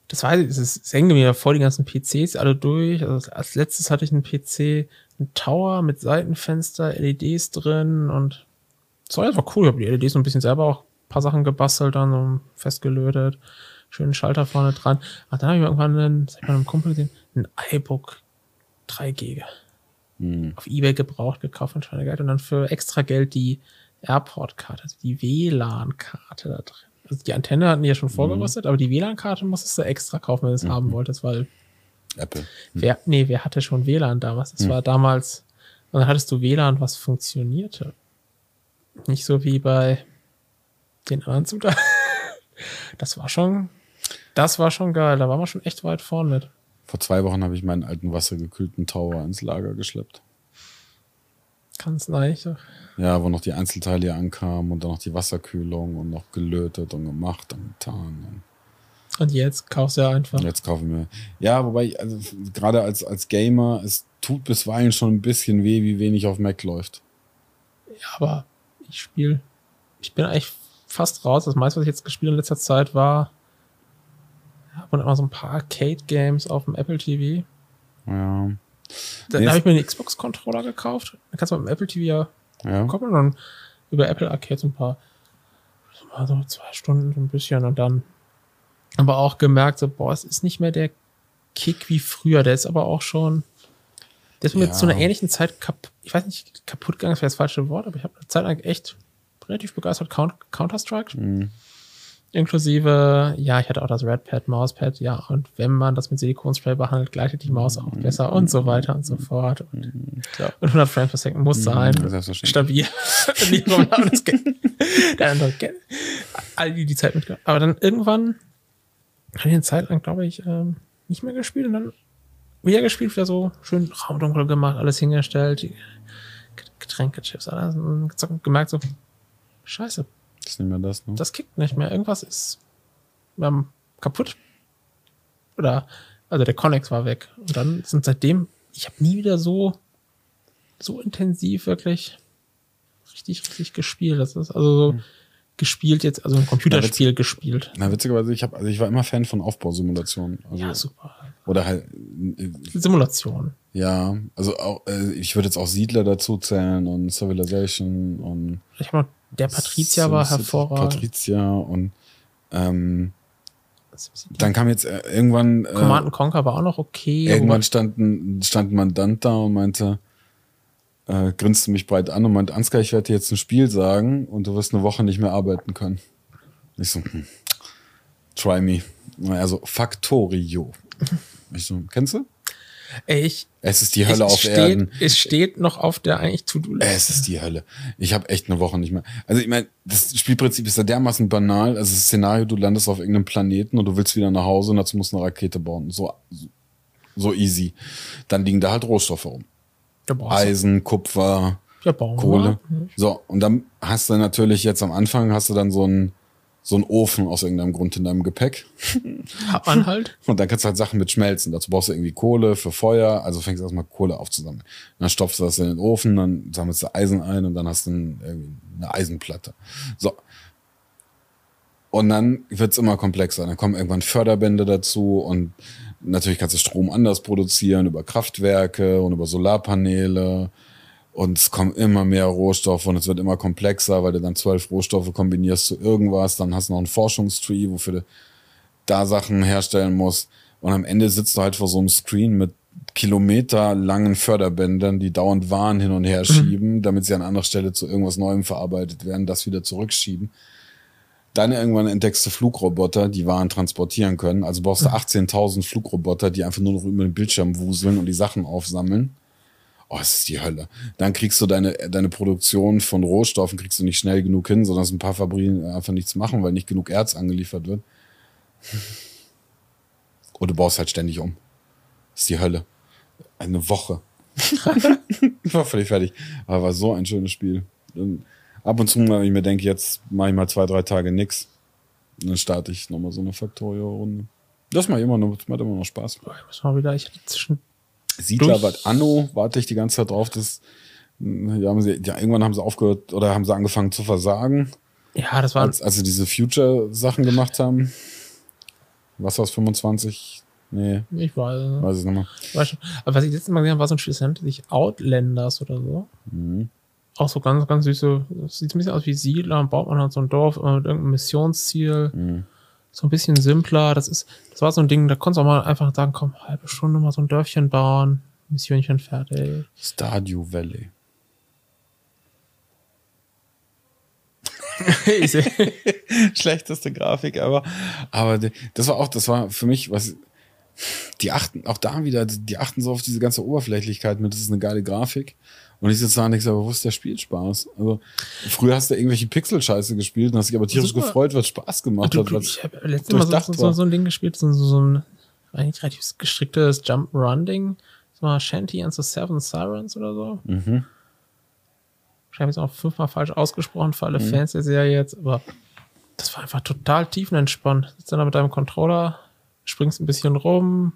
Das weiß ich, es ist- hängen mir vor die ganzen PCs alle durch. Also als letztes hatte ich einen PC, einen Tower mit Seitenfenster, LEDs drin und das war einfach cool. Ich habe die LEDs so ein bisschen selber auch ein paar Sachen gebastelt, dann so festgelötet. Schönen Schalter vorne dran. Und dann habe ich irgendwann einen, hab ich bei einem Kumpel gesehen, einen iBook 3 Giga. Hm. auf Ebay gebraucht gekauft von Schweinegeld und dann für extra Geld die Airport-Karte, also die WLAN-Karte da drin. Also die Antenne hatten die ja schon Mhm. vorgerüstet, aber die WLAN-Karte musstest du extra kaufen, wenn du es haben wolltest, weil Apple. wer, nee, wer hatte schon WLAN damals? Das war damals, und dann hattest du WLAN, was funktionierte. Nicht so wie bei den anderen Teil. Das war schon, das war schon geil. Da waren wir schon echt weit vorn mit. Vor zwei Wochen habe ich meinen alten wassergekühlten Tower ins Lager geschleppt. Ganz leicht. Ja, wo noch die Einzelteile hier ankamen und dann noch die Wasserkühlung und noch gelötet und gemacht und getan. Und jetzt kaufst du ja einfach. Jetzt kaufe ich mir. Ja, wobei, ich, also gerade als, als Gamer, es tut bisweilen schon ein bisschen weh, wie wenig auf Mac läuft. Ja, aber ich spiele, ich bin eigentlich fast raus. Das meiste, was ich jetzt gespielt in letzter Zeit, war und immer so ein paar Arcade-Games auf dem Apple TV. Ja. Da Nee, habe ich mir einen Xbox-Controller gekauft. Dann kannst du mit dem Apple TV ja Ja. koppeln und dann über Apple Arcade so ein paar, so mal so zwei Stunden so ein bisschen und dann aber auch gemerkt, so, boah, es ist nicht mehr der Kick wie früher. Der ist aber auch schon, der ist mir Ja. zu einer ähnlichen Zeit kaputt, ich weiß nicht, kaputt gegangen, das wäre das falsche Wort, aber ich habe eine Zeit lang echt relativ begeistert Count, Counter-Strike. Mhm. Inklusive, ja, ich hatte auch das Redpad, Mauspad, ja, und wenn man das mit Silikonspray behandelt, gleitet die Maus auch besser und so weiter und so fort. Und, Klar. und 100 Frames per Second muss sein. Mhm, selbstverständlich. Stabil. Der andere. All die, die Zeit mit. Aber dann irgendwann habe ich eine Zeit lang, glaube ich, ähm, nicht mehr gespielt und dann wieder gespielt, wieder so schön raumdunkel gemacht, alles hingestellt, die Getränke, Chips, alles und gemerkt so, scheiße, Das ist nicht mehr das, ne? das kickt nicht mehr. Irgendwas ist ähm, kaputt. Oder, also der Connex war weg. Und dann sind seitdem, ich habe nie wieder so, so intensiv wirklich richtig, richtig gespielt. Das ist also so gespielt jetzt, also ein Computerspiel gespielt. Na, witzigerweise, ich, hab, also ich war immer Fan von Aufbausimulationen. Also, Ja, super. Oder halt, äh, Simulation. ja, also auch, äh, ich würde jetzt auch Siedler dazu zählen und Civilization und Ich meine, der Patricia war hervorragend. Patricia und ähm, dann kam jetzt äh, irgendwann äh, Command Conquer war auch noch okay. irgendwann stand ein, stand ein Mandant da und meinte, äh, grinste mich breit an und meinte, Ansgar, ich werde dir jetzt ein Spiel sagen und du wirst eine Woche nicht mehr arbeiten können. Ich so, hm, try me. Also Factorio. Ich so, kennst du? Ey, ich, Es ist die Hölle auf steht, Erden. Es steht noch auf der eigentlich To-Do-Liste. Es ist die Hölle. Ich habe echt eine Woche nicht mehr. Also ich meine, das Spielprinzip ist ja dermaßen banal. Also das Szenario, du landest auf irgendeinem Planeten und du willst wieder nach Hause und dazu musst du eine Rakete bauen. So, so easy. Dann liegen da halt Rohstoffe rum. Eisen, Kupfer, ja, Kohle. So, und dann hast du natürlich jetzt am Anfang hast du dann so einen so einen Ofen aus irgendeinem Grund in deinem Gepäck. Hat man halt. Und dann kannst du halt Sachen mit schmelzen. Dazu brauchst du irgendwie Kohle für Feuer. Also fängst du erstmal Kohle aufzusammeln. Dann stopfst du das in den Ofen, dann sammelst du Eisen ein und dann hast du ein, irgendwie eine Eisenplatte. So. Und dann wird's immer komplexer. Dann kommen irgendwann Förderbände dazu und natürlich kannst du Strom anders produzieren über Kraftwerke und über Solarpaneele. Und es kommen immer mehr Rohstoffe und es wird immer komplexer, weil du dann zwölf Rohstoffe kombinierst zu irgendwas. Dann hast du noch einen Forschungstree, wofür du da Sachen herstellen musst. Und am Ende sitzt du halt vor so einem Screen mit kilometerlangen Förderbändern, die dauernd Waren hin und her schieben, damit sie an anderer Stelle zu irgendwas Neuem verarbeitet werden, das wieder zurückschieben. Dann irgendwann entdeckst du Flugroboter, die Waren transportieren können. Also brauchst du 18.000 Flugroboter, die einfach nur noch über den Bildschirm wuseln und die Sachen aufsammeln. Oh, es ist die Hölle. Dann kriegst du deine, deine Produktion von Rohstoffen kriegst du nicht schnell genug hin, sondern dass ein paar Fabriken einfach nichts machen, weil nicht genug Erz angeliefert wird. Und du baust halt ständig um. Das ist die Hölle. Eine Woche. ich war völlig fertig. Aber war so ein schönes Spiel. Und ab und zu, wenn ich mir denke, jetzt mache ich mal zwei, drei Tage nix. Dann starte ich nochmal so eine Factorio-Runde. Das macht immer noch, das macht immer noch Spaß. Ich muss mal wieder, ich hatte zwischen, Siedler Durch- war Anno, warte ich die ganze Zeit drauf. Das, ja, haben sie, ja, irgendwann haben sie aufgehört oder haben sie angefangen zu versagen, ja, das war, als, als sie diese Future-Sachen gemacht haben. Was war's, 25? Nee, ich weiß, weiß ich nicht mehr. weiß schon. Aber was ich letztes Mal gesehen habe, war so ein Spiel, das nannte sich Outlanders oder so. Mhm. Auch so ganz, ganz süße, sieht ein bisschen aus wie Siedler, baut man halt so ein Dorf immer mit irgendeinem Missionsziel. Mhm. So ein bisschen simpler. Das ist, das war so ein Ding, da konntest du auch mal einfach sagen, komm, halbe Stunde mal so ein Dörfchen bauen. Missionchen fertig. Stardew Valley. Schlechteste Grafik, aber, aber das war auch, das war für mich, was, die achten, auch da wieder, die achten so auf diese ganze Oberflächlichkeit mit, das ist eine geile Grafik. Und ich sitze da und denke, aber wo ist der Spielspaß? Also, früher hast du irgendwelche Pixel-Scheiße gespielt und hast dich aber tierisch Super. gefreut, was Spaß gemacht du, hat. du, was- ich habe letztes Mal so, so, so ein Ding gespielt, so, so ein eigentlich relativ gestricktes Jump-Run-Ding. Das war Shanty and the Seven Sirens oder so. Mhm. Ich habe jetzt auch fünfmal falsch ausgesprochen für alle Fans der Serie jetzt, aber das war einfach total tiefenentspannt. Sitzt dann da mit deinem Controller, springst ein bisschen rum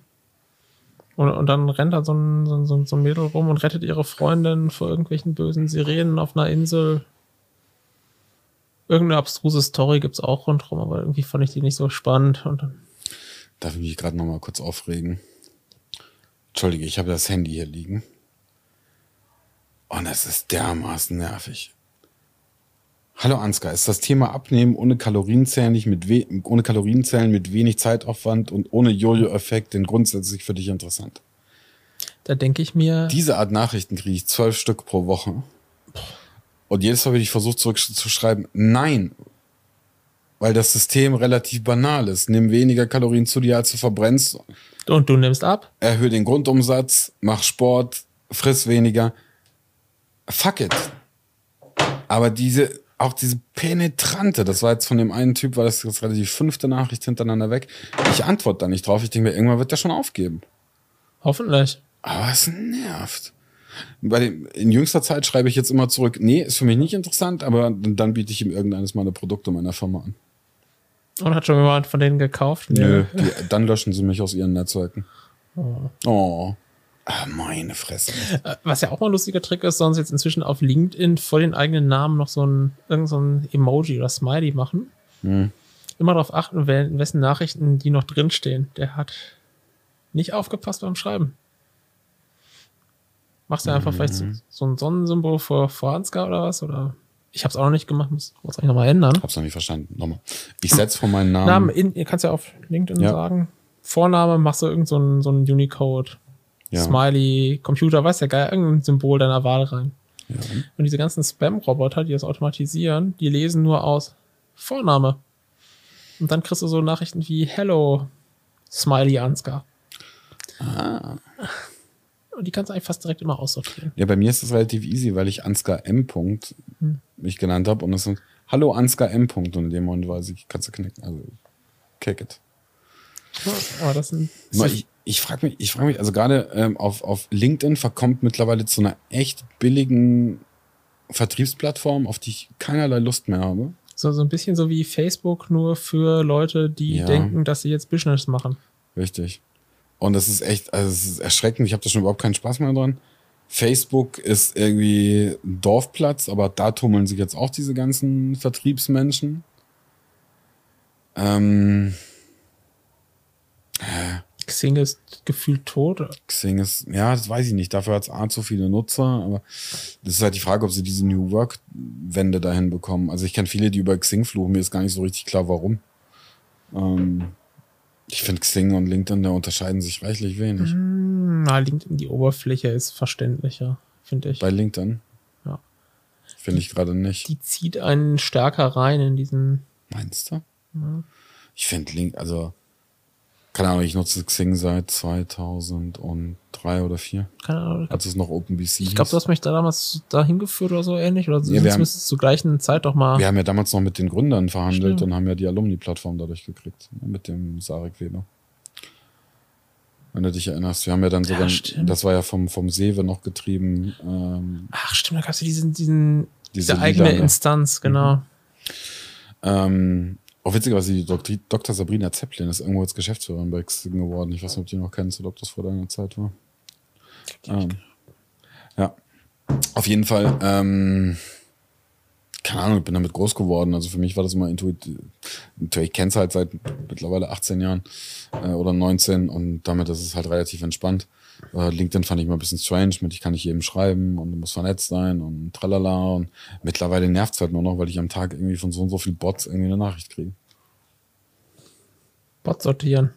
und, und dann rennt da so ein, so, ein, so ein- Mädel rum und rettet ihre Freundin vor irgendwelchen bösen Sirenen auf einer Insel. Irgendeine abstruse Story gibt's auch rundherum, aber irgendwie fand ich die nicht so spannend. Und dann, Darf ich mich gerade noch mal kurz aufregen? Entschuldige, ich habe das Handy hier liegen. Und es ist dermaßen nervig. Hallo Ansgar, ist das Thema Abnehmen ohne Kalorienzählen, nicht mit ohne Kalorienzählen mit wenig Zeitaufwand und ohne Jojo-Effekt denn grundsätzlich für dich interessant? da denke ich mir, Diese Art Nachrichten kriege ich zwölf Stück pro Woche. Und jedes Mal, wenn ich versuche zurückzuschreiben, nein, weil das System relativ banal ist. Nimm weniger Kalorien zu dir, als du verbrennst und du nimmst ab. erhöhe den Grundumsatz, mach Sport, friss weniger. Fuck it. Aber diese, auch diese penetrante, das war jetzt von dem einen Typ, war das jetzt gerade die fünfte Nachricht hintereinander weg. Ich antworte da nicht drauf. Ich denke mir, irgendwann wird der schon aufgeben. Hoffentlich. Aber es nervt. Bei dem, in jüngster Zeit schreibe ich jetzt immer zurück, nee, ist für mich nicht interessant, aber dann biete ich ihm irgendeines meiner Produkte meiner Firma an. Und hat schon jemand von denen gekauft? Nö, die, dann löschen sie mich aus ihren Netzwerken. Oh. Ah, meine Fresse. Äh, Was ja auch mal ein lustiger Trick ist, sie jetzt inzwischen auf LinkedIn vor den eigenen Namen noch so ein, irgend so ein Emoji oder Smiley machen. Hm. Immer darauf achten, wessen Nachrichten die noch drinstehen. Der hat nicht aufgepasst beim Schreiben. Machst du einfach vielleicht so, Mhm. so ein Sonnensymbol vor, vor Ansgar oder was? Oder ich habe es auch noch nicht gemacht, muss es eigentlich nochmal ändern. Hab's noch nicht verstanden. Nochmal. Ich setze von meinen Namen. Namen, in, ihr kannst ja auf LinkedIn Ja. sagen. Vorname machst du irgend so so ein Unicode. Ja. Smiley, Computer, weiß ja geil, irgendein Symbol deiner Wahl rein. Ja. Und diese ganzen Spam-Roboter, die das automatisieren, die lesen nur aus Vorname. Und dann kriegst du so Nachrichten wie Hello, Smiley Ansgar. Ah. Und die kannst du eigentlich fast direkt immer aussortieren. Ja, bei mir ist das relativ easy, weil ich Ansgar M. Punkt Hm. mich genannt habe und es ist Hallo Ansgar M. Punkt und in dem Moment weiß ich, kannst du knicken. Also, kick it. Aber das sind. Mal, Ich, frage mich, ich frage mich, also gerade ähm, auf, auf LinkedIn verkommt mittlerweile zu einer echt billigen Vertriebsplattform, auf die ich keinerlei Lust mehr habe. So, so ein bisschen so wie Facebook, nur für Leute, die Ja. denken, dass sie jetzt Business machen. Richtig. Und das ist echt, also es ist erschreckend. Ich habe da schon überhaupt keinen Spaß mehr dran. Facebook ist irgendwie ein Dorfplatz, aber da tummeln sich jetzt auch diese ganzen Vertriebsmenschen. Ähm, Xing ist gefühlt tot. Xing ist, ja, das weiß ich nicht. Dafür hat es A zu viele Nutzer, aber das ist halt die Frage, ob sie diese New Work-Wende dahin bekommen. Also ich kenne viele, die über Xing fluchen, mir ist gar nicht so richtig klar, warum. Ähm, ich finde Xing und LinkedIn, da unterscheiden sich reichlich wenig. Hm, Na, LinkedIn, die Oberfläche ist verständlicher, finde ich. Bei LinkedIn? Ja. Finde ich gerade nicht. die zieht einen stärker rein in diesen. Meinst du? Ich finde Link, also, keine Ahnung, ich nutze Xing seit 2003 oder 2004, Keine Ahnung. als es noch OpenBC Ich glaube, du hast mich da damals dahin geführt oder so ähnlich. Oder Ja, wir haben- zumindest zur gleichen Zeit doch mal. Wir haben ja damals noch mit den Gründern verhandelt Stimmt. und haben ja die Alumni-Plattform dadurch gekriegt, ne, mit dem Sarek Weber. Wenn du dich erinnerst, wir haben ja dann Ja, sogar, stimmt. das war ja vom, vom Sewe noch getrieben, ähm, Ach, stimmt, da gab es diesen, diesen, Diese diese eigene lilane. Instanz, genau. ähm, auch witzigerweise, die Doktri- Dr. Sabrina Zeppelin ist irgendwo jetzt Geschäftsführerin bei Xing geworden. Ich weiß nicht, ob du die noch kennst oder ob das vor deiner Zeit war. Ähm, ja, auf jeden Fall. Ähm, keine Ahnung, ich bin damit groß geworden. Also für mich war das immer intuitiv. Ich kenne es halt seit mittlerweile 18 Jahren äh, oder 19 und damit ist es halt relativ entspannt. Äh, LinkedIn fand ich mal ein bisschen strange, mit ich kann nicht jedem schreiben und du musst vernetzt sein und tralala. Und mittlerweile nervt es halt nur noch, weil ich am Tag irgendwie von so und so viel Bots irgendwie eine Nachricht kriege. Bot sortieren.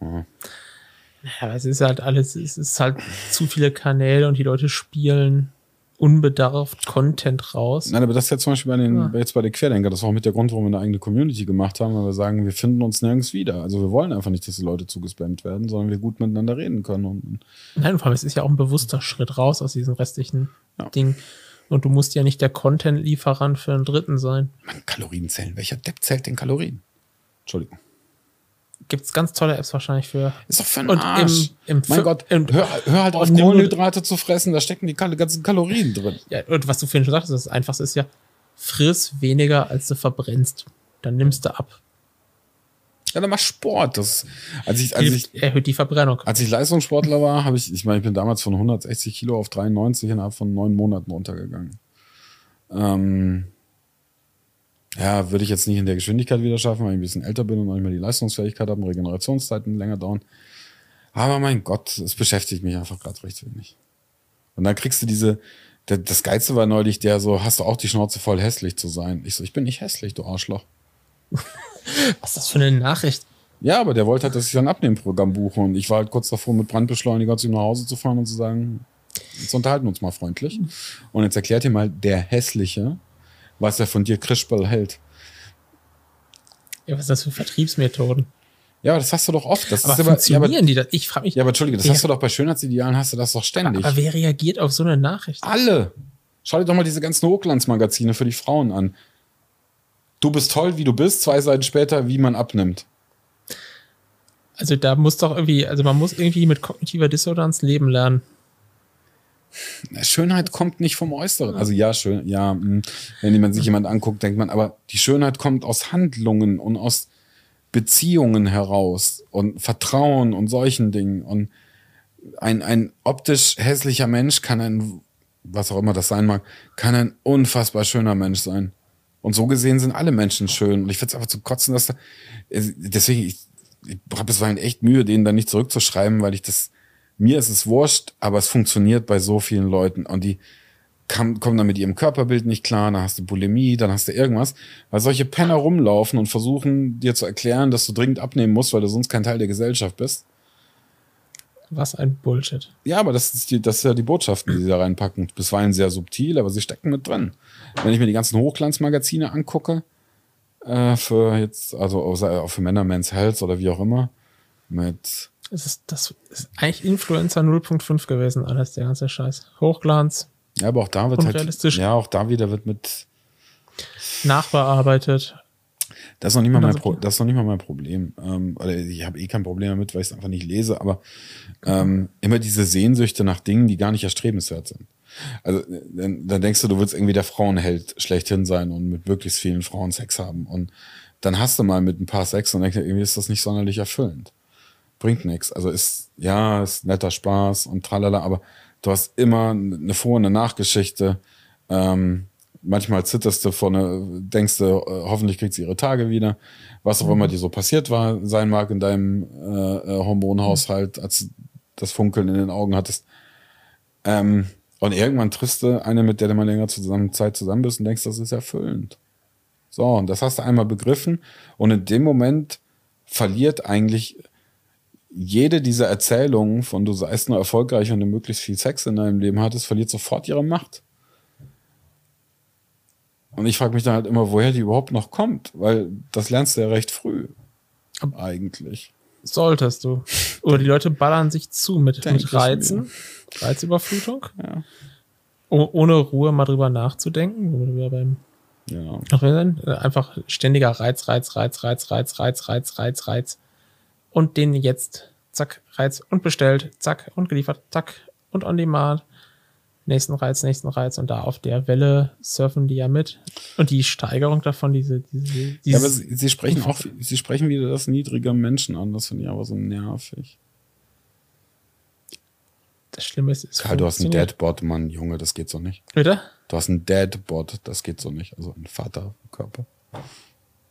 Ja. Ja, es ist halt alles, es ist halt zu viele Kanäle und die Leute spielen unbedarft Content raus. Nein, aber das ist ja zum Beispiel bei den, Ja. jetzt bei den Querdenker, das war auch mit der Grund, warum wir eine eigene Community gemacht haben, weil wir sagen, wir finden uns nirgends wieder. Also wir wollen einfach nicht, dass die Leute zugespammt werden, sondern wir gut miteinander reden können. Und, Nein, vor allem, es ist ja auch ein bewusster Schritt raus aus diesem restlichen Ja. Ding. Und du musst ja nicht der Content-Lieferant für einen Dritten sein. man, Kalorien zählen. Welcher Depp zählt denn Kalorien? Entschuldigung. Gibt es ganz tolle Apps wahrscheinlich für. Ist doch für einen Und Arsch. im- im mein Gott, im- hör, hör halt auf, Kohlenhydrate zu fressen, da stecken die ganzen Kalorien drin. Ja, und was du vorhin schon sagtest, das Einfachste ist ja, friss weniger, als du verbrennst. Dann nimmst du ab. Ja, dann mach Sport. Das, als, ich, als, ich, erhöht die Verbrennung. als ich Leistungssportler war, habe ich, ich meine, ich bin damals von 160 Kilo auf 93 innerhalb von neun Monaten runtergegangen. Ähm, ja, würde ich jetzt nicht in der Geschwindigkeit wieder schaffen, weil ich ein bisschen älter bin und noch nicht mehr die Leistungsfähigkeit habe und Regenerationszeiten länger dauern. Aber mein Gott, es beschäftigt mich einfach gerade recht wenig. Und dann kriegst du diese, das Geilste war neulich der so, hast du auch die Schnauze voll hässlich zu sein? Ich so, ich bin nicht hässlich, du Arschloch. Was ist das für eine Nachricht? Ja, aber der wollte halt, dass ich ein Abnehmprogramm buche und ich war halt kurz davor, mit Brandbeschleuniger zu ihm nach Hause zu fahren und zu sagen, jetzt unterhalten wir uns mal freundlich. Und jetzt erklärt dir mal der Hässliche, was er von dir Krischball hält. Ja, was ist das für Vertriebsmethoden? Ja, aber das hast du doch oft. Das Aber ist aber, ja, funktionieren aber, die das? Ich frage mich, ja, aber Entschuldige, das hast du doch bei Schönheitsidealen, hast du das doch ständig. aber wer reagiert auf so eine Nachricht? Alle. Schau dir doch mal diese ganzen Hochglanzmagazine für die Frauen an. Du bist toll, wie du bist, zwei Seiten später, wie man abnimmt. Also da muss doch irgendwie, also man muss irgendwie mit kognitiver Dissonanz leben lernen. Schönheit kommt nicht vom Äußeren. Also ja, schön, ja, mh, wenn man sich jemand anguckt, denkt man, aber die Schönheit kommt aus Handlungen und aus Beziehungen heraus und Vertrauen und solchen Dingen. Und ein, ein optisch hässlicher Mensch kann ein, was auch immer das sein mag, kann ein unfassbar schöner Mensch sein. Und so gesehen sind alle Menschen schön. Und ich finde es einfach zu kotzen, dass da, äh, deswegen, ich, ich habe bisweilen echt Mühe, denen da nicht zurückzuschreiben, weil ich das, mir ist es wurscht, aber es funktioniert bei so vielen Leuten. Und die kam, kommen dann mit ihrem Körperbild nicht klar, dann hast du Bulimie, dann hast du irgendwas. Weil solche Penner rumlaufen und versuchen dir zu erklären, dass du dringend abnehmen musst, weil du sonst kein Teil der Gesellschaft bist. Was ein Bullshit. Ja, aber das ist, die, das ist ja die Botschaften, die sie da reinpacken. Bisweilen sehr subtil, aber sie stecken mit drin. Wenn ich mir die ganzen Hochglanzmagazine angucke, äh, für jetzt, also auch für Männer, Men's Health oder wie auch immer, mit, Es ist, das ist eigentlich Influencer 0.5 gewesen, alles, der ganze Scheiß. Hochglanz, ja, aber auch da wird halt, ja, auch da wieder wird mit, nachbearbeitet. das ist noch nicht mal mein, Pro, das ist noch nicht mal mein Problem. Ähm, oder ich habe eh kein Problem damit, weil ich es einfach nicht lese, aber ähm, immer diese Sehnsüchte nach Dingen, die gar nicht erstrebenswert sind. Also dann, dann denkst du, du willst irgendwie der Frauenheld schlechthin sein und mit möglichst vielen Frauen Sex haben. Und dann hast du mal mit ein paar Sex und denkst irgendwie ist das nicht sonderlich erfüllend. Bringt nichts. Also ist, ja, ist netter Spaß und tralala, aber du hast immer eine Vor- und eine Nachgeschichte. Ähm, manchmal zitterst du vor eine, denkst du, äh, hoffentlich kriegt sie ihre Tage wieder. Was auch immer dir so passiert war, sein mag in deinem äh, äh, Hormonhaushalt, als du das Funkeln in den Augen hattest. Ähm, und irgendwann triffst du eine, mit der du mal länger zusammen, Zeit zusammen bist und denkst, das ist erfüllend. So, und das hast du einmal begriffen. Und in dem Moment verliert eigentlich jede dieser Erzählungen von du seist nur erfolgreich und du möglichst viel Sex in deinem Leben hattest, verliert sofort ihre Macht. Und ich frage mich dann halt immer, woher die überhaupt noch kommt, weil das lernst du ja recht früh. Eigentlich. Solltest du. Oder die Leute ballern sich zu mit, mit Reizen. Reizüberflutung. Ja. Oh, ohne Ruhe mal drüber nachzudenken. wo wir beim Ja. Äh, einfach ständiger Reiz, Reiz, Reiz, Reiz, Reiz, Reiz, Reiz, Reiz, Reiz. Und den jetzt, zack, Reiz und bestellt, zack, und geliefert, zack, und on demand. Nächsten Reiz, nächsten Reiz. Und da auf der Welle surfen die ja mit. Und die Steigerung davon, diese, diese, Ja, aber sie, sie sprechen auch, sie sprechen wieder das niedrige Menschen an. Das finde ich aber so nervig. das Schlimme ist, es Karl, du hast einen. Deadbot, Mann, Junge, das geht so nicht. Bitte? Du hast einen Deadbot, das geht so nicht. Also ein Vaterkörper.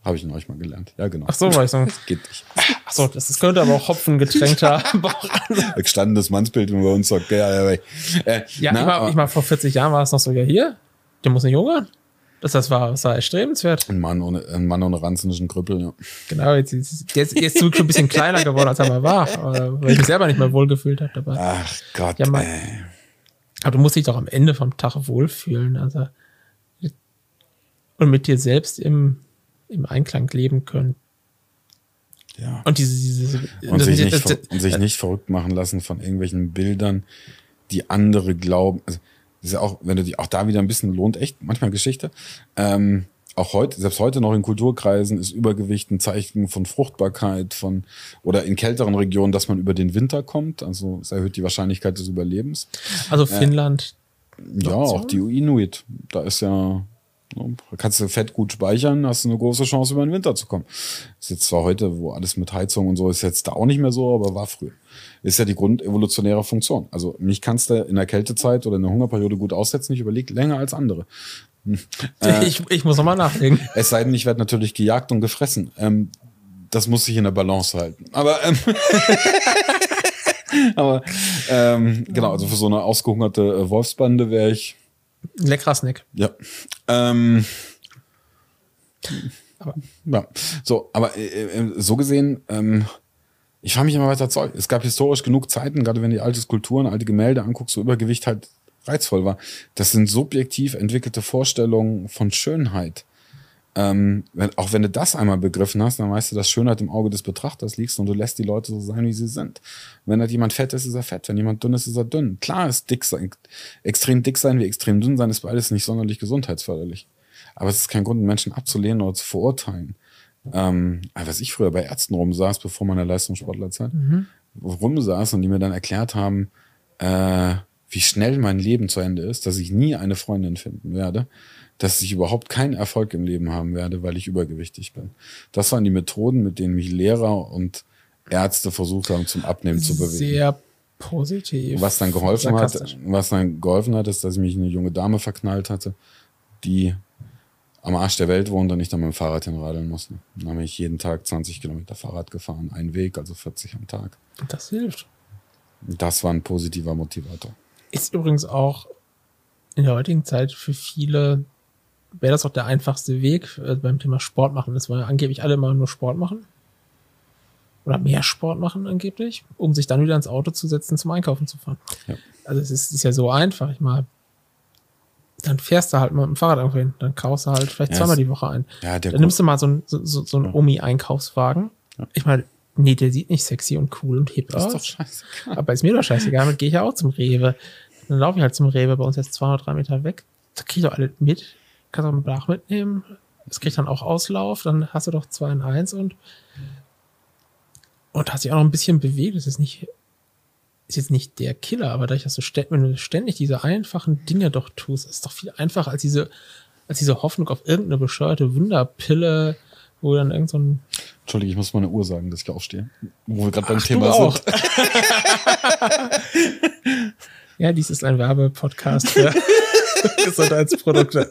Habe ich in euch mal gelernt. Ja, genau. Ach so, war ich so. Geht nicht. Ach so, das, das könnte aber auch hopfengetränkter Bauch Gestandenes Mannsbild, wenn wir uns sagt, ja, ja, ja. Äh, Ja, na, ich, war, ich war vor 40 Jahren war es noch so, ja hier, der muss nicht hungern. Das, das, war, das war erstrebenswert. Ein Mann ohne, ein Mann ohne ranzenden Krüppel, ja. Genau, jetzt, jetzt, jetzt, jetzt schon ein bisschen kleiner geworden, als er mal war. Aber, weil ich mich selber nicht mehr wohlgefühlt habe dabei. Ach Gott, Ja, man-. Aber du musst dich doch am Ende vom Tag wohlfühlen. Also, und mit dir selbst im, im Einklang leben können. Ja. Und diese, diese Und, das- sich nicht, das- ver- und sich nicht verrückt machen lassen von irgendwelchen Bildern, die andere glauben. Also, das ist ja auch, wenn du die, auch da wieder ein bisschen lohnt, echt manchmal Geschichte. Ähm, auch heute, selbst heute noch in Kulturkreisen ist Übergewicht ein Zeichen von Fruchtbarkeit, von, oder in kälteren Regionen, dass man über den Winter kommt. Also, es erhöht die Wahrscheinlichkeit des Überlebens. also Finnland, Ja, so? auch die Inuit. Da ist ja, kannst du Fett gut speichern, hast du eine große Chance, über den Winter zu kommen. Ist jetzt zwar heute, wo alles mit Heizung und so ist jetzt da auch nicht mehr so, aber war früher. Ist ja die grundevolutionäre Funktion. Also mich kannst du in der Kältezeit oder in der Hungerperiode gut aussetzen. Ich überlege länger als andere. Äh. ich, ich muss nochmal nachdenken. Es sei denn, ich werde natürlich gejagt und gefressen. Ähm, das muss sich in der Balance halten. Aber, ähm, aber ähm, genau, also für so eine ausgehungerte äh, Wolfsbande wäre ich leckerer Snack. ja. Ähm, Aber- ja. So, aber äh, äh, so gesehen, ähm, ich frage mich immer weiter Zeug. Es gab historisch genug Zeiten, gerade wenn du die alte Skulpturen, alte Gemälde anguckst, wo Übergewicht halt reizvoll war. Das sind subjektiv entwickelte Vorstellungen von Schönheit. Ähm, wenn, auch wenn du das einmal begriffen hast, dann weißt du, dass Schönheit im Auge des Betrachters liegt und du lässt die Leute so sein, wie sie sind. Wenn halt jemand fett ist, ist er fett. Wenn jemand dünn ist, ist er dünn. Klar ist dick sein, extrem dick sein wie extrem dünn sein, ist beides nicht sonderlich gesundheitsförderlich. Aber es ist kein Grund, Menschen abzulehnen oder zu verurteilen. Ähm, aber was ich früher bei Ärzten rumsaß, bevor meiner Leistungssportlerzeit, rumsaß und die mir dann erklärt haben, äh, wie schnell mein Leben zu Ende ist, dass ich nie eine Freundin finden werde, dass ich überhaupt keinen Erfolg im Leben haben werde, weil ich übergewichtig bin. Das waren die Methoden, mit denen mich Lehrer und Ärzte versucht haben, zum Abnehmen zu bewegen. Sehr positiv. Was dann geholfen hat, was dann geholfen hat, ist, dass ich mich in eine junge Dame verknallt hatte, die am Arsch der Welt wohnt und ich dann mit dem Fahrrad hinradeln musste. Dann habe ich jeden Tag 20 Kilometer Fahrrad gefahren, einen Weg, also 40 am Tag. Das hilft. Das war ein positiver Motivator. Ist übrigens auch in der heutigen Zeit für viele, wäre das auch der einfachste Weg äh, beim Thema Sport machen. Das wollen ja angeblich alle mal nur Sport machen. Oder mehr Sport machen angeblich, um sich dann wieder ins Auto zu setzen, zum Einkaufen zu fahren. Ja. Also es ist, ist ja so einfach. Ich mal, dann fährst du halt mal mit dem Fahrrad irgendwo hin. Dann kaufst du halt vielleicht Ja, zweimal die Woche ein. Ja, Dann nimmst du mal so einen so, so, so einen Omi-Einkaufswagen. Ich meine, nee, der sieht nicht sexy und cool und hip ist aus. doch. Aber ist mir doch scheißegal, damit gehe ich ja auch zum Rewe. Dann laufe ich halt zum Rewe, bei uns jetzt 200, 3 Meter weg. Da krieg ich doch alle mit. Kannst einen Blach mitnehmen. Das kriegt dann auch Auslauf. Dann hast du doch 2 in 1 und, und hast dich auch noch ein bisschen bewegt. Das ist nicht, ist jetzt nicht der Killer, aber dadurch, dass du ständig, wenn du ständig diese einfachen Dinge doch tust, ist doch viel einfacher als diese, als diese Hoffnung auf irgendeine bescheuerte Wunderpille, wo dann irgend so ein Entschuldige, ich muss meine Uhr sagen, dass ich aufstehe. Wo wir gerade beim Thema du sind. Ja, dies ist ein Werbepodcast für Gesundheitsprodukte.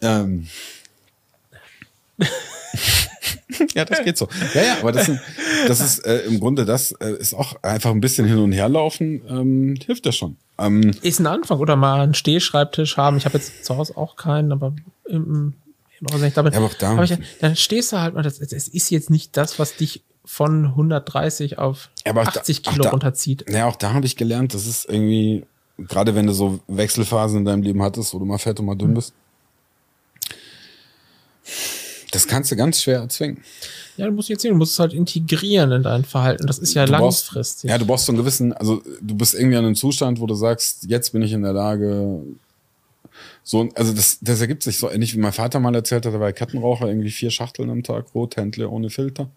Ähm. ja, das geht so. Ja, ja, aber das, sind, das ist äh, im Grunde, das äh, ist auch einfach ein bisschen hin und her laufen, ähm, hilft ja schon. Ähm, Ist ein Anfang. Oder mal einen Stehschreibtisch haben. Ich habe jetzt zu Hause auch keinen, aber im, im Hause nicht. Damit, Ja, aber auch da- ich, dann stehst du halt mal, das, das ist jetzt nicht das, was dich von 130 auf Ja, aber auch da- 80 auch Kilo da- runterzieht. Ja, auch da habe ich gelernt, das ist irgendwie, gerade wenn du so Wechselphasen in deinem Leben hattest, wo du mal fett und mal dünn bist, das kannst du ganz schwer erzwingen. Ja, du musst jetzt sehen, du musst es halt integrieren in dein Verhalten. Das ist ja Du brauchst- langfristig. Ja, du brauchst so einen gewissen, also du bist irgendwie an einem Zustand, wo du sagst, jetzt bin ich in der Lage, so, also das, das ergibt sich so ähnlich wie mein Vater mal erzählt hat, er war Kettenraucher, irgendwie vier Schachteln am Tag, Rothändler ohne Filter.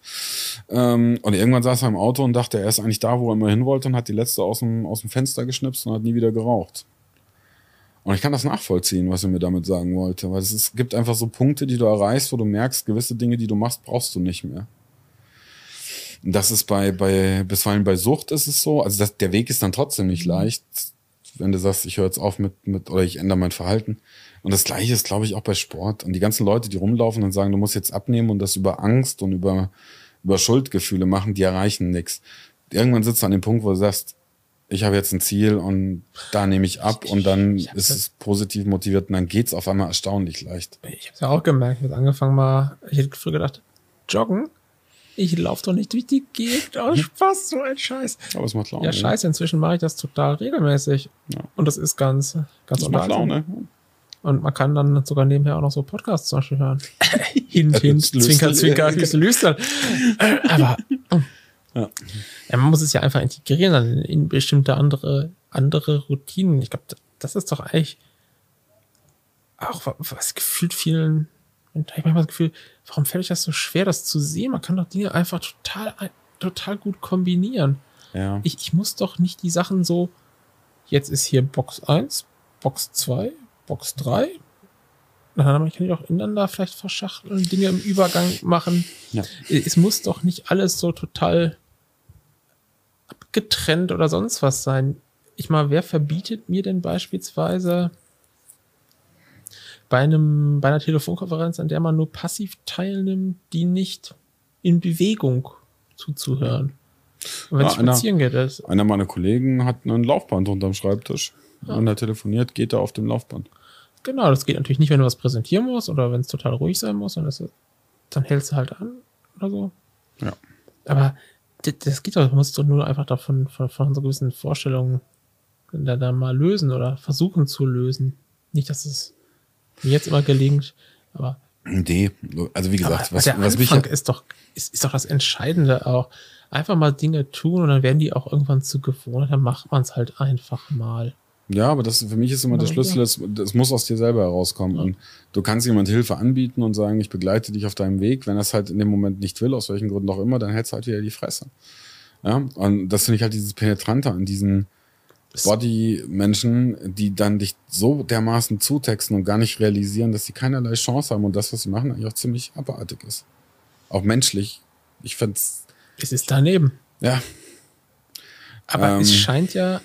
Ähm, und irgendwann saß er im Auto und dachte, er ist eigentlich da, wo er immer hin wollte und hat die letzte aus dem, aus dem Fenster geschnipst und hat nie wieder geraucht. Und ich kann das nachvollziehen, was er mir damit sagen wollte, weil es ist, gibt einfach so Punkte, die du erreichst, wo du merkst, gewisse Dinge, die du machst, brauchst du nicht mehr. Das ist bei, bei, bisweilen bei Sucht ist es so, also das, der Weg ist dann trotzdem nicht leicht, wenn du sagst, ich höre jetzt auf mit, mit, oder ich ändere mein Verhalten. Und das Gleiche ist, glaube ich, auch bei Sport. Und die ganzen Leute, die rumlaufen und sagen, du musst jetzt abnehmen und das über Angst und über, über Schuldgefühle machen, die erreichen nichts. Irgendwann sitzt du an dem Punkt, wo du sagst, ich habe jetzt ein Ziel und da nehme ich ab und dann ist es positiv motiviert und dann geht's auf einmal erstaunlich leicht. Ich habe ja auch gemerkt, ich habe angefangen mal, ich hätte früher gedacht, joggen? Ich laufe doch nicht durch die Gegend aus Spaß, so ein Scheiß. Aber es macht Laune. Ja, scheiße, inzwischen mache ich das total regelmäßig. Ja. Und das ist ganz, ganz Das macht. Laune. Und man kann dann sogar nebenher auch noch so Podcasts zum Beispiel hören. Hint, hint, zwinker, zwinker, hüstel. Aber Ja. ja, man muss es ja einfach integrieren dann in bestimmte andere, andere Routinen. Ich glaube, das ist doch eigentlich auch wa- was gefühlt vielen, und da hab ich manchmal das Gefühl, warum fällt euch das so schwer, das zu sehen? Man kann doch Dinge einfach total, total gut kombinieren. Ja. Ich, ich muss doch nicht die Sachen so, jetzt ist hier Box 1, Box 2, Box 3. Na, dann kann ich auch ineinander vielleicht verschachteln, Dinge im Übergang machen. Ja. Es muss doch nicht alles so total abgetrennt oder sonst was sein. Ich mal, wer verbietet mir denn beispielsweise bei einem, bei einer Telefonkonferenz, an der man nur passiv teilnimmt, die nicht in Bewegung zuzuhören? Und wenn Ja, es einer- spazieren geht, ist, Einer meiner Kollegen hat ein Laufband unterm Schreibtisch. Und er telefoniert, geht er auf dem Laufband. Genau, das geht natürlich nicht, wenn du was präsentieren musst oder wenn es total ruhig sein muss, dann, ist es, dann hältst du halt an oder so. Ja. Aber das, das geht doch, du musst doch nur einfach davon von, von so gewissen Vorstellungen da, da mal lösen oder versuchen zu lösen. Nicht, dass es mir jetzt immer gelingt, aber, Nee, also wie gesagt, aber was, der was mich Anfang ist doch ist, ist doch das Entscheidende auch. Einfach mal Dinge tun und dann werden die auch irgendwann zu Gewohnheit, dann macht man es halt einfach mal. Ja, aber das für mich ist immer der Ja. Schlüssel, das, das muss aus dir selber herauskommen. Und du kannst jemand Hilfe anbieten und sagen, ich begleite dich auf deinem Weg. Wenn er es halt in dem Moment nicht will, aus welchen Gründen auch immer, dann hältst du halt wieder die Fresse. Ja, und das finde ich halt dieses Penetrante an diesen Body-Menschen, die dann dich so dermaßen zutexten und gar nicht realisieren, dass sie keinerlei Chance haben und das, was sie machen, eigentlich auch ziemlich abartig ist. Auch menschlich. Ich find's, Es ist daneben. ja, Aber es Ähm, scheint ja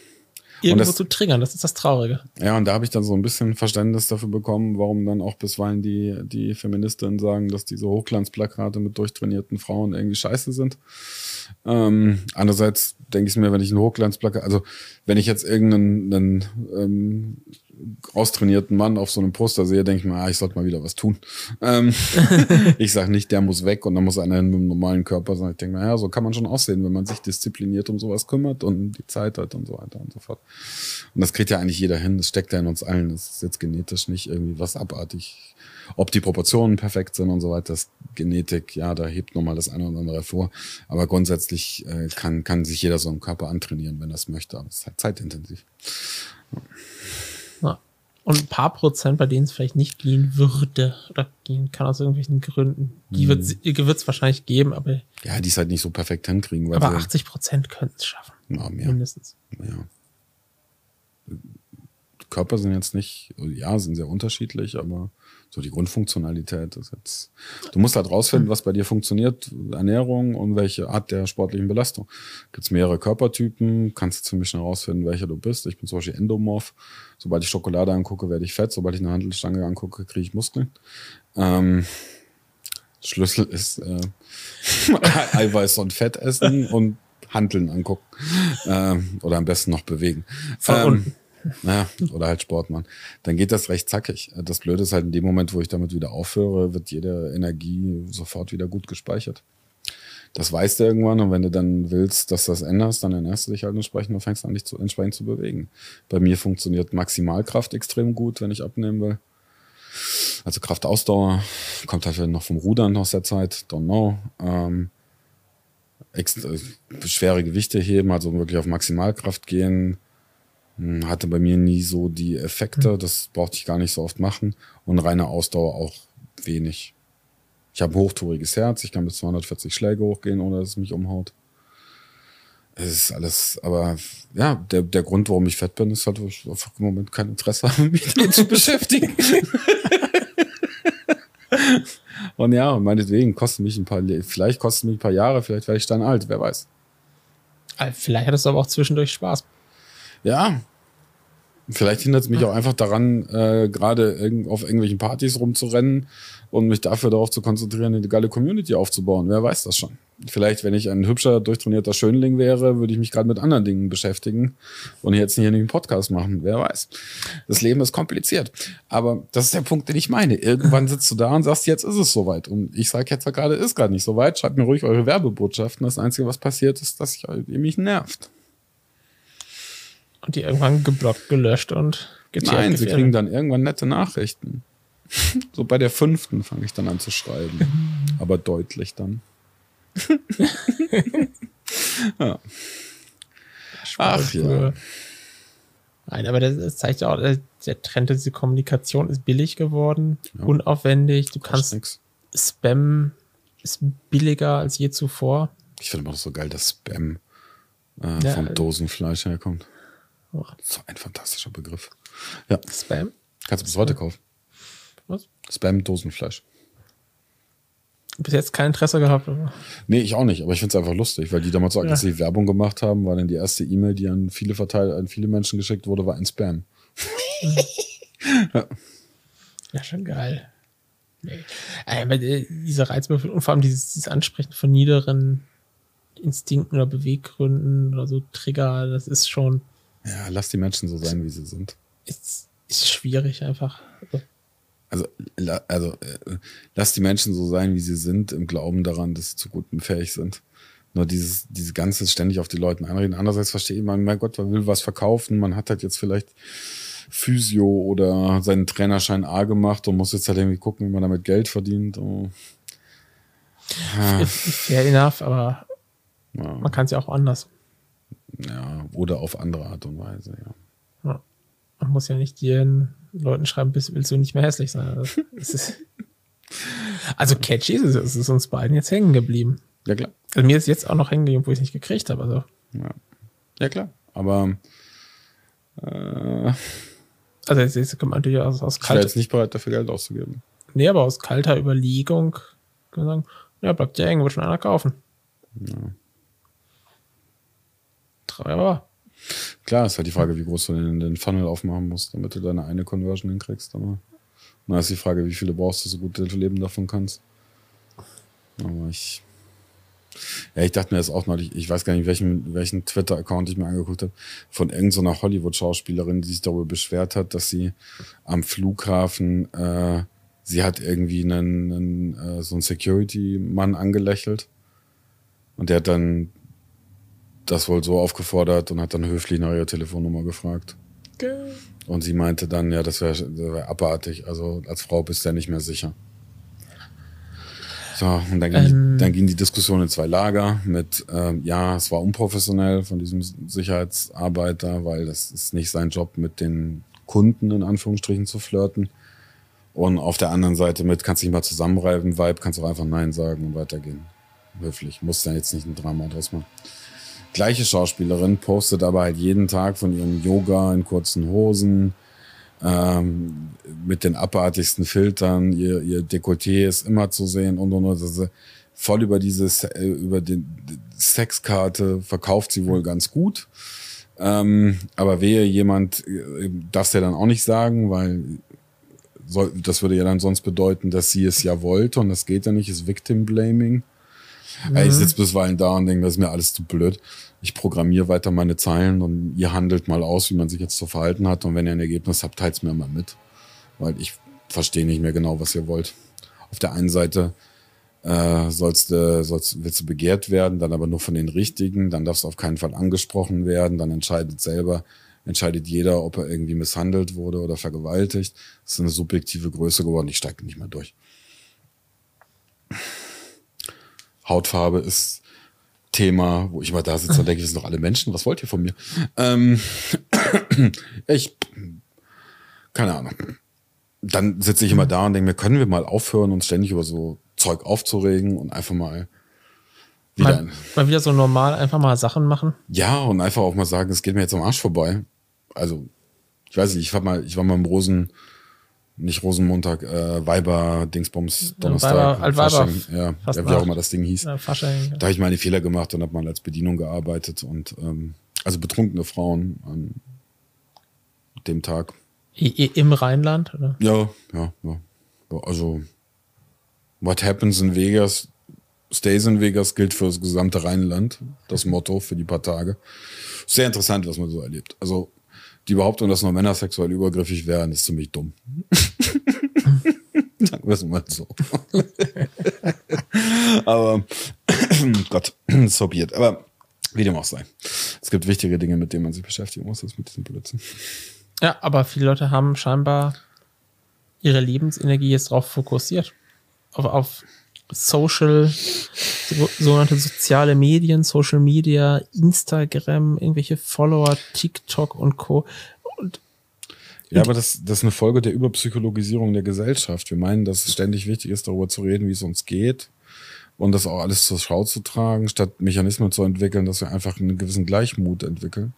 irgendwo das- zu triggern. Das ist das Traurige. Ja, und da habe ich dann so ein bisschen Verständnis dafür bekommen, warum dann auch bisweilen die, die Feministinnen sagen, dass diese Hochglanzplakate mit durchtrainierten Frauen irgendwie scheiße sind. Ähm, andererseits denke ich mir, wenn ich ein Hochglanzplakat, also wenn ich jetzt irgendeinen einen, ähm, austrainierten Mann auf so einem Poster sehe, denke ich mir, ah, ich sollte mal wieder was tun. Ähm, ich sage nicht, der muss weg und dann muss einer hin mit einem normalen Körper sein. Ich denke mir, ja, so kann man schon aussehen, wenn man sich diszipliniert um sowas kümmert und die Zeit hat und so weiter und so fort. Und das kriegt ja eigentlich jeder hin. Das steckt ja in uns allen. Das ist jetzt genetisch nicht irgendwie was abartig. Ob die Proportionen perfekt sind und so weiter, das Genetik, ja, da hebt nochmal das eine oder andere hervor. Aber grundsätzlich äh, kann, kann sich jeder so einen Körper antrainieren, wenn er es möchte. Aber es ist halt zeitintensiv. Ja. Und ein paar Prozent, bei denen es vielleicht nicht gehen würde oder gehen kann aus irgendwelchen Gründen. Die wird es wahrscheinlich geben, aber, Ja, die es halt nicht so perfekt hinkriegen. Weil aber sie, 80 Prozent könnten es schaffen. Ja, mehr. Mindestens. ja. Körper sind jetzt nicht, ja, sind sehr unterschiedlich, aber so die Grundfunktionalität ist jetzt. Du musst halt rausfinden, was bei dir funktioniert, Ernährung und welche Art der sportlichen Belastung. Gibt's mehrere Körpertypen, kannst du ziemlich schnell rausfinden, welcher du bist. Ich bin zum Beispiel Endomorph. Sobald ich Schokolade angucke, werde ich fett. Sobald ich eine Handelstange angucke, kriege ich Muskeln. Ähm, Schlüssel ist äh, Eiweiß und Fett essen und Handeln angucken. Ähm, oder am besten noch bewegen. Von Ähm, unten. Ja, oder halt Sport machen. Dann geht das recht zackig. Das Blöde ist halt, in dem Moment, wo ich damit wieder aufhöre, wird jede Energie sofort wieder gut gespeichert. Das weißt du irgendwann und wenn du dann willst, dass das änderst, dann ernährst du dich halt entsprechend und fängst an, dich zu, entsprechend zu bewegen. Bei mir funktioniert Maximalkraft extrem gut, wenn ich abnehmen will. Also Kraftausdauer kommt halt noch vom Rudern aus der Zeit, don't know. Ähm, äh, schwere Gewichte heben, also wirklich auf Maximalkraft gehen, hatte bei mir nie so die Effekte, das brauchte ich gar nicht so oft machen und reine Ausdauer auch wenig. Ich habe ein hochtouriges Herz, ich kann bis 240 Schläge hochgehen, ohne dass es mich umhaut. Es ist alles, aber ja, der, der Grund, warum ich fett bin, ist halt, weil ich einfach im Moment kein Interesse habe, mich damit zu beschäftigen. und ja, meinetwegen kostet mich ein paar, vielleicht kostet mich ein paar Jahre, vielleicht werde ich dann alt, wer weiß. Vielleicht hattest du aber auch zwischendurch Spaß. Ja. Vielleicht hindert es mich auch einfach daran, äh, gerade irg auf irgendwelchen Partys rumzurennen und mich dafür darauf zu konzentrieren, eine geile Community aufzubauen. Wer weiß das schon. vielleicht, wenn ich ein hübscher, durchtrainierter Schönling wäre, würde ich mich gerade mit anderen Dingen beschäftigen und jetzt hier nicht einen Podcast machen. Wer weiß. Das Leben ist kompliziert. Aber das ist der Punkt, den ich meine. Irgendwann sitzt du da und sagst, jetzt ist es soweit. Und ich sage jetzt gerade, ist gerade nicht soweit. Schreibt mir ruhig eure Werbebotschaften. Das Einzige, was passiert, ist, dass ich, ihr mich nervt. Und die irgendwann geblockt, gelöscht und getiert. Nein, sie kriegen dann irgendwann nette Nachrichten. so bei der fünften fange ich dann an zu schreiben. Aber deutlich dann. ja. Ach ja. Nein, aber das, zeigt ja auch, äh, der Trend, diese Kommunikation ist billig geworden, ja. unaufwendig. Du kannst nix. Spam ist billiger als je zuvor. Ich finde immer so geil, dass Spam äh, ja, vom Dosenfleisch herkommt. So ein fantastischer Begriff. Ja. Spam? Kannst du bis heute kaufen. Was? Spam-Dosenfleisch. Bis jetzt kein Interesse gehabt. Oder? Nee, ich auch nicht, aber ich finde es einfach lustig, weil die damals so aggressiv ja. Werbung gemacht haben, war dann die erste E-Mail, die an viele verteilt, an viele Menschen geschickt wurde, war ein Spam. ja. ja, schon geil. Nee. Aber äh, diese Reizwürfel und vor allem dieses, dieses Ansprechen von niederen Instinkten oder Beweggründen oder so Trigger, das ist schon. Ja, lass die Menschen so sein, wie sie sind. Ist, ist schwierig einfach. Also, also äh, lass die Menschen so sein, wie sie sind, im Glauben daran, dass sie zu gutem fähig sind. Nur dieses, diese ganze ständig auf die Leute einreden. Andererseits verstehe ich, man, mein Gott, man will was verkaufen, man hat halt jetzt vielleicht Physio oder seinen Trainerschein A gemacht und muss jetzt halt irgendwie gucken, wie man damit Geld verdient. Oh. Ja. Fair enough, aber ja. man kann es ja auch anders. Ja, oder auf andere Art und Weise, ja. ja. Man muss ja nicht den Leuten schreiben, willst du nicht mehr hässlich sein. Also, ist, also catchy ist es, es ist uns beiden jetzt hängen geblieben. Ja, klar. Also mir ist jetzt auch noch hängen geblieben, wo ich es nicht gekriegt habe. Also. Ja. ja, klar. Aber äh, also jetzt, jetzt kann man natürlich aus, aus kalter... Ich jetzt nicht bereit, dafür Geld auszugeben. Nee, aber aus kalter Überlegung kann man sagen, ja, bleibt ja hängen, wird schon einer kaufen. Ja. Trauer. Klar, ist halt die Frage, wie groß du den, den Funnel aufmachen musst, damit du deine eine Conversion hinkriegst. Aber na, ist die Frage, wie viele brauchst du, so gut du leben davon kannst. Aber ich. Ja, ich dachte mir das auch neulich, ich weiß gar nicht, welchen, welchen Twitter-Account ich mir angeguckt habe, von irgendeiner Hollywood-Schauspielerin, die sich darüber beschwert hat, dass sie am Flughafen, äh, sie hat irgendwie einen, einen äh, so einen Security-Mann angelächelt und der hat dann das wohl so aufgefordert und hat dann höflich nach ihrer Telefonnummer gefragt. Okay. Und sie meinte dann, ja, das wäre wär abartig. Also als Frau bist du ja nicht mehr sicher. So, und dann ging, ähm. dann ging die Diskussion in zwei Lager mit, ähm, ja, es war unprofessionell von diesem Sicherheitsarbeiter, weil das ist nicht sein Job, mit den Kunden in Anführungsstrichen zu flirten. Und auf der anderen Seite mit, kannst dich mal zusammenreiben, Vibe, kannst auch einfach Nein sagen und weitergehen. Höflich, musst dann jetzt nicht ein Drama draus machen gleiche Schauspielerin postet aber halt jeden Tag von ihrem Yoga in kurzen Hosen, ähm, mit den abartigsten Filtern, ihr, ihr Dekolleté ist immer zu sehen und und und. Also voll über diese äh, über die Sexkarte verkauft sie wohl ganz gut. Ähm, aber wehe jemand, äh, darf ja dann auch nicht sagen, weil soll, das würde ja dann sonst bedeuten, dass sie es ja wollte und das geht ja nicht, ist Victim Blaming. Mhm. Ich sitze bisweilen da und denke, das ist mir alles zu blöd. Ich programmiere weiter meine Zeilen und ihr handelt mal aus, wie man sich jetzt zu verhalten hat. Und wenn ihr ein Ergebnis habt, teilt es mir mal mit. Weil ich verstehe nicht mehr genau, was ihr wollt. Auf der einen Seite äh, sollst du, sollst, willst du begehrt werden, dann aber nur von den Richtigen, dann darfst du auf keinen Fall angesprochen werden, dann entscheidet selber, entscheidet jeder, ob er irgendwie misshandelt wurde oder vergewaltigt. Das ist eine subjektive Größe geworden, ich steige nicht mehr durch. Hautfarbe ist Thema, wo ich immer da sitze und denke, wir sind doch alle Menschen, was wollt ihr von mir? Ähm, ich, keine Ahnung. Dann sitze ich immer da und denke mir, können wir mal aufhören, uns ständig über so Zeug aufzuregen und einfach mal wieder, mal, mal wieder so normal einfach mal Sachen machen? Ja, und einfach auch mal sagen, es geht mir jetzt am Arsch vorbei. Also, ich weiß nicht, ich war mal, ich war mal im Rosen, nicht Rosenmontag, äh, Weiber, Dingsbums, Donnerstag, Weiber, Altweiber, ja, ja, wie auch immer das Ding hieß. Ja, Fasching, ja. Da habe ich meine Fehler gemacht und habe mal als Bedienung gearbeitet und ähm, also betrunkene Frauen an dem Tag. I Im Rheinland, oder? Ja, ja, ja. Also, what happens in Vegas Stays in Vegas gilt für das gesamte Rheinland, das Motto für die paar Tage. Sehr interessant, was man so erlebt. Also die Behauptung, dass nur Männer sexuell übergriffig wären, ist ziemlich dumm. Sagen wir es mal so. Aber Gott, so be it. Aber wie dem auch sei. Es gibt wichtige Dinge, mit denen man sich beschäftigen muss, als mit diesem Blödsinn. Ja, aber viele Leute haben scheinbar ihre Lebensenergie jetzt darauf fokussiert. Auf, auf Social, so, sogenannte soziale Medien, Social Media, Instagram, irgendwelche Follower, TikTok und Co. Und ja, aber das, das ist eine Folge der Überpsychologisierung der Gesellschaft. Wir meinen, dass es ständig wichtig ist, darüber zu reden, wie es uns geht und das auch alles zur Schau zu tragen, statt Mechanismen zu entwickeln, dass wir einfach einen gewissen Gleichmut entwickeln.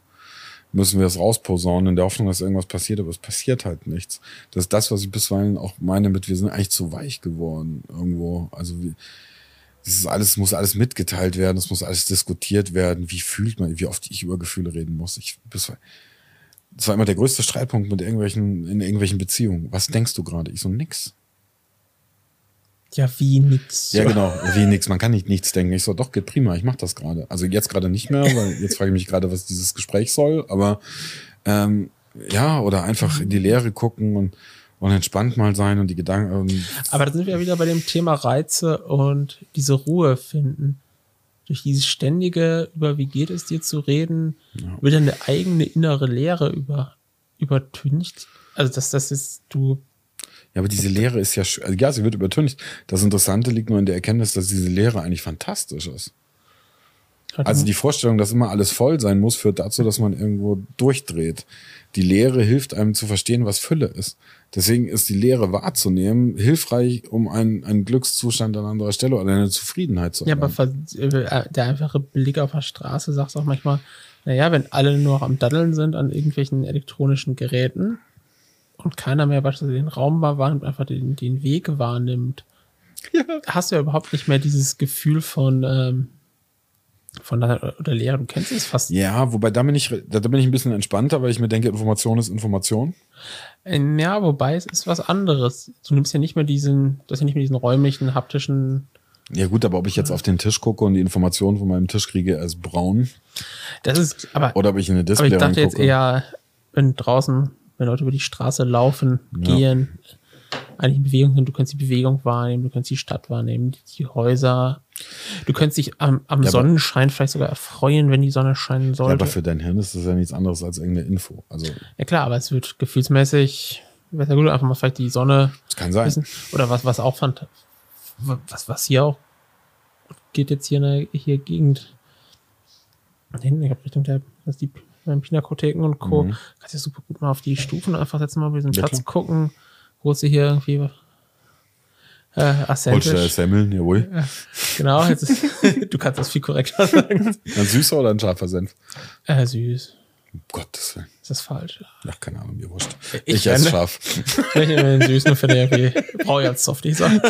Müssen wir das rausposaunen in der Hoffnung, dass irgendwas passiert, aber es passiert halt nichts. Das ist das, was ich bisweilen auch meine mit, wir sind eigentlich zu weich geworden irgendwo. Also wie, das ist alles, muss alles mitgeteilt werden, es muss alles diskutiert werden. Wie fühlt man, wie oft ich über Gefühle reden muss. Ich bisweilen, das war immer der größte Streitpunkt mit irgendwelchen, in irgendwelchen Beziehungen. Was denkst du gerade? Ich so, nix. Ja, wie nix. Ja, genau, wie nix. Man kann nicht nichts denken. Ich so, doch, geht prima, ich mach das gerade. Also jetzt gerade nicht mehr, weil jetzt frage ich mich gerade, was dieses Gespräch soll. Aber ähm, ja, oder einfach in die Leere gucken und, und entspannt mal sein und die Gedanken. Ähm, Aber da sind wir wieder bei dem Thema Reize und diese Ruhe finden. Durch dieses ständige, über wie geht es dir zu reden, Ja. wird eine eigene innere Leere über, übertüncht. Also, dass das ist, du Ja, aber diese Lehre ist ja, also ja, sie wird übertüncht. Das Interessante liegt nur in der Erkenntnis, dass diese Lehre eigentlich fantastisch ist. Also die Vorstellung, dass immer alles voll sein muss, führt dazu, dass man irgendwo durchdreht. Die Lehre hilft einem zu verstehen, was Fülle ist. Deswegen ist die Lehre wahrzunehmen hilfreich, um einen, einen Glückszustand an anderer Stelle oder eine Zufriedenheit zu Ja, aber ver- äh, der einfache Blick auf der Straße sagt auch manchmal, naja, wenn alle nur noch am Daddeln sind an irgendwelchen elektronischen Geräten und keiner mehr beispielsweise den Raum wahrnimmt, einfach den, den Weg wahrnimmt, hast du ja überhaupt nicht mehr dieses Gefühl von, ähm, von der, oder Lehre. Du kennst es fast. Ja, wobei da bin ich, da bin ich ein bisschen entspannter, weil ich mir denke, Information ist Information. Ähm, Ja, wobei es ist was anderes. Du nimmst ja nicht mehr diesen, das ja nicht mehr diesen räumlichen, haptischen, Ja gut, aber ob ich jetzt auf den Tisch gucke und die Information von meinem Tisch kriege, ist braun, das ist, aber, oder ob ich in eine aber Display ich dachte jetzt reingucke. eher, wenn draußen, wenn Leute über die Straße laufen, Ja. gehen, eigentlich in Bewegung sind, du kannst die Bewegung wahrnehmen, du kannst die Stadt wahrnehmen, die Häuser. Du kannst dich am, am Ja, aber- Sonnenschein vielleicht sogar erfreuen, wenn die Sonne scheinen Ja, sollte. aber Ja, für dein Hirn ist das ja nichts anderes als irgendeine Info. Also, klar, aber es wird gefühlsmäßig, wäre ja gut, einfach mal vielleicht die Sonne es kann sein. wissen. Oder was, was auch fand, was, was hier auch geht jetzt hier in der hier Gegend. Hinten, ich glaube, Richtung der, das ist die beim Pinakotheken und Co. Mhm. Kannst ja super gut mal auf die Stufen einfach setzen, mal über diesen Ja, Platz klar. gucken. Holst du hier irgendwie äh, Holst du. Semmeln, jawohl. Genau, jetzt ist, du kannst das viel korrekter sagen. Ein süßer oder ein scharfer Senf? Äh, süß. Um Gottes Willen. Ist das falsch? Ach, keine Ahnung, mir wurscht. Ich Ich, esse scharf. Ich nehme den süßen und finde irgendwie, brauche ich als Softie sagen.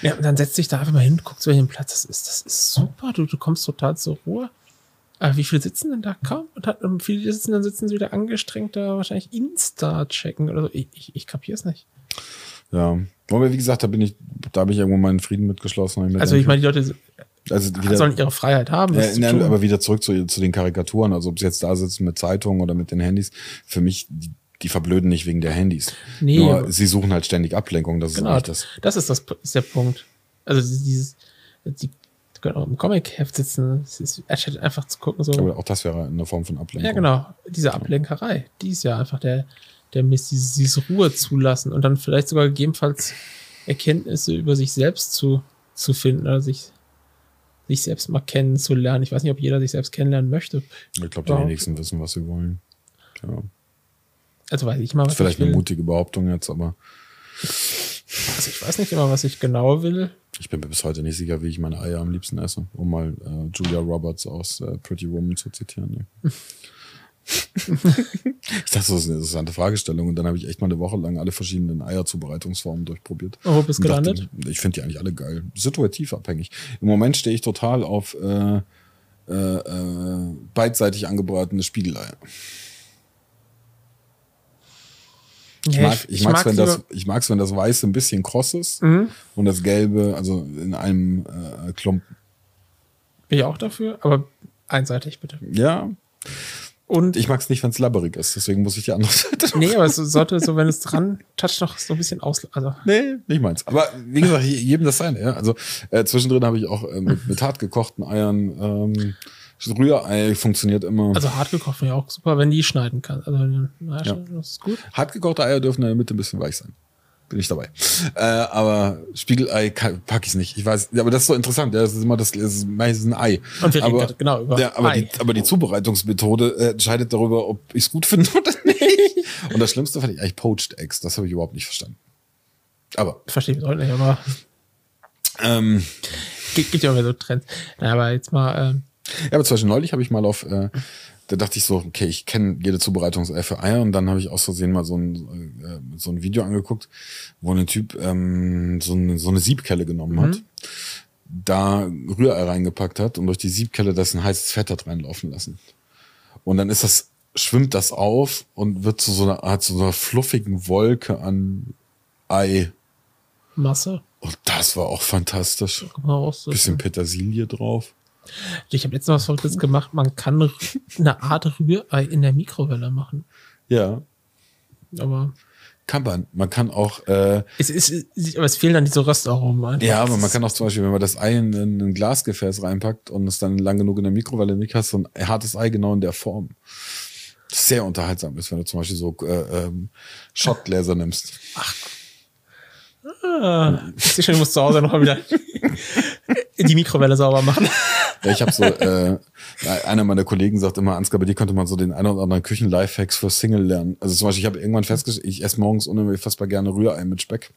ja, und dann setzt dich da einfach mal hin, guckst, welchen Platz das ist. Das ist super, du, du kommst total zur Ruhe. Aber wie viele sitzen denn da kaum? Und hat, und viele sitzen, dann sitzen sie wieder angestrengt da wahrscheinlich Insta checken oder so. Ich, ich, ich kapiere es nicht. Ja. Aber wie gesagt, da bin ich, da habe ich irgendwo meinen Frieden mitgeschlossen. mir Also ich meine, die Leute also wieder, sollen ihre Freiheit haben. Ja, nein, aber wieder zurück zu, zu den Karikaturen. Also ob sie jetzt da sitzen mit Zeitungen oder mit den Handys. Für mich, die, die verblöden nicht wegen der Handys. Nee, Nur sie suchen halt ständig Ablenkung. Das ist Genau, eigentlich das. das ist das ist der Punkt. Also dieses, die können auch im Comic-Heft sitzen. Es ist anstatt einfach zu gucken, so. Aber auch das wäre eine Form von Ablenkung. Ja, genau. Diese Ablenkerei, die ist ja einfach der, der Mist, dieses, dieses Ruhe zulassen und dann vielleicht sogar gegebenenfalls Erkenntnisse über sich selbst zu, zu finden oder sich, sich selbst mal kennenzulernen. Ich weiß nicht, ob jeder sich selbst kennenlernen möchte. Ich glaube, die wenigsten wissen, was sie wollen. Ja. Also weiß ich mal, Das was ist vielleicht eine mutige Behauptung jetzt, aber Also ich weiß nicht immer, was ich genau will. ich bin mir bis heute nicht sicher, wie ich meine Eier am liebsten esse, um mal äh, Julia Roberts aus äh, Pretty Woman zu zitieren. Ne? ich dachte, das ist eine interessante Fragestellung und dann habe ich echt mal eine Woche lang alle verschiedenen Eierzubereitungsformen durchprobiert. Wo bist du Und dachte, gelandet? Ich finde die eigentlich alle geil. Situativ abhängig. Im Moment stehe ich total auf äh, äh, äh, beidseitig angebratene Spiegeleier. Ich mag ich- ich ich mag's, mag's wenn das, ich mag's, wenn das Weiße ein bisschen kross ist Mhm. und das Gelbe, also in einem äh, Klumpen. Bin ich auch dafür, aber einseitig bitte. Ja, Und ich mag's nicht, wenn es labberig ist, deswegen muss ich die andere Seite. nee, aber es sollte so, wenn es dran toucht, noch so ein bisschen aus. Also Nee, nicht meins. Aber wie gesagt, je- jedem das sein. Ja? Also äh, zwischendrin habe ich auch äh, mit, mit hart gekochten Eiern. Ähm, Rührei funktioniert immer. Also hart gekocht finde ich auch super, wenn die schneiden kann. Also na, Ja. das ist gut. hart gekochte Eier dürfen in der Mitte ein bisschen weich sein. Bin ich dabei. Äh, aber Spiegelei kann- pack ich nicht. Ich weiß, aber das ist so interessant. Ja, das ist immer das, das ist meistens ein Ei. Und wir reden aber, gerade genau über ja, aber, Ei. Die, aber die Zubereitungsmethode äh, entscheidet darüber, ob ich es gut finde oder nicht. Und das Schlimmste fand ich eigentlich Poached Eggs. Das habe ich überhaupt nicht verstanden. Aber Verstehe ich heute nicht, aber ähm, gibt, gibt ja immer so Trends. Na, aber jetzt mal, ähm, Ja, aber zum Beispiel neulich habe ich mal auf, äh, da dachte ich so, okay, ich kenne jede Zubereitungs-Ei für Eier und dann habe ich aus Versehen mal so ein, äh, so ein Video angeguckt, wo ein Typ ähm, so, eine, so eine Siebkelle genommen hat, da Rührei reingepackt hat und durch die Siebkelle das ein heißes Fett hat reinlaufen lassen. Und dann ist das, schwimmt das auf und wird zu so einer Art, so einer fluffigen Wolke an Ei. Masse. Und das war auch fantastisch. Raus. Bisschen Petersilie drauf. Ich habe letztens was Verrücktes gemacht. Man kann eine Art Rührei in der Mikrowelle machen. Ja, Aber kann man. Man kann auch, äh, es, ist, aber es fehlen dann diese Röstaromen. einfach. Ja, aber man kann auch zum Beispiel, wenn man das Ei in in ein Glasgefäß reinpackt und es dann lang genug in der Mikrowelle nicht hast, so ein hartes Ei genau in der Form. Das sehr unterhaltsam ist, wenn du zum Beispiel so äh, ähm, Shotgläser nimmst. Ah, ich schon, ich muss zu Hause noch mal wieder die Mikrowelle sauber machen. Ja, ich habe so, äh, einer meiner Kollegen sagt immer, Ansgar, bei dir könnte man so den einen oder anderen Küchen-Lifehacks für Single lernen. Also zum Beispiel, ich habe irgendwann festgestellt, ich esse morgens unfassbar gerne Rührei mit Speck.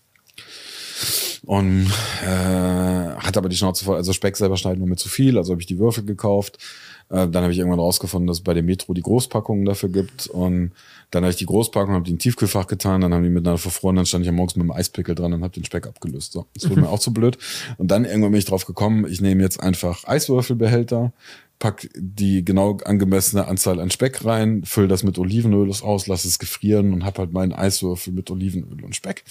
Und äh, hat aber die Schnauze voll. Also Speck selber schneiden nur mit zu viel, also habe ich die Würfel gekauft. Äh, dann habe ich irgendwann rausgefunden, dass es bei dem Metro die Großpackungen dafür gibt. Und dann habe ich die Großpackung, habe die in Tiefkühlfach getan, dann haben die miteinander verfroren, dann stand ich am morgens mit dem Eispickel dran und habe den Speck abgelöst. So, das wurde mir auch zu blöd. Und dann irgendwann bin ich drauf gekommen, ich nehme jetzt einfach Eiswürfelbehälter, pack die genau angemessene Anzahl an Speck rein, füll das mit Olivenöl aus, lass es gefrieren und hab halt meinen Eiswürfel mit Olivenöl und Speck.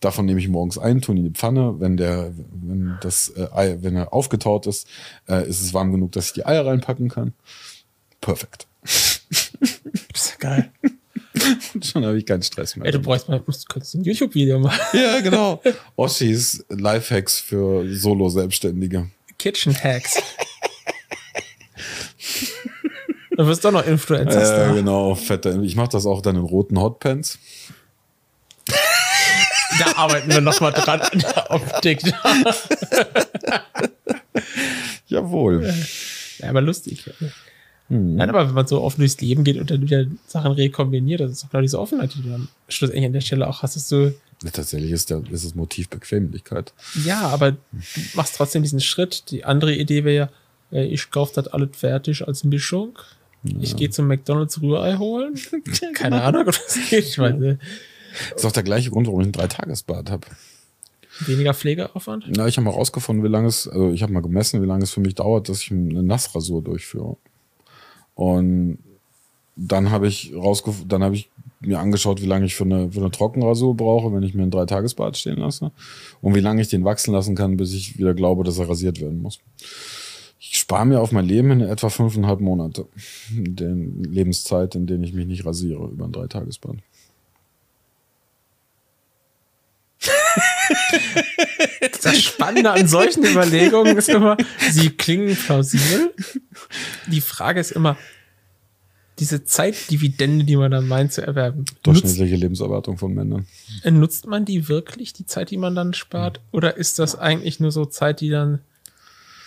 Davon nehme ich morgens ein, tue ihn in die Pfanne. Wenn der, wenn das äh, Ei, wenn er aufgetaut ist, äh, ist es warm genug, dass ich die Eier reinpacken kann. Perfekt. Das ist ja geil. Schon habe ich keinen Stress mehr. Ey, du bräuchst mal, musst, könntest ein YouTube-Video machen. ja, genau. Oschis Lifehacks für Solo-Selbstständige. Kitchen Hacks. Dann wirst du doch noch Influencer. Äh, genau, fette. Ich mache das auch dann in roten Hotpants. Da arbeiten wir noch mal dran an der Optik. Jawohl. Ja, aber lustig. Nein, aber wenn man so offen durchs Leben geht und dann wieder Sachen rekombiniert, das ist doch genau diese Offenheit, die du dann schlussendlich an der Stelle auch hast, dass du, Ja, Tatsächlich ist, der, ist das Motiv Bequemlichkeit. ja, aber du machst trotzdem diesen Schritt. Die andere Idee wäre ja, äh, ich kaufe das alles fertig als Mischung. Ich gehe zum McDonalds Rührei holen. Keine Ahnung, ob das geht. Ich meine, Das ist auch der gleiche Grund, warum ich ein Dreitagesbad habe. weniger Pflegeaufwand. Na, ich habe mal rausgefunden, wie lange es, also ich habe mal gemessen, wie lange es für mich dauert, dass ich eine Nassrasur durchführe. Und dann habe ich rausgefunden, dann habe ich mir angeschaut, wie lange ich für eine, für eine Trockenrasur brauche, wenn ich mir ein Dreitagesbad stehen lasse. Und wie lange ich den wachsen lassen kann, bis ich wieder glaube, dass er rasiert werden muss. Ich spare mir auf mein Leben in etwa fünfeinhalb Monate. Den Lebenszeit, in denen ich mich nicht rasiere über ein Dreitagesbad. Das Spannende an solchen Überlegungen ist immer, sie klingen plausibel. Die Frage ist immer, diese Zeitdividende, die man dann meint zu erwerben, nutzt, Durchschnittliche Lebenserwartung von Männern. nutzt man die wirklich, die Zeit, die man dann spart? Oder ist das eigentlich nur so Zeit, die dann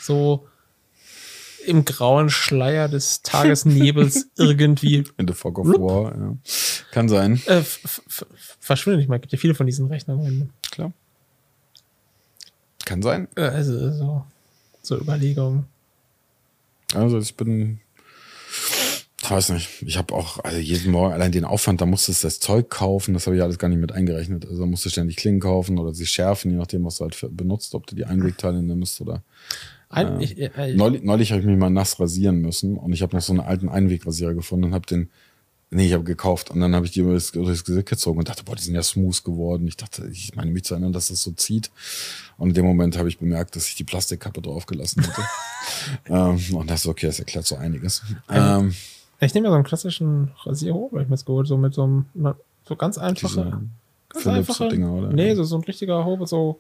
so im grauen Schleier des Tagesnebels irgendwie In the Fog of Rup. War, ja. Kann sein. äh, verschwindet? Ich meine, es gibt ja viele von diesen Rechnern. Klar. Kann sein. Äh, Also so, so Überlegungen. Also ich bin, ich weiß nicht, ich habe auch also jeden Morgen allein den Aufwand, da musstest du das Zeug kaufen, das habe ich alles gar nicht mit eingerechnet. Also musst du ständig Klingen kaufen oder sie schärfen, je nachdem, was du halt benutzt, ob du die Einwegteile nimmst oder. Ein, ich, äh, Neulich, neulich habe ich mich mal nass rasieren müssen und ich habe noch so einen alten Einwegrasierer gefunden und habe den Nee, ich habe gekauft und dann habe ich die über das, das Gesicht gezogen und dachte, boah, die sind ja smooth geworden. Ich dachte, ich meine mich zu erinnern, dass das so zieht. Und in dem Moment habe ich bemerkt, dass ich die Plastikkappe draufgelassen hatte. ähm, und das ist okay, das erklärt so einiges. Ähm, Ich nehme ja so einen klassischen Rasierhobel, hab ich mir jetzt geholt, so mit so einem, so ganz einfache, diese ganz Philips-Dinger, oder? Nee, so, so ein richtiger Hobel, so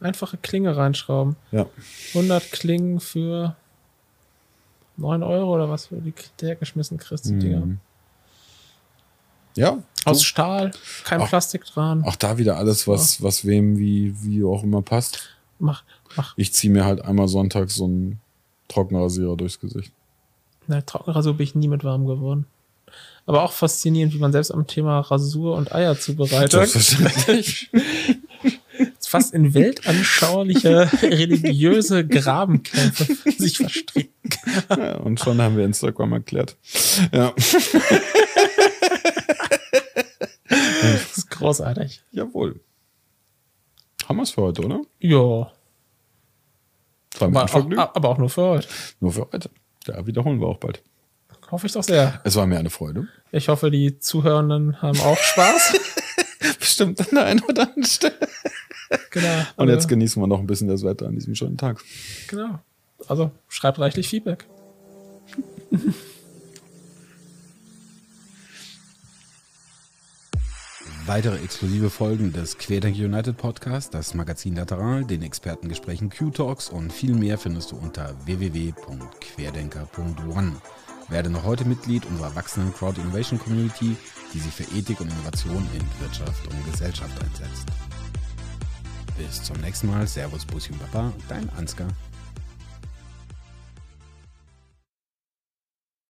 einfache Klinge reinschrauben. Ja. 100 Klingen für 9 Euro oder was für die hergeschmissen kriegst, die Dinger. Mhm. Ja. Aus du, Stahl, kein Auch- Plastik dran. auch da wieder alles, was, was wem wie, wie auch immer passt. Mach, mach. Ich ziehe mir halt einmal sonntags so einen Trockenrasierer durchs Gesicht. Na, Trockenrasur bin ich nie mit warm geworden. Aber auch faszinierend, wie man selbst am Thema Rasur und Eierzubereitung Selbstverständlich. fast in weltanschauliche religiöse Grabenkämpfe sich verstricken. ja, und schon haben wir Instagram erklärt. Ja. Das ist großartig. Jawohl. Haben wir es für heute, oder? Ja, aber auch, aber auch nur für heute. Nur für heute. Ja, wiederholen wir auch bald. Hoffe ich doch sehr. Es war mir eine Freude. Ich hoffe, die Zuhörenden haben auch Spaß. Bestimmt an der einen oder anderen Stelle. Genau. Und Also, jetzt genießen wir noch ein bisschen das Wetter an diesem schönen Tag. Genau. Also schreibt reichlich Feedback. Weitere exklusive Folgen des Querdenker United Podcast, das Magazin Lateral, den Expertengesprächen Q-Talks und viel mehr findest du unter www.querdenker.one. Werde noch heute Mitglied unserer wachsenden Crowd Innovation Community, die sich für Ethik und Innovation in Wirtschaft und Gesellschaft einsetzt. Bis zum nächsten Mal. Servus, Bussi und Baba, dein Ansgar.